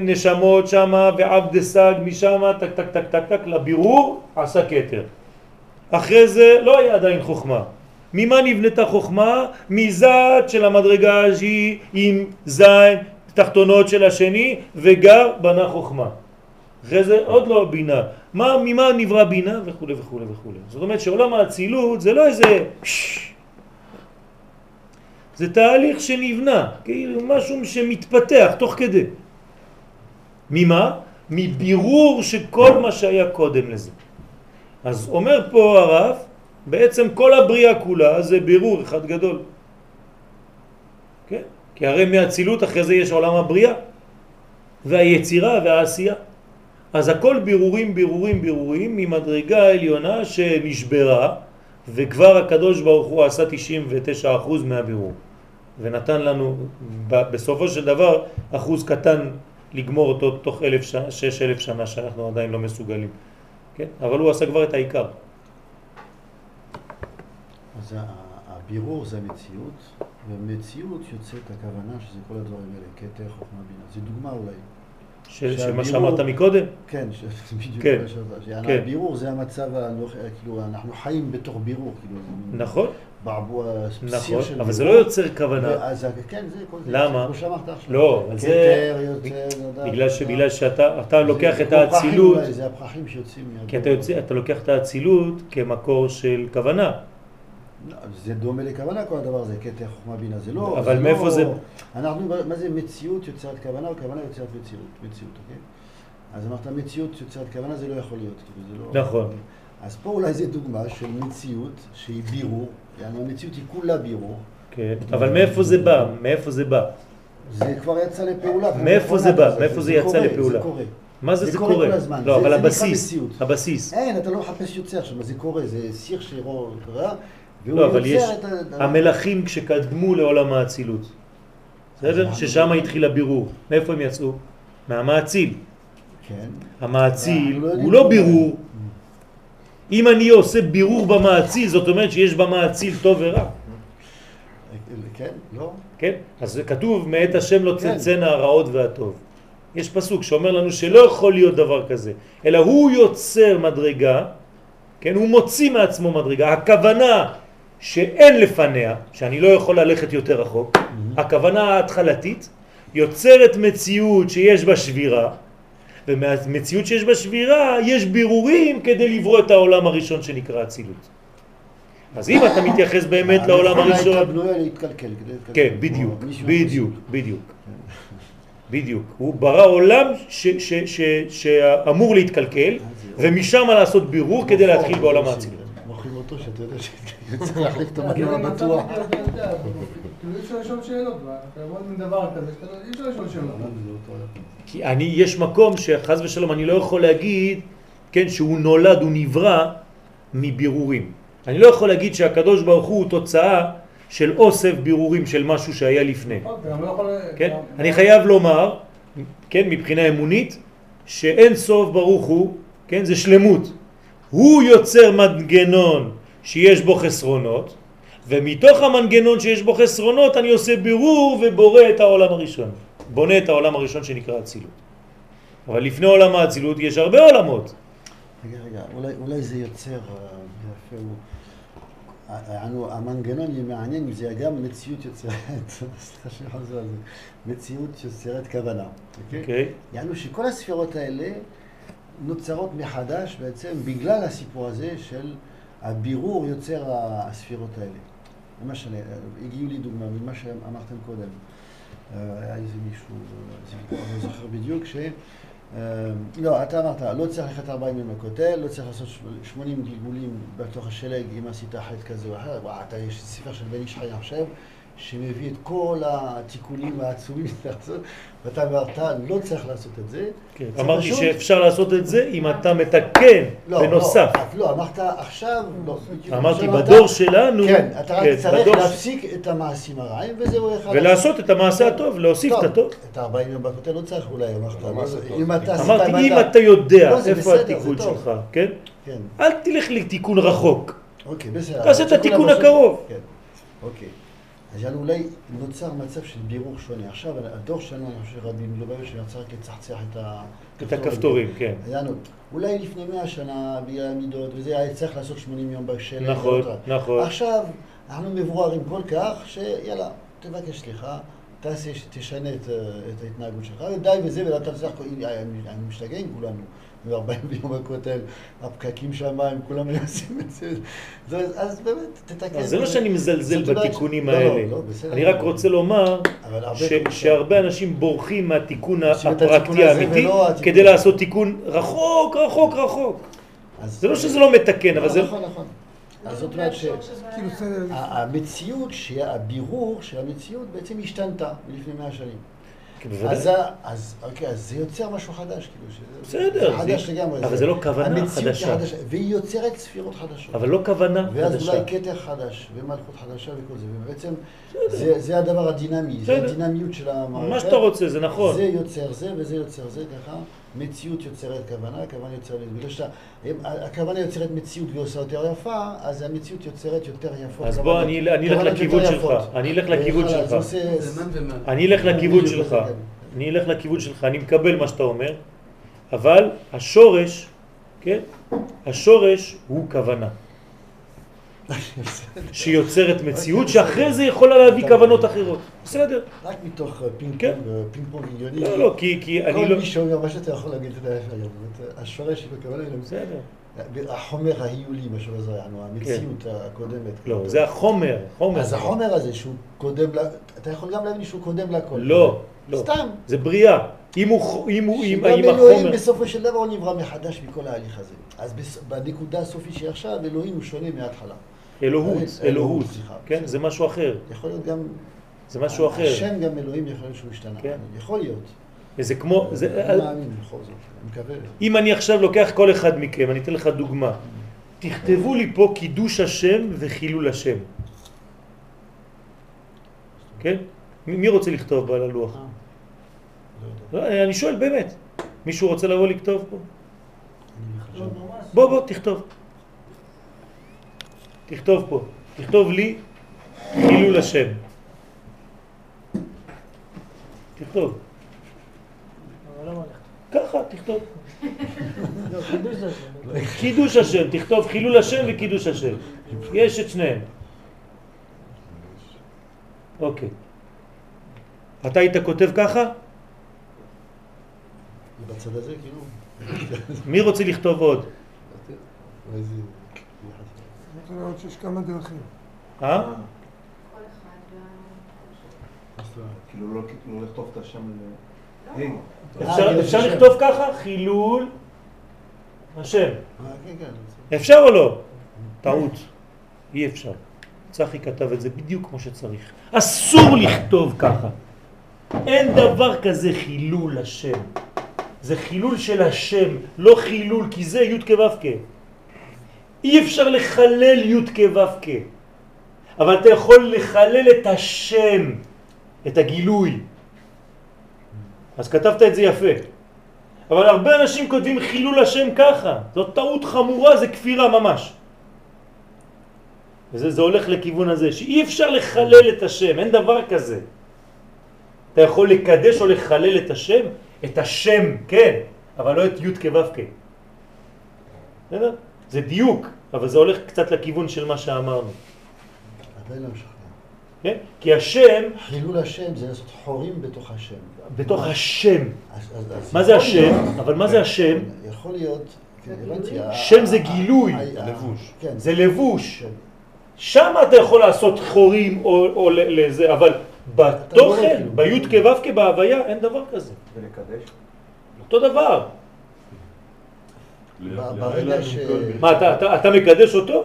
נשמות שמה ועבד סג משמה, טק טק טק טק טק, לבירור עשה כתר. אחרי זה לא היה עדיין חוכמה. ממה נבנתה חוכמה? מזת של המדרגה שהיא עם זין תחתונות של השני וגר בנה חוכמה. אחרי זה עוד לא בינה. מה, ממה נברא בינה וכו' וכו' וכו'. זאת אומרת שעולם האצילות זה לא איזה... זה תהליך שנבנה, כאילו משהו שמתפתח תוך כדי. ממה? מבירור של כל מה שהיה קודם לזה. אז אומר פה הרב, בעצם כל הבריאה כולה זה בירור אחד גדול. כן? כי הרי מהצילות אחרי זה יש עולם הבריאה והיצירה והעשייה. אז הכל בירורים, בירורים, בירורים ממדרגה העליונה שנשברה וכבר הקדוש ברוך הוא עשה 99% מהבירור ונתן לנו בסופו של דבר אחוז קטן לגמור אותו תוך אלף שנה, שש אלף שנה שאנחנו עדיין לא מסוגלים, כן? אבל הוא עשה כבר את העיקר. אז הבירור זה המציאות, ומציאות יוצאת הכוונה שזה כל הדברים האלה, כתר, חוכמה, בינה. זו דוגמה אולי. שמה שאמרת מקודם? כן, בדיוק כן, כן. הבירור זה המצב, כאילו, אנחנו חיים בתוך בירור, כאילו. נכון. בעבוע נכון, אבל זה לא יוצר כוונה. אז כן, זה כל זה. למה? כמו שאמרת עכשיו. לא, אבל זה... בגלל שבגלל שאתה לוקח את האצילות... זה הפרחים שיוצאים כי אתה לוקח את האצילות כמקור של כוונה. לא, זה דומה לכוונה כל הדבר הזה, כתר חוכמה בינה, זה לא... אבל מאיפה זה... אנחנו, מה זה מציאות יוצרת כוונה או כוונה יוצרת מציאות, מציאות, אוקיי? אז אמרת מציאות יוצרת כוונה זה לא יכול להיות, כאילו זה לא... נכון. אז פה אולי זה דוגמה של מציאות שהיא בירור, יענו המציאות היא כולה בירור. כן, אבל מאיפה זה בא? מאיפה זה בא? זה כבר יצא לפעולה. מאיפה זה בא? מאיפה זה יצא לפעולה? זה קורה. מה זה זה קורה? כל הזמן. לא, זה- אבל זה הבסיס. הבסיס. אין, אתה לא מחפש יוצר שם, זה קורה, זה סיר שירו קרה, והוא לא, אבל יש... את ה... המלכים כשקדמו לעולם האצילות. בסדר? ששם התחיל הבירור. מאיפה הם יצאו? מהמאציל. כן. המאציל אנחנו לא הוא לא בירור. אם אני עושה בירור במאציל, זאת אומרת שיש במאציל טוב ורע. כן, לא? כן? אז זה כתוב, מאת השם לא כן. תצאנה הרעות והטוב. יש פסוק שאומר לנו שלא יכול להיות דבר כזה, אלא הוא יוצר מדרגה, כן? הוא מוציא מעצמו מדרגה. הכוונה שאין לפניה, שאני לא יכול ללכת יותר רחוק, הכוונה ההתחלתית, יוצרת מציאות שיש בה שבירה, ומהמציאות שיש בה שבירה יש בירורים כדי לברוא את העולם הראשון שנקרא אצילות. אז אם אתה מתייחס באמת לעולם המכונה הראשון... הייתה בנויה להתקלקל. כדי להתקלקל. כן, בדיוק, בדיוק. בדיוק. בדיוק. הוא ברא עולם שאמור להתקלקל, ומשם לעשות בירור כדי להתחיל בעולם האצילות. אותו שאתה יודע שצריך להחליף את אם אתה הבטוח. כאילו אי אפשר לשאול שאלות, אתה עם דבר כזה, לא- אי אפשר לשאול שאלות. כי אני, יש מקום שחז ושלום אני לא יכול להגיד, כן, שהוא נולד, הוא נברא מבירורים. אני לא יכול להגיד שהקדוש ברוך הוא תוצאה של אוסף בירורים של משהו שהיה לפני. גם לא יכול... כן? אני חייב לומר, כן, מבחינה אמונית, שאין סוף ברוך הוא, כן, זה שלמות. הוא יוצר מנגנון שיש בו חסרונות, ומתוך המנגנון שיש בו חסרונות אני עושה בירור ובורא את העולם הראשון. בונה את העולם הראשון שנקרא אצילות. אבל לפני עולם האצילות יש הרבה עולמות. רגע, רגע, אולי, אולי זה יוצר, אה, יפה, הוא... יענו, המנגנון יהיה מעניין זה גם מציאות יוצרת, סליחה שאני חוזר על זה, מציאות יוצרת כוונה, אוקיי? אוקיי? יענו שכל הספירות האלה נוצרות מחדש בעצם בגלל הסיפור הזה של הבירור יוצר הספירות האלה. למשל, הגיעו לי דוגמה ממה שאמרתם קודם. אה, היה איזה מישהו, אה, אני לא זוכר בדיוק, ש... אה, לא, אתה אמרת, לא צריך ללכת 40 יום לכותל, לא צריך לעשות 80 גלגולים בתוך השלג אם עשית חטא כזה או אחר. אתה, יש ספר של בן איש חי עכשיו, שמביא את כל התיקונים העצומים לעשות, ואתה אמרת, לא צריך לעשות את זה. כן. אמרתי פשוט- שאפשר לעשות את זה אם אתה מתקן לא, בנוסף. לא, לא, אמרת עכשיו, לא. בדיוק. אמרתי, עכשיו אתה- בדור שלנו, כן, אתה רק כן, צריך בדור ש- להפסיק את המעשים הרעים, וזהו אחד. ולעשות את המעשה הטוב, להוסיף את הטוב. את ה-40 יום בכותל לא צריך אולי, אמרת. לא? אם אתה אמרתי, אם אתה יודע לא, זה איפה התיקון. שלך, כן? כן, אל תלך לתיקון רחוק. אוקיי, בסדר. תעשה את התיקון הקרוב. כן, אוקיי. אז יענו אולי נוצר מצב של בירור שונה. עכשיו, הדור שלנו, אני חושב שרבי מלובביץ' רצה רק לצחצח את הכפתורים, כן. יענו, אולי לפני מאה שנה, בגלל המידות, וזה היה צריך לעשות 80 יום בשלט. נכון, נכון. עכשיו, אנחנו מבוררים כל כך, שיאללה, תבקש סליחה, תעשה, תשנה את, אה, את ההתנהגות שלך, ודי בזה, ולא תצליח, אני משתגע עם כולנו. ו-40 ביום בכותל, הפקקים שם, הם כולם מנסים את זה. זה- אז באמת, תתקן. אז זה לא שאני מזלזל בתיקונים לא, לא, האלה. לא. אני רק רוצה לומר שהרבה אנשים בורחים מהתיקון הפרקטי האמיתי. כדי לעשות תיקון רחוק, רחוק, רחוק. אז- זה לא שזה לא מתקן, אבל זה... נכון, נכון. אז זאת אומרת ש... כאילו הבירור של המציאות בעצם השתנתה מלפני מאה שנים. כן, אז, בוודאי. זה- אז, אוקיי, אז זה יוצר משהו חדש, כאילו. בסדר, זה חדש לגמרי. אבל זה לא כוונה חדשה. היא חדשה. והיא יוצרת ספירות חדשות. אבל לא כוונה ואז חדשה. אולי כתר חדש, ומלכות חדשה וכל זה. ובעצם זה, זה הדבר הדינמי, זה. הדינמיות של המערכת. מה שאתה רוצה, זה נכון. זה יוצר זה וזה יוצר זה, ככה. מציאות יוצרת כוונה, הכוונה יוצרת... בגלל שהכוונה יוצרת מציאות ועושה יותר יפה, אז המציאות יוצרת יותר יפות. אז בוא. אני אני אלך לכיוון יותר שלך. אני אלך לכיוון שלך. אני אלך לכיוון שלך. אני אלך לכיוון שלך, אני מקבל מה שאתה אומר, אבל השורש, כן? השורש הוא כוונה. שיוצרת מציאות שאחרי זה יכולה להביא כוונות אחרות. בסדר. רק מתוך אה, פינג כן. פונג, אה, פינג פונג הגיוני. לא, לא, כי אני כל לא... מי שאומר מה שאתה יכול להגיד, אתה יודע, השורש של הכוונה, היא בסדר. החומר ההיולי, מה שלא זה, יענו, המציאות הקודמת. לא, זה החומר. חומר. אז החומר הזה שהוא קודם, אתה יכול גם להבין שהוא קודם לכל. לא, לא. סתם. זה בריאה. אם הוא... אם הוא... אם שגם אם אלוהים החומר... בסופו של דבר הוא נברא מחדש מכל ההליך הזה. אז בנקודה הסופית שהיא עכשיו, אלוהים הוא שונה מההתחלה. אלוהות, אלוהות. כן, זה משהו אחר. יכול להיות גם... זה משהו אחר. השם גם אלוהים יכול להיות שהוא השתנה. כן. יכול להיות. זה כמו... זה- אני מאמין בכל זאת, אני מקווה. אם אני עכשיו לוקח כל אחד מכם, אני אתן לך דוגמה. תכתבו לי פה קידוש השם וחילול השם. כן? מי רוצה לכתוב על הלוח? לא יודע. לא, אני שואל באמת. מישהו רוצה לבוא לכתוב פה? לא. בוא בוא תכתוב. תכתוב פה. תכתוב לי חילול השם. תכתוב. ככה, תכתוב. קידוש השם, תכתוב חילול השם וקידוש השם. יש את שניהם. אוקיי. אתה היית כותב ככה? כאילו? מי רוצה לכתוב עוד? לראות שיש כמה דרכים. אה? וה... כאילו לא לא לכתוב את השם ל... לא. אפשר-. לכתוב ככה? חילול השם. אה, כן, כן. אפשר או לא? טעות. אי אפשר. צחי כתב את זה בדיוק כמו שצריך. אסור לכתוב ככה. אין דבר כזה חילול השם. זה חילול של השם, לא חילול, כי זה י' כו' כ'. אי אפשר לחלל י' כו' כ'. אבל אתה יכול לחלל את השם, את הגילוי. אז כתבת את זה יפה. אבל הרבה אנשים כותבים חילול השם ככה. זאת טעות חמורה, זה כפירה ממש. וזה זה הולך לכיוון הזה, שאי אפשר לחלל את השם, אין דבר כזה. אתה יכול לקדש או לחלל את השם? את השם, כן, אבל לא את י' כו' כ'. בסדר? זה דיוק, אבל זה הולך קצת לכיוון של מה שאמרנו. עדיין לא משכנע. כן? כי השם, חילול השם זה לעשות חורים בתוך השם. בתוך השם. מה זה השם? אבל מה זה השם? יכול להיות, כן. ה- שם זה גילוי. ה- ה- לבוש. כן. זה לבוש. כן. שם אתה יכול לעשות חורים או, או ל- לזה, אבל בתוכן, כאילו. בי' כו' כבהוויה, אין דבר כזה. ולקדש? אותו דבר. ברגע לאלה ש-. מה, אתה, מקדש אותו?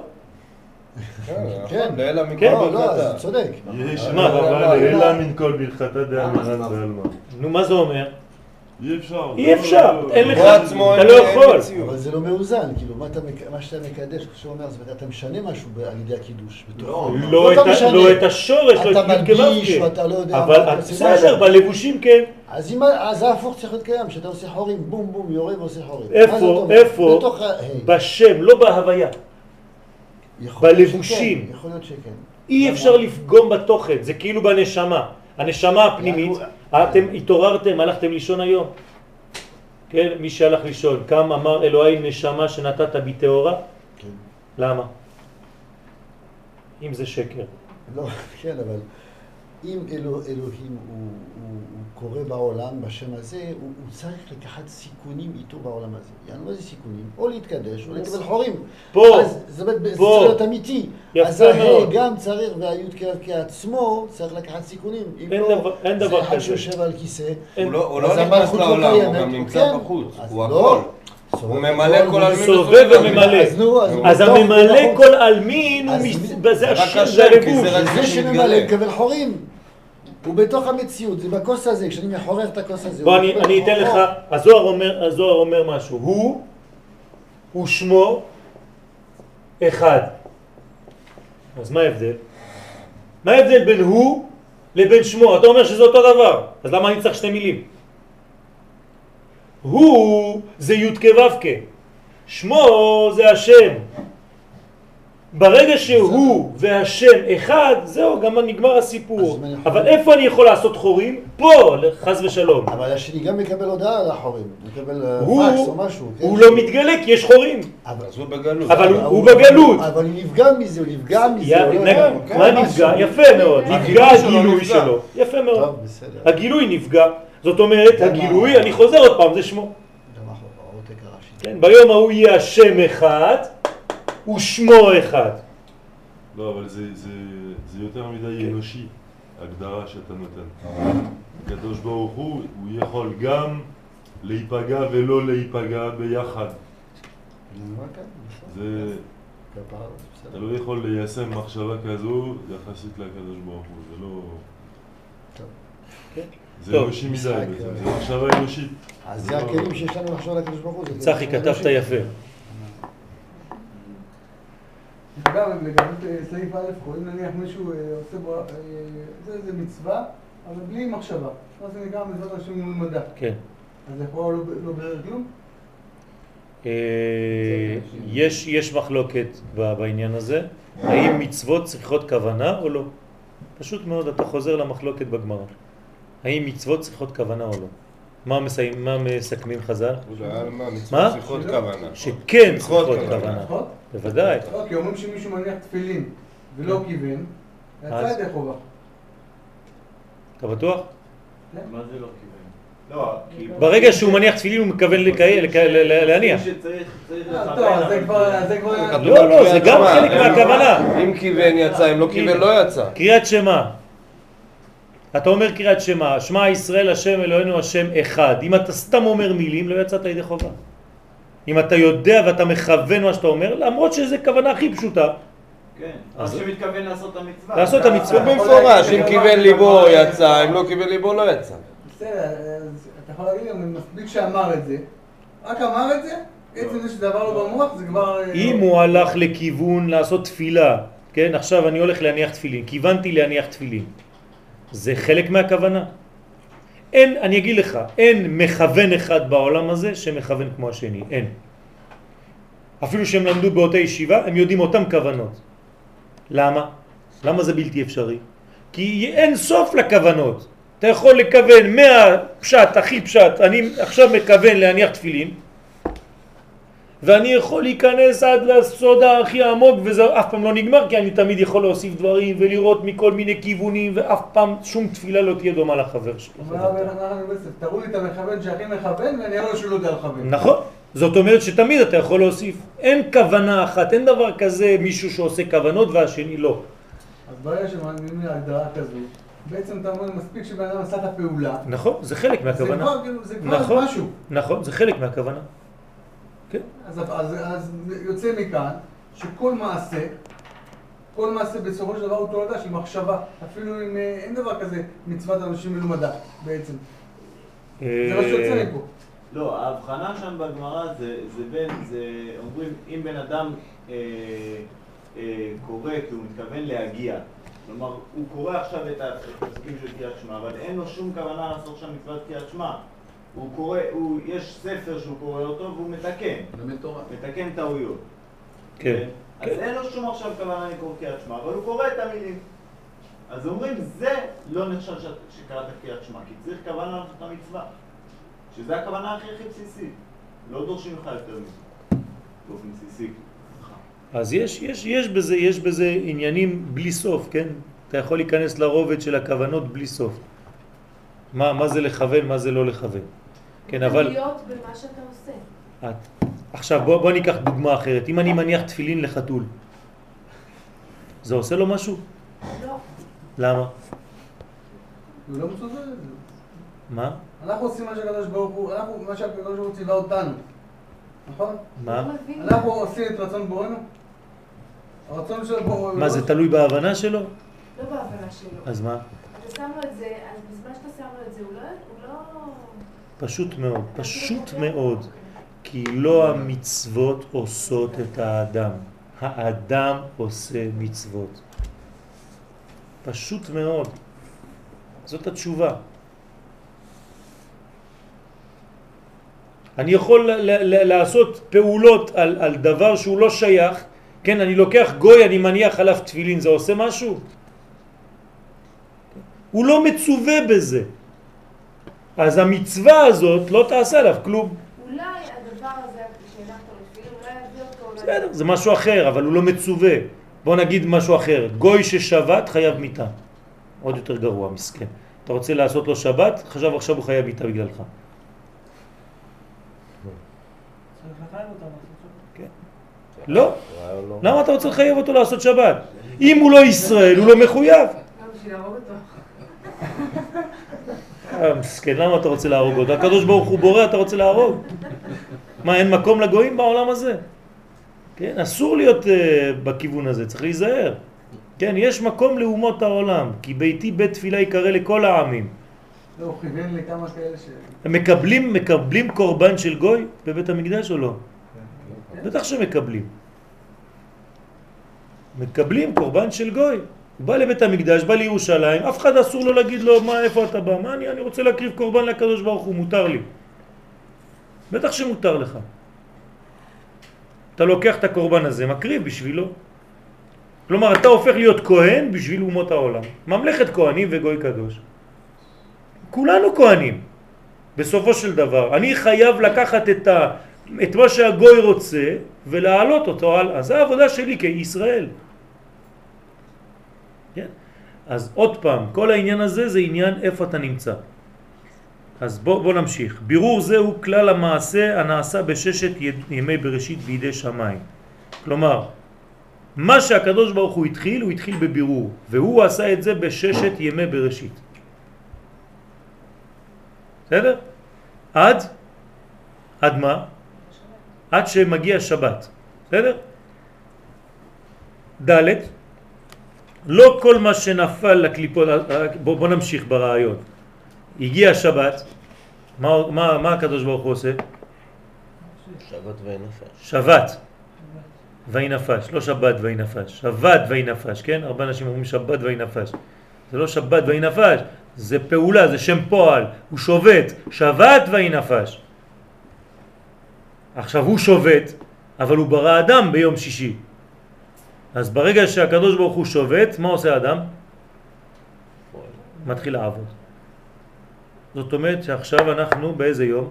כן, כן. נכון, לאלה מכל כן. לא, לא, ברכתה. אז צודק. יש מה, אבל אבל- אלא מן כל ברכתה דאמרן בעלמא. נו, מה זה אומר? אי אפשר. אי אפשר, אין לך, אתה לא יכול. אבל זה לא מאוזן, כאילו, מה אתה מק- מה שאתה מקדש, כשהוא אומר, זאת אומרת, אתה משנה משהו על ידי הקידוש. לא, את, ה- משנה. לא את השורש, לא את כ'. ואתה לא יודע אבל בסדר. בלבושים כן. אז אם, אז ההפוך צריך להיות קיים, שאתה עושה חורים, בום בום, יורה ועושה חורים. איפה? איפה? בשם, לא בהוויה. בלבושים. יכול להיות שכן. אי אפשר לפגום בתוכן, זה כאילו בנשמה. הנשמה הפנימית, אתם התעוררתם, הלכתם לישון היום? כן, מי שהלך לישון, קם אמר אלוהי נשמה שנתת בי טהורה? כן. למה? אם זה שקר. לא, כן, אבל אם אלוה, אלוהים הוא, הוא, הוא קורא בעולם בשם הזה, הוא, הוא צריך לקחת סיכונים איתו בעולם הזה. יענו, מה זה סיכונים? או להתקדש או לקבל חורים. פה, אז זה. צריך להיות אמיתי. יפה אז ההא. גם צריך, והיוד כעצמו צריך לקחת סיכונים. אם אין לא, דבר- אין דבר זה אחד כזה. שיושב על כיסא. אין- הוא לא- הוא לא אז נכנס לא לעולם, הוא גם נמצא כן. בחוץ, הוא לא. הכל. סובב הוא ממלא כל הוא עלמין סובב וממלא. אז הממלא כל עלמין, הוא זה השם, זה הלבוש. זה שממלא. מקבל חורים. הוא בתוך המציאות, זה בכוס הזה, כשאני מחורר את הכוס הזה. בוא הוא אני, אתן. לך, הזוהר אומר, הזוהר אומר משהו, הוא ושמו אחד. אז מה ההבדל? מה ההבדל בין הוא לבין שמו? אתה אומר שזה אותו דבר, אז למה אני צריך שתי מילים? הוא זה י' כו' שמו זה השם. ברגע שהוא והשם אחד, זהו, גם נגמר הסיפור. אבל? איפה אני יכול לעשות חורים? פה, חס ושלום. אבל השני גם מקבל הודעה על החורים, מקבל אה, פקס או משהו. כן? הוא לא מתגלה כי יש חורים. אבל- הוא בגלות. אבל הוא- בגלות. אבל הוא נפגע מזה, הוא נפגע מזה. לא מה. נפגע? יפה מאוד. נפגע הגילוי שלו הגילוי. שלו. יפה מאוד. הגילוי נפגע. זאת אומרת, הגילוי, אני חוזר עוד פעם, זה שמו. גם העותק הרש"י. כן, ביום ההוא יהיה השם אחד ושמו אחד. לא, אבל זה, זה, זה יותר מדי כן. אנושי, הגדרה שאתה נותן. הקדוש ברוך הוא, הוא יכול גם להיפגע ולא להיפגע ביחד. כאן? נכון. זה, אתה. לא יכול ליישם מחשבה כזו יחסית לקדוש ברוך הוא, זה לא... טוב. זה. אנושי מדי אה. זה מחשבה אנושית. אז זה הכלים שיש לנו לחשוב על הקדוש ברוך הוא. זה צחי, כתבת. יפה. גם לגבי סעיף א', קוראים נניח מישהו אה, עושה בו, אה, זה איזה מצווה, אבל בלי מחשבה. מה זה נקרא מצוות אנשים מול מדע. כן. אז זה יכול לא לא ברר כלום? יש, יש מחלוקת בעניין הזה, האם מצוות צריכות כוונה או לא. פשוט מאוד, אתה חוזר למחלוקת בגמרא. האם מצוות צריכות כוונה או לא. מה, מסיים, מה מסכמים חז"ל? מה, צריכות כוונה. שכן צריכות כוונה. כוונה. בוודאי. לא, כי אומרים שמישהו מניח תפילין ולא כיוון, יצא? ידי חובה. אתה בטוח? מה זה לא כיוון? לא. ברגע שהוא מניח תפילין הוא ל- להניח. אה, לא, לא, זה גם. חלק מהכוונה. אם כיוון יצא, אם לא כיוון לא יצא. קריאת שמע. אתה אומר קריאת שמע, שמע ישראל השם אלוהינו השם אחד. אם אתה סתם אומר מילים, לא יצאת ידי חובה. אם אתה יודע ואתה מכוון מה שאתה אומר, למרות שזה כוונה הכי פשוטה, כן, אז- שמתכוון לעשות את המצווה. לעשות את המצווה. במפורש, אם כיוון ליבו יצא. אם לא כיוון ליבו לא יצא. בסדר, אתה יכול להגיד גם, מספיק שאמר את זה, רק אמר את זה, עצם זה שזה עבר לו במוח, זה כבר... אה, אם הוא הלך לכיוון לעשות תפילה, כן, עכשיו אני הולך להניח תפילין, כיוונתי להניח תפילין, זה חלק מהכוונה. אין, אני אגיד לך, אין מכוון אחד בעולם הזה שמכוון כמו השני, אין. אפילו שהם למדו באותה ישיבה, הם יודעים אותם כוונות. למה? למה זה בלתי אפשרי? כי אין סוף לכוונות. אתה יכול לכוון מהפשט, הכי פשט, אני עכשיו מכוון להניח תפילין, ואני יכול להיכנס עד לסוד הכי עמוק וזה אף פעם לא נגמר כי אני תמיד יכול להוסיף דברים ולראות מכל מיני כיוונים ואף פעם שום תפילה לא תהיה דומה לחבר שלו. תראו לי את המכוון שהכי מכוון ואני אראה שהוא לא יודע לכוון. נכון, זאת אומרת שתמיד אתה יכול להוסיף. אין כוונה אחת, אין דבר כזה מישהו שעושה כוונות והשני לא. אז ברגע שמאמינים להגדרה כזו, בעצם אתה אומר, מספיק שבן אדם עשה את הפעולה, נכון, זה חלק זה מהכוונה. כבר כאילו, זה כבר נכון, משהו. נכון, זה חלק מהכוונה. כן. אז, אז, אז יוצא מכאן שכל מעשה, כל מעשה בסופו של דבר הוא תולדה של מחשבה. אפילו אם אה, אין דבר כזה מצוות אנשים מלומדה בעצם. זה מה שיוצא אה, מפה. לא, ההבחנה שם בגמרא זה, זה בין, זה, אומרים, אם בן אדם אה, אה, קורא כי הוא מתכוון להגיע, כלומר, הוא קורא עכשיו את הפסוקים של קריאת שמע, אבל אין לו שום כוונה לעשות שם מצוות קריאת שמע. הוא קורא, הוא, יש ספר שהוא קורא אותו והוא מתקן, לומד תורה. מתקן טעויות. כן. אז אין לו שום עכשיו כוונה לקרוא קריאת שמע, אבל הוא קורא את המילים. אז אומרים, זה לא נחשב ש- שקראת קריאת שמע, כי צריך כוונה לעשות את המצווה. שזה הכוונה הכי הכי בסיסית. לא דורשים לך יותר מזה. באופן בסיסי. אז יש, יש, יש, בזה, יש בזה עניינים בלי סוף, כן? אתה יכול להיכנס לרובד של הכוונות בלי סוף. מה, מה זה לכוון, מה זה לא לכוון. כן, אבל... להיות במה שאתה עושה. את. עכשיו בוא, בוא ניקח דוגמה אחרת. אם אני מניח תפילין לחתול, זה עושה לו משהו? לא. למה? הוא לא מסוגל. מה? אנחנו עושים מה שהקדוש ברוך הוא, אנחנו, מה שהקדוש ברוך הוא ציווה אותנו, נכון? מה? אנחנו עושים את רצון בוראנו? הרצון של בורא... מה, זה תלוי בהבנה שלו? לא בהבנה שלו. אז מה? אתה שם לו את זה, אז בזמן שאתה שם לו את זה, הוא לא... פשוט מאוד, פשוט מאוד. כי לא המצוות עושות את האדם, האדם עושה מצוות. פשוט מאוד. זאת התשובה. אני יכול לעשות פעולות על, על דבר שהוא לא שייך, כן, אני לוקח גוי, אני מניח עליו תפילין, זה עושה משהו? הוא לא מצווה בזה. אז המצווה הזאת לא תעשה עליו כלום. אולי הדבר הזה שהנחת תפילין, אולי יביא אותו... בסדר, זה משהו אחר, אבל הוא לא מצווה. בוא נגיד משהו אחר, גוי ששבת חייב מיטה. עוד יותר גרוע, מסכן. אתה רוצה לעשות לו שבת, חשב עכשיו הוא חייב מיטה בגללך. כן. לא. לא. למה אתה רוצה לחייב אותו לעשות שבת? אם הוא לא ישראל, הוא לא מחויב. גם בשביל להרוג אותו. אה, מסכן, למה אתה רוצה להרוג אותו? הקדוש ברוך הוא בורא, אתה רוצה להרוג? מה, אין מקום לגויים בעולם הזה? כן, אסור להיות uh, בכיוון הזה, צריך להיזהר. כן, יש מקום לאומות העולם, כי ביתי בית תפילה יקרא לכל העמים. לא, הוא כיוון לכמה כאלה ש... הם מקבלים, מקבלים קורבן של גוי בבית המקדש או לא? בטח שמקבלים. מקבלים קורבן של גוי. בא לבית המקדש, בא לירושלים, אף אחד אסור לו להגיד לו, מה, איפה אתה בא? מה, אני, אני רוצה להקריב קורבן לקדוש ברוך הוא, מותר לי. בטח שמותר לך. אתה לוקח את הקורבן הזה, מקריב בשבילו. כלומר, אתה הופך להיות כהן בשביל אומות העולם. ממלכת כהנים וגוי קדוש. כולנו כהנים. בסופו של דבר, אני חייב לקחת את, ה, את מה שהגוי רוצה ולהעלות אותו הלאה. זו העבודה שלי כישראל. כן? אז עוד פעם, כל העניין הזה זה עניין איפה אתה נמצא. אז בוא, בוא נמשיך. בירור זה הוא כלל המעשה הנעשה בששת ימי בראשית בידי שמיים. כלומר, מה שהקדוש ברוך הוא התחיל, הוא התחיל בבירור, והוא עשה את זה בששת ימי בראשית. בסדר? עד? עד מה? עד שמגיע שבת. בסדר? ד' לא כל מה שנפל לקליפות, בוא, בוא נמשיך ברעיון. הגיע שבת, מה, מה, מה הקדוש ברוך הוא עושה? שבת וינפש. שבת וינפש, לא שבת וינפש, שבת וינפש, כן? הרבה אנשים אומרים שבת וינפש. זה לא שבת וינפש, זה פעולה, זה שם פועל, הוא שובת, שבת וינפש. עכשיו הוא שובת, אבל הוא ברא אדם ביום שישי. אז ברגע שהקדוש ברוך הוא שובת, מה עושה אדם? מתחיל לעבוד. זאת אומרת שעכשיו אנחנו באיזה יום?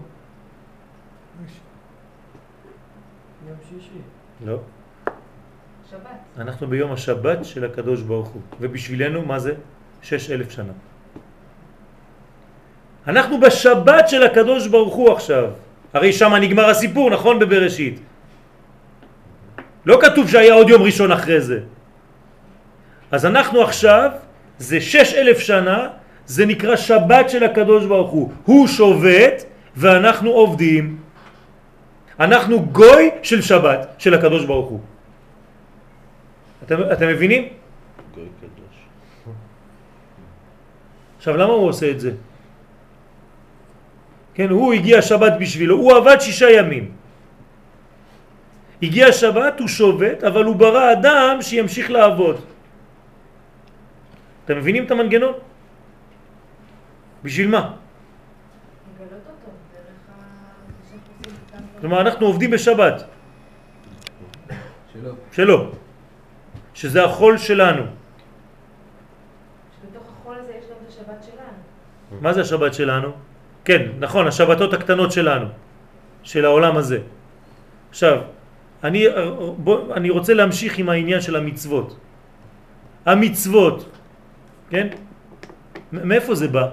יום שישי. לא. שבת. אנחנו ביום השבת של הקדוש ברוך הוא, ובשבילנו מה זה? שש אלף שנה. אנחנו בשבת של הקדוש ברוך הוא עכשיו. הרי שם נגמר הסיפור, נכון? בבראשית. לא כתוב שהיה עוד יום ראשון אחרי זה. אז אנחנו עכשיו, זה שש אלף שנה, זה נקרא שבת של הקדוש ברוך הוא. הוא שובת ואנחנו עובדים. אנחנו גוי של שבת של הקדוש ברוך הוא. אתם, אתם מבינים? גוי קדוש. עכשיו למה הוא עושה את זה? כן, הוא הגיע שבת בשבילו, הוא עבד שישה ימים. הגיע שבת, הוא שובת, אבל הוא ברא אדם שימשיך לעבוד. אתם מבינים את המנגנון? בשביל מה? כלומר, אנחנו עובדים בשבת. שלו. שלו, שזה החול שלנו. שבתוך החול הזה יש גם את השבת שלנו. מה זה השבת שלנו? כן, נכון, השבתות הקטנות שלנו, של העולם הזה. עכשיו, אני, בוא, אני רוצה להמשיך עם העניין של המצוות. המצוות, כן? מאיפה זה בא?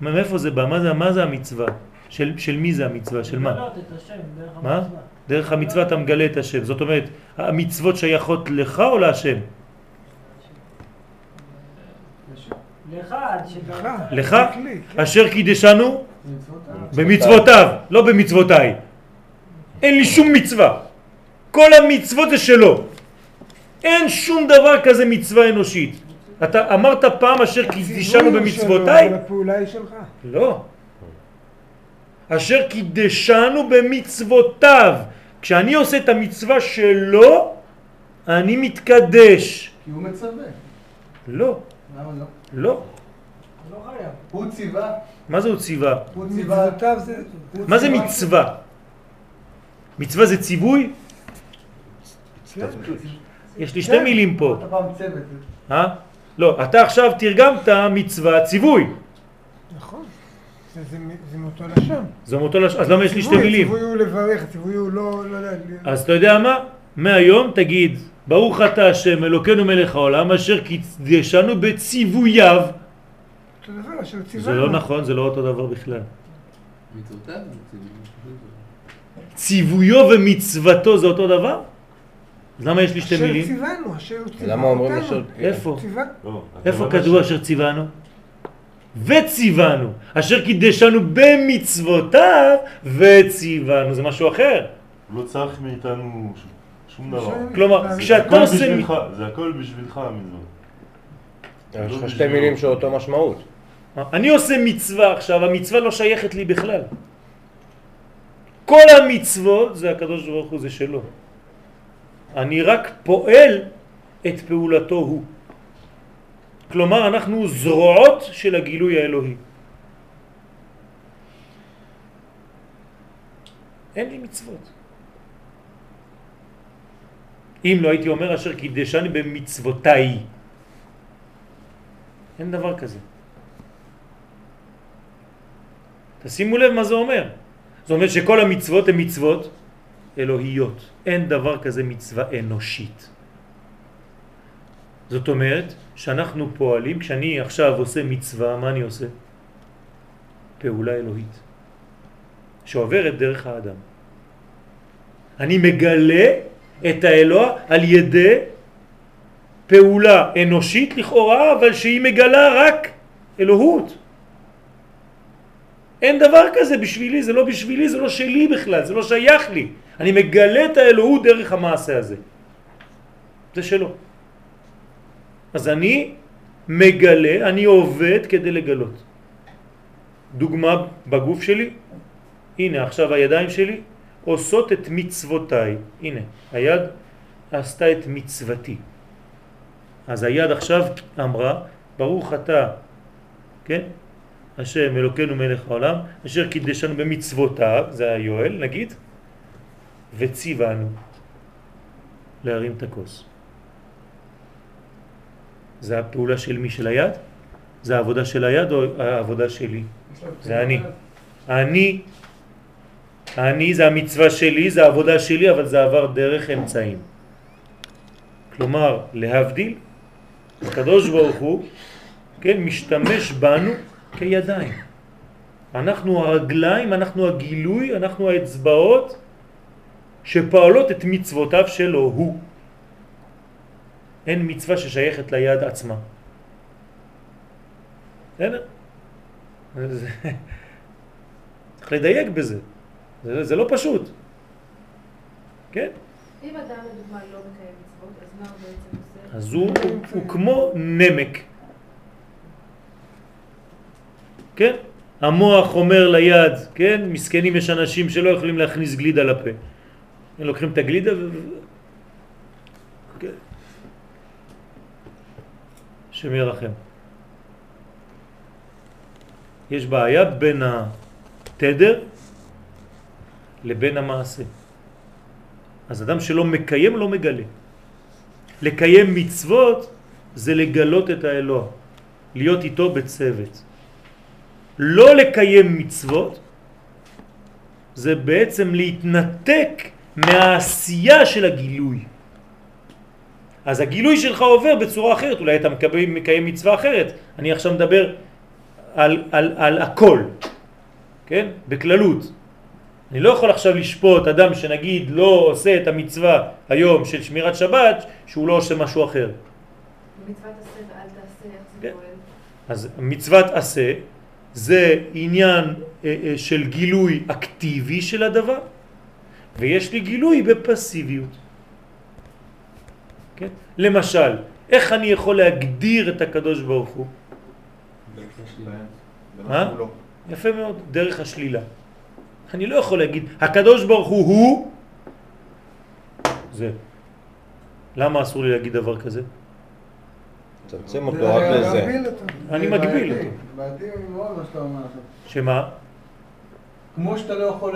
מאיפה זה בא? מה זה, מה זה המצווה? של, של מי זה המצווה? של מה? לגלות את השם דרך מה? המצווה. דרך המצווה אתה מגלה את השם. זאת אומרת, המצוות שייכות לך או להשם? לך. לך? אשר קידשנו. במצוותיו, לא במצוותיי. אין לי שום מצווה. כל המצוות זה שלו. אין שום דבר כזה מצווה אנושית. אתה אמרת פעם אשר קידשנו במצוותיי? שלו, הפעולה היא שלך. לא. אשר קידשנו במצוותיו. כשאני עושה את המצווה שלו, אני מתקדש. כי הוא מצווה. לא, למה לא? לא. לא. הוא ציווה, מה זה הוא ציווה? הוא מה זה מצווה? מצווה זה ציווי? יש לי שתי. מילים פה. אמרת פעם צוות. אה? לא, אתה עכשיו תרגמת מצווה ציווי. נכון. זה- מאותו לשון. זה מאותו לש... אז למה יש לי שתי ציווי, מילים? הציווי הוא לברך, הציווי הוא לא... לא יודע, ל- אז אתה יודע מה? מהיום תגיד, ברוך אתה השם אלוקינו מלך העולם אשר קידשנו בציווייו. אותו דבר, אשר ציוונו. זה לא נכון, זה לא אותו דבר בכלל. ציוויו ומצוותו זה אותו דבר? למה יש לי שתי אשר מילים? ציוונו, אשר ציווה למה אומרים. אשר... איפה? לא, איפה לא כתוב אשר ציוונו? וציוונו, אשר קידשנו במצוותיו וציוונו, זה משהו אחר. לא צריך מאיתנו שום דבר. כלומר, זה כשאתה הכל עושה... זה הכל בשבילך המצוות. יש לך שתי מילים שאותו משמעות. אני עושה מצווה עכשיו, המצווה לא שייכת לי בכלל. כל המצוות זה הקדוש ברוך הוא, זה שלו. אני רק פועל את פעולתו הוא. כלומר, אנחנו זרועות של הגילוי האלוהי. אין לי מצוות. אם לא הייתי אומר אשר קידשני במצוותיי. אין דבר כזה. תשימו לב מה זה אומר. זה אומר שכל המצוות הן מצוות אלוהיות. אין דבר כזה מצווה אנושית. זאת אומרת שאנחנו פועלים, כשאני עכשיו עושה מצווה, מה אני עושה? פעולה אלוהית. שעוברת דרך האדם. אני מגלה את האלוה על ידי פעולה אנושית לכאורה, אבל שהיא מגלה רק אלוהות. אין דבר כזה בשבילי, זה לא בשבילי, זה לא שלי בכלל, זה לא שייך לי. אני מגלה את האלוהות דרך המעשה הזה. זה שלו. אז אני מגלה, אני עובד כדי לגלות. דוגמה בגוף שלי, הנה עכשיו הידיים שלי עושות את מצוותיי. הנה, היד עשתה את מצוותי. אז היד עכשיו אמרה, ברוך אתה, כן? השם אלוקינו מלך העולם, אשר קידשנו במצוותיו, זה היואל נגיד, וציוונו להרים את הכוס. זה הפעולה של מי? של היד? זה העבודה של היד או העבודה שלי? זה אני. אני, אני זה המצווה שלי, זה העבודה שלי, אבל זה עבר דרך אמצעים. כלומר, להבדיל, הקדוש ברוך הוא, כן, משתמש בנו כידיים. אנחנו הרגליים, אנחנו הגילוי, אנחנו האצבעות שפועלות את מצוותיו שלו הוא. אין מצווה ששייכת ליד עצמה. בסדר? זה- צריך לדייק בזה. זה, זה לא פשוט. כן? אם אדם לדוגמה לא מקיים מצוות, אז מה הוא בעצם עושה? אז הוא, הוא, הוא כמו נמק. כן? המוח אומר ליד, כן? מסכנים יש אנשים שלא יכולים להכניס גלידה לפה. הם לוקחים את הגלידה ו... כן. השם ירחם. יש בעיה בין התדר לבין המעשה. אז אדם שלא מקיים לא מגלה. לקיים מצוות זה לגלות את האלוה, להיות איתו בצוות. לא לקיים מצוות זה בעצם להתנתק מהעשייה של הגילוי. אז הגילוי שלך עובר בצורה אחרת, אולי אתה מקבל, מקיים מצווה אחרת. אני עכשיו מדבר על, על, על הכל, כן? בכללות. אני לא יכול עכשיו לשפוט אדם שנגיד לא עושה את המצווה היום של שמירת שבת, שהוא לא עושה משהו אחר. מצוות עשה ואל תעשה, איך זה כן. פועל? אז מצוות עשה זה עניין אה, אה, של גילוי אקטיבי של הדבר, ויש לי גילוי בפסיביות. כן? למשל, איך אני יכול להגדיר את הקדוש ברוך הוא? שהוא לא. יפה מאוד, דרך השלילה. אני לא יכול להגיד, הקדוש ברוך הוא הוא זה. למה אסור לי להגיד דבר כזה? צמצם אותו רק לזה. אני מגביל. אותו. בעייתי מאוד מה שאתה אומר עכשיו. שמה? כמו שאתה לא יכול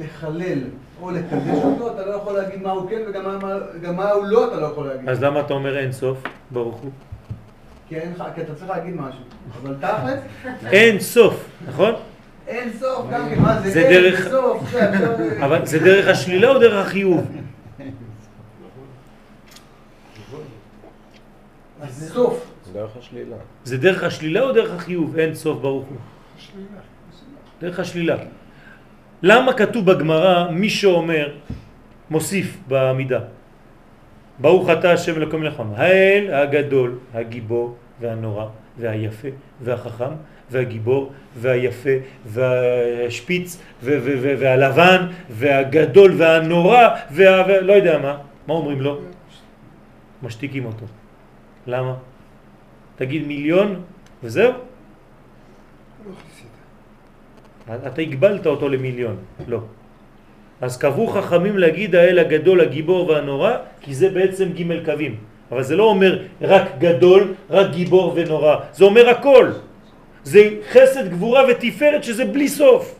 לחלל או לקדש אותו, אתה לא יכול להגיד מה הוא כן וגם מה- הוא לא, אתה לא יכול להגיד. אז למה אתה אומר אין סוף, ברוך הוא? כי אין לך- כי אתה צריך להגיד משהו. אבל תכלס, אין סוף, נכון? אין סוף גם כן, מה זה אין דרך- סוף, אבל זה דרך השלילה או דרך החיוב? אז סוף. דרך השלילה. זה דרך השלילה או דרך החיוב? אין סוף ברוך הוא. שלילה. דרך השלילה. למה כתוב בגמרא מי שאומר, מוסיף בעמידה, ברוך אתה השם אלוקים מלאכם, האל הגדול, הגיבור והנורא והיפה והחכם והגיבור והיפה והשפיץ והלבן והגדול והנורא וה... לא יודע מה, מה אומרים לו? משתיקים אותו. למה? תגיד מיליון וזהו? אתה הגבלת אותו למיליון, לא. אז קבעו חכמים להגיד האל הגדול, הגיבור והנורא, כי זה בעצם ג' קווים. אבל זה לא אומר רק גדול, רק גיבור ונורא. זה אומר הכל. זה חסד, גבורה ותפארת שזה בלי סוף.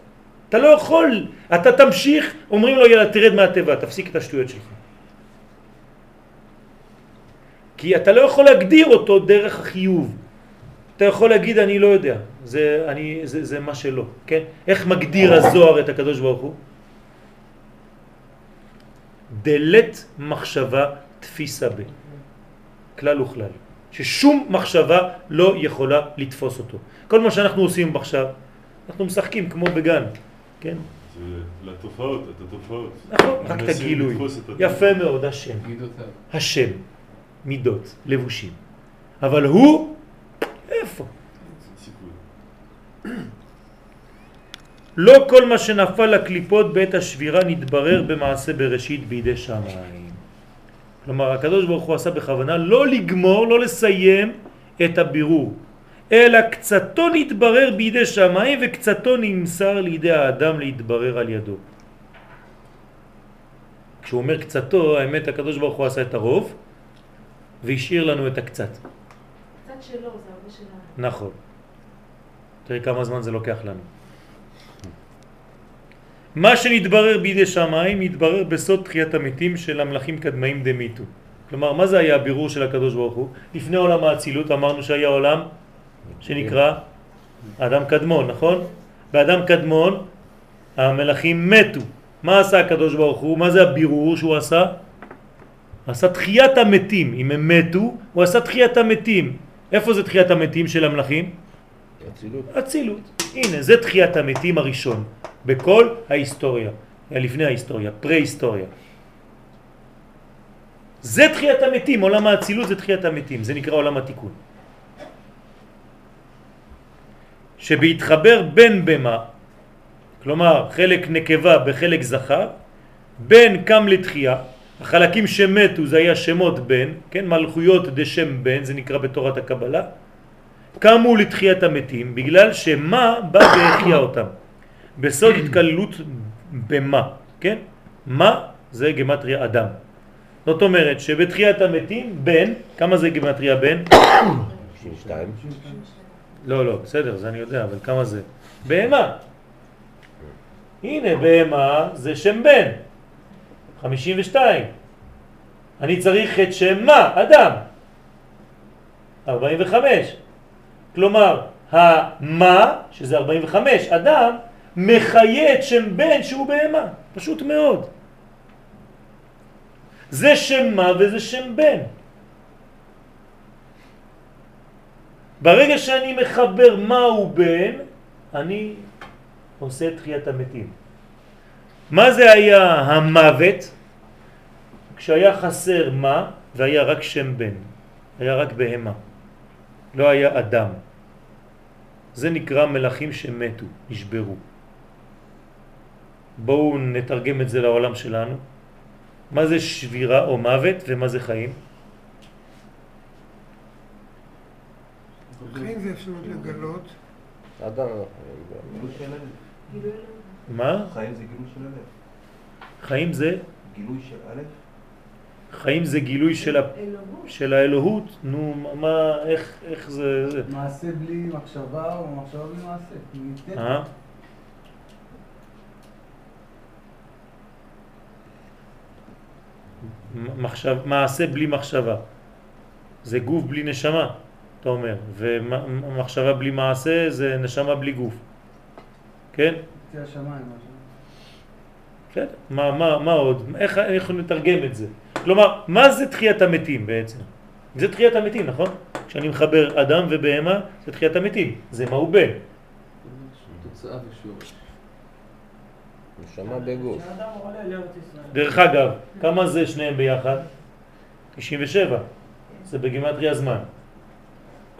אתה לא יכול, אתה תמשיך, אומרים לו יאללה תרד מהטבע, תפסיק את השטויות שלך. כי אתה לא יכול להגדיר אותו דרך החיוב. אתה יכול להגיד אני לא יודע, זה, אני, זה, זה מה שלא, כן? איך מגדיר הזוהר את הקדוש ברוך הוא? דלת מחשבה תפיסה ב. כלל וכלל. ששום מחשבה לא יכולה לתפוס אותו. כל מה שאנחנו עושים עכשיו, אנחנו משחקים כמו בגן, כן? זה לתופעות, את התופעות. נכון, רק את הגילוי. לתפוס את התופעות. יפה מאוד, השם. השם, מידות, לבושים. אבל הוא, איפה? לא כל מה שנפל לקליפות בעת השבירה נתברר במעשה בראשית בידי שמיים. כלומר, הקדוש ברוך הוא עשה בכוונה לא לגמור, לא לסיים את הבירור, אלא קצתו נתברר בידי שמיים וקצתו נמסר לידי האדם להתברר על ידו. כשהוא אומר קצתו, האמת הקדוש ברוך הוא עשה את הרוב והשאיר לנו את הקצת. קצת שלו, זה הרבה שלנו. נכון. תראי כמה זמן זה לוקח לנו. מה שנתברר בידי שמיים מתברר בסוד תחיית המתים של המלאכים קדמאים דמיתו. כלומר, מה זה היה הבירור של הקדוש ברוך הוא? לפני עולם האצילות אמרנו שהיה עולם שנקרא אדם קדמון, נכון? באדם קדמון המלאכים מתו. מה עשה הקדוש ברוך הוא? מה זה הבירור שהוא עשה? עשה תחיית המתים. אם הם מתו, הוא עשה תחיית המתים. איפה זה תחיית המתים של המלאכים? אצילות. אצילות. הנה, זה תחיית המתים הראשון בכל ההיסטוריה, לפני ההיסטוריה, פרה-היסטוריה. זה תחיית המתים, עולם האצילות זה תחיית המתים, זה נקרא עולם התיקון. שבהתחבר בין במה, כלומר חלק נקבה בחלק זכר, בין קם לתחייה, החלקים שמתו זה היה שמות בן, כן, מלכויות דשם בן, זה נקרא בתורת הקבלה, קמו לתחיית המתים בגלל שמה בא והחייה אותם. בסוד התקללות במה, כן? מה זה גמטריה אדם. זאת אומרת שבתחיית המתים בן, כמה זה גמטריה בן? 62. לא, לא, בסדר, זה אני יודע, אבל כמה זה? בהמה. הנה, בהמה זה שם בן. 52. אני צריך את שם מה? אדם. 45. כלומר, המה, שזה 45, אדם, מחיה את שם בן שהוא בהמה. פשוט מאוד. זה שם מה וזה שם בן. ברגע שאני מחבר מה הוא בן, אני עושה תחיית המתים. מה זה היה המוות? כשהיה חסר מה והיה רק שם בן, היה רק בהמה, לא היה אדם. זה נקרא מלאכים שמתו, נשברו. בואו נתרגם את זה לעולם שלנו. מה זה שבירה או מוות ומה זה חיים? חיים זה אפשרות לגלות. אדם, מה? חיים זה גילוי של הלב. חיים זה? גילוי של הלב. חיים זה גילוי של, ה... של האלוהות, נו מה, איך, איך זה, זה? מעשה בלי מחשבה או מחשבה בלי מעשה. אה? מחשב, מעשה בלי מחשבה, זה גוף בלי נשמה, אתה אומר, ומחשבה בלי מעשה זה נשמה בלי גוף, כן? משהו. כן, מה, מה, מה עוד? איך איך נתרגם את זה? כלומר, מה זה תחיית המתים בעצם? זה תחיית המתים, נכון? כשאני מחבר אדם ובהמה, זה תחיית המתים, זה מה הוא בן. תוצאה. נשמה בגוף. דרך אגב, כמה זה שניהם ביחד? 97. זה בגימטרי הזמן.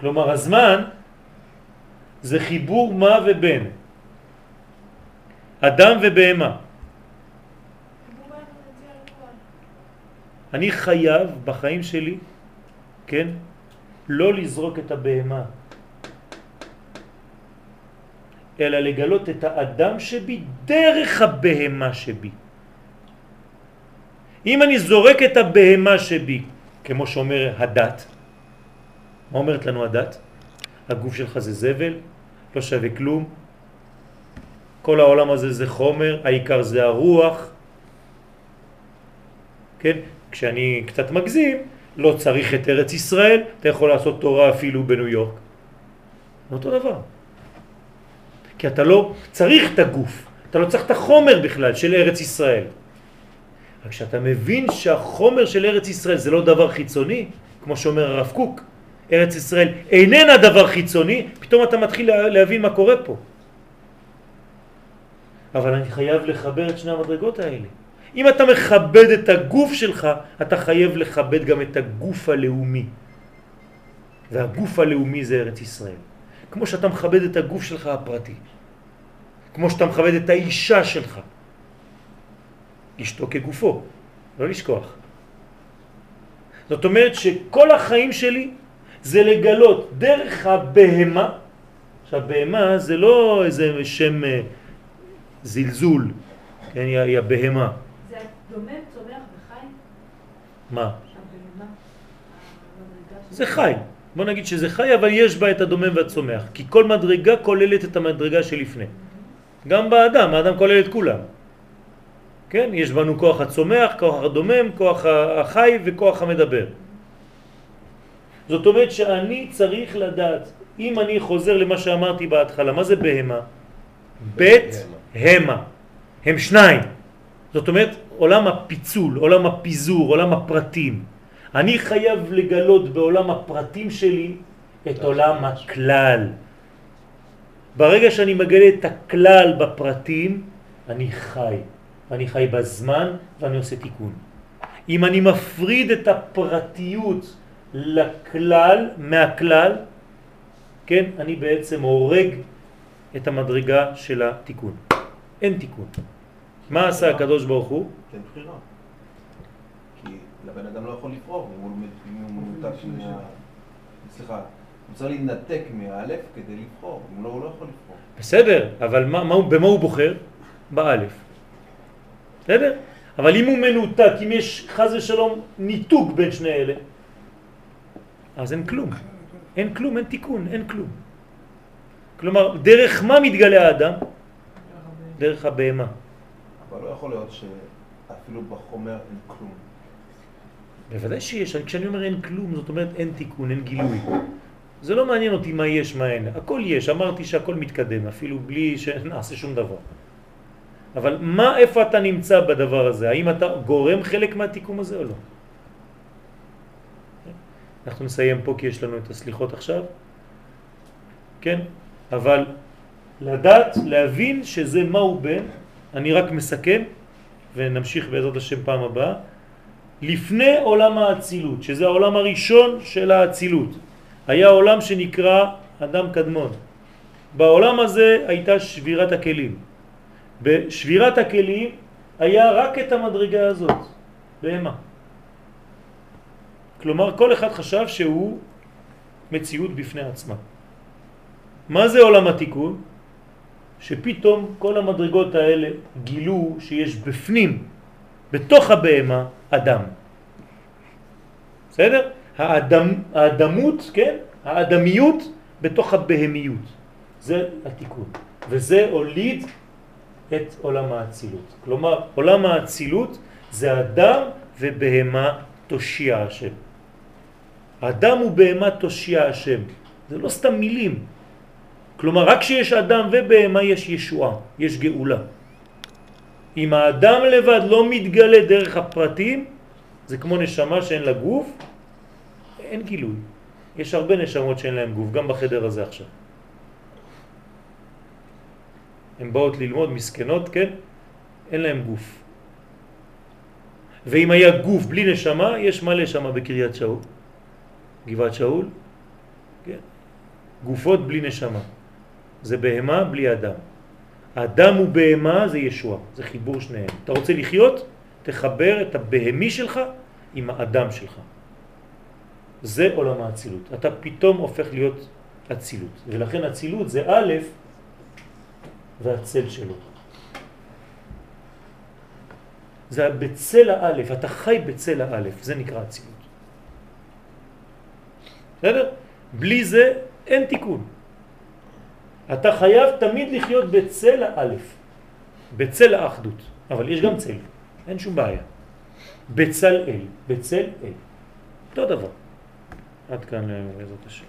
כלומר, הזמן זה חיבור מה ובן. אדם ובהמה. אני חייב בחיים שלי, כן, לא לזרוק את הבהמה, אלא לגלות את האדם שבי דרך הבהמה שבי. אם אני זורק את הבהמה שבי, כמו שאומר הדת, מה אומרת לנו הדת? הגוף שלך זה זבל, לא שווה כלום, כל העולם הזה זה חומר, העיקר זה הרוח, כן? כשאני קצת מגזים, לא צריך את ארץ ישראל, אתה יכול לעשות תורה אפילו בניו יורק. אותו דבר. כי אתה לא צריך את הגוף, אתה לא צריך את החומר בכלל של ארץ ישראל. רק כשאתה מבין שהחומר של ארץ ישראל זה לא דבר חיצוני, כמו שאומר הרב קוק, ארץ ישראל איננה דבר חיצוני, פתאום אתה מתחיל לה- להבין מה קורה פה. אבל אני חייב לחבר את שני המדרגות האלה. אם אתה מכבד את הגוף שלך, אתה חייב לכבד גם את הגוף הלאומי. והגוף הלאומי זה ארץ ישראל. כמו שאתה מכבד את הגוף שלך הפרטי. כמו שאתה מכבד את האישה שלך. אשתו כגופו, לא לשכוח. זאת אומרת שכל החיים שלי זה לגלות דרך הבהמה, עכשיו בהמה זה לא איזה שם אה, זלזול, כן, היא, היא הבהמה. זה דומם, צומח וחי? מה? זה חי. בוא נגיד שזה חי, אבל יש בה את הדומם והצומח. כי כל מדרגה כוללת את המדרגה שלפני. גם באדם, האדם כולל את כולם. כן? יש בנו כוח הצומח, כוח הדומם, כוח החי וכוח המדבר. זאת אומרת שאני צריך לדעת, אם אני חוזר למה שאמרתי בהתחלה, מה זה בהמה? בית המה. הם שניים. זאת אומרת, עולם הפיצול, עולם הפיזור, עולם הפרטים. אני חייב לגלות בעולם הפרטים שלי את עולם הכלל. ברגע שאני מגלה את הכלל בפרטים, אני חי. אני חי בזמן ואני עושה תיקון. אם אני מפריד את הפרטיות לכלל, מהכלל, כן, אני בעצם הורג את המדרגה של התיקון. אין תיקון. מה עשה הקדוש ברוך הוא? תן בחירה. כי לבן אדם לא יכול לבחור, אם הוא מנותק מה... סליחה, הוא צריך להינתק מהאלף כדי לבחור, אם לא, הוא לא יכול לבחור. בסדר, אבל מה, מה, במה הוא בוחר? באלף. בסדר? אבל אם הוא מנותק, אם יש חז ושלום ניתוק בין שני אלה, אז אין כלום. אין כלום, אין תיקון, אין כלום. כלומר, דרך מה מתגלה האדם? דרך הבהמה. אבל לא יכול להיות שאפילו בחומר אין כלום. בוודאי שיש, כשאני אומר אין כלום, זאת אומרת אין תיקון, אין גילוי. זה לא מעניין אותי מה יש, מה אין. הכל יש, אמרתי שהכל מתקדם, אפילו בלי שנעשה שום דבר. אבל מה, איפה אתה נמצא בדבר הזה? האם אתה גורם חלק מהתיקום הזה או לא? אנחנו נסיים פה כי יש לנו את הסליחות עכשיו. כן? אבל לדעת, להבין שזה מהו בן, אני רק מסכם ונמשיך בעזרת השם פעם הבאה, לפני עולם האצילות, שזה העולם הראשון של האצילות. היה עולם שנקרא אדם קדמון. בעולם הזה הייתה שבירת הכלים. בשבירת הכלים היה רק את המדרגה הזאת, בהמה. כלומר, כל אחד חשב שהוא מציאות בפני עצמה. מה זה עולם התיקון? שפתאום כל המדרגות האלה גילו שיש בפנים, בתוך הבהמה, אדם. בסדר? האדם, האדמות, כן? האדמיות בתוך הבהמיות. זה התיקון. וזה הוליד את עולם האצילות. כלומר, עולם האצילות זה אדם ובהמה תושיע השם. אדם ובהמה תושיע השם. זה לא סתם מילים. כלומר, רק כשיש אדם ובהמה יש ישועה, יש גאולה. אם האדם לבד לא מתגלה דרך הפרטים, זה כמו נשמה שאין לה גוף, אין גילוי. יש הרבה נשמות שאין להם גוף, גם בחדר הזה עכשיו. הן באות ללמוד, מסכנות, כן? אין להם גוף. ואם היה גוף בלי נשמה, יש מלא שמה בקריית שאול, גבעת שאול, כן? גופות בלי נשמה. זה בהמה בלי אדם. אדם ובהמה זה ישוע, זה חיבור שניהם. אתה רוצה לחיות? תחבר את הבהמי שלך עם האדם שלך. זה עולם האצילות. אתה פתאום הופך להיות אצילות. ולכן אצילות זה א' והצל שלו. זה בצל האלף, אתה חי בצל האלף, זה נקרא אצילות. בסדר? בלי זה אין תיקון. אתה חייב תמיד לחיות בצל האלף, בצל האחדות, אבל יש גם צל, אין שום בעיה. בצל אל, בצל אל, אותו דבר. עד כאן בעזרת השם.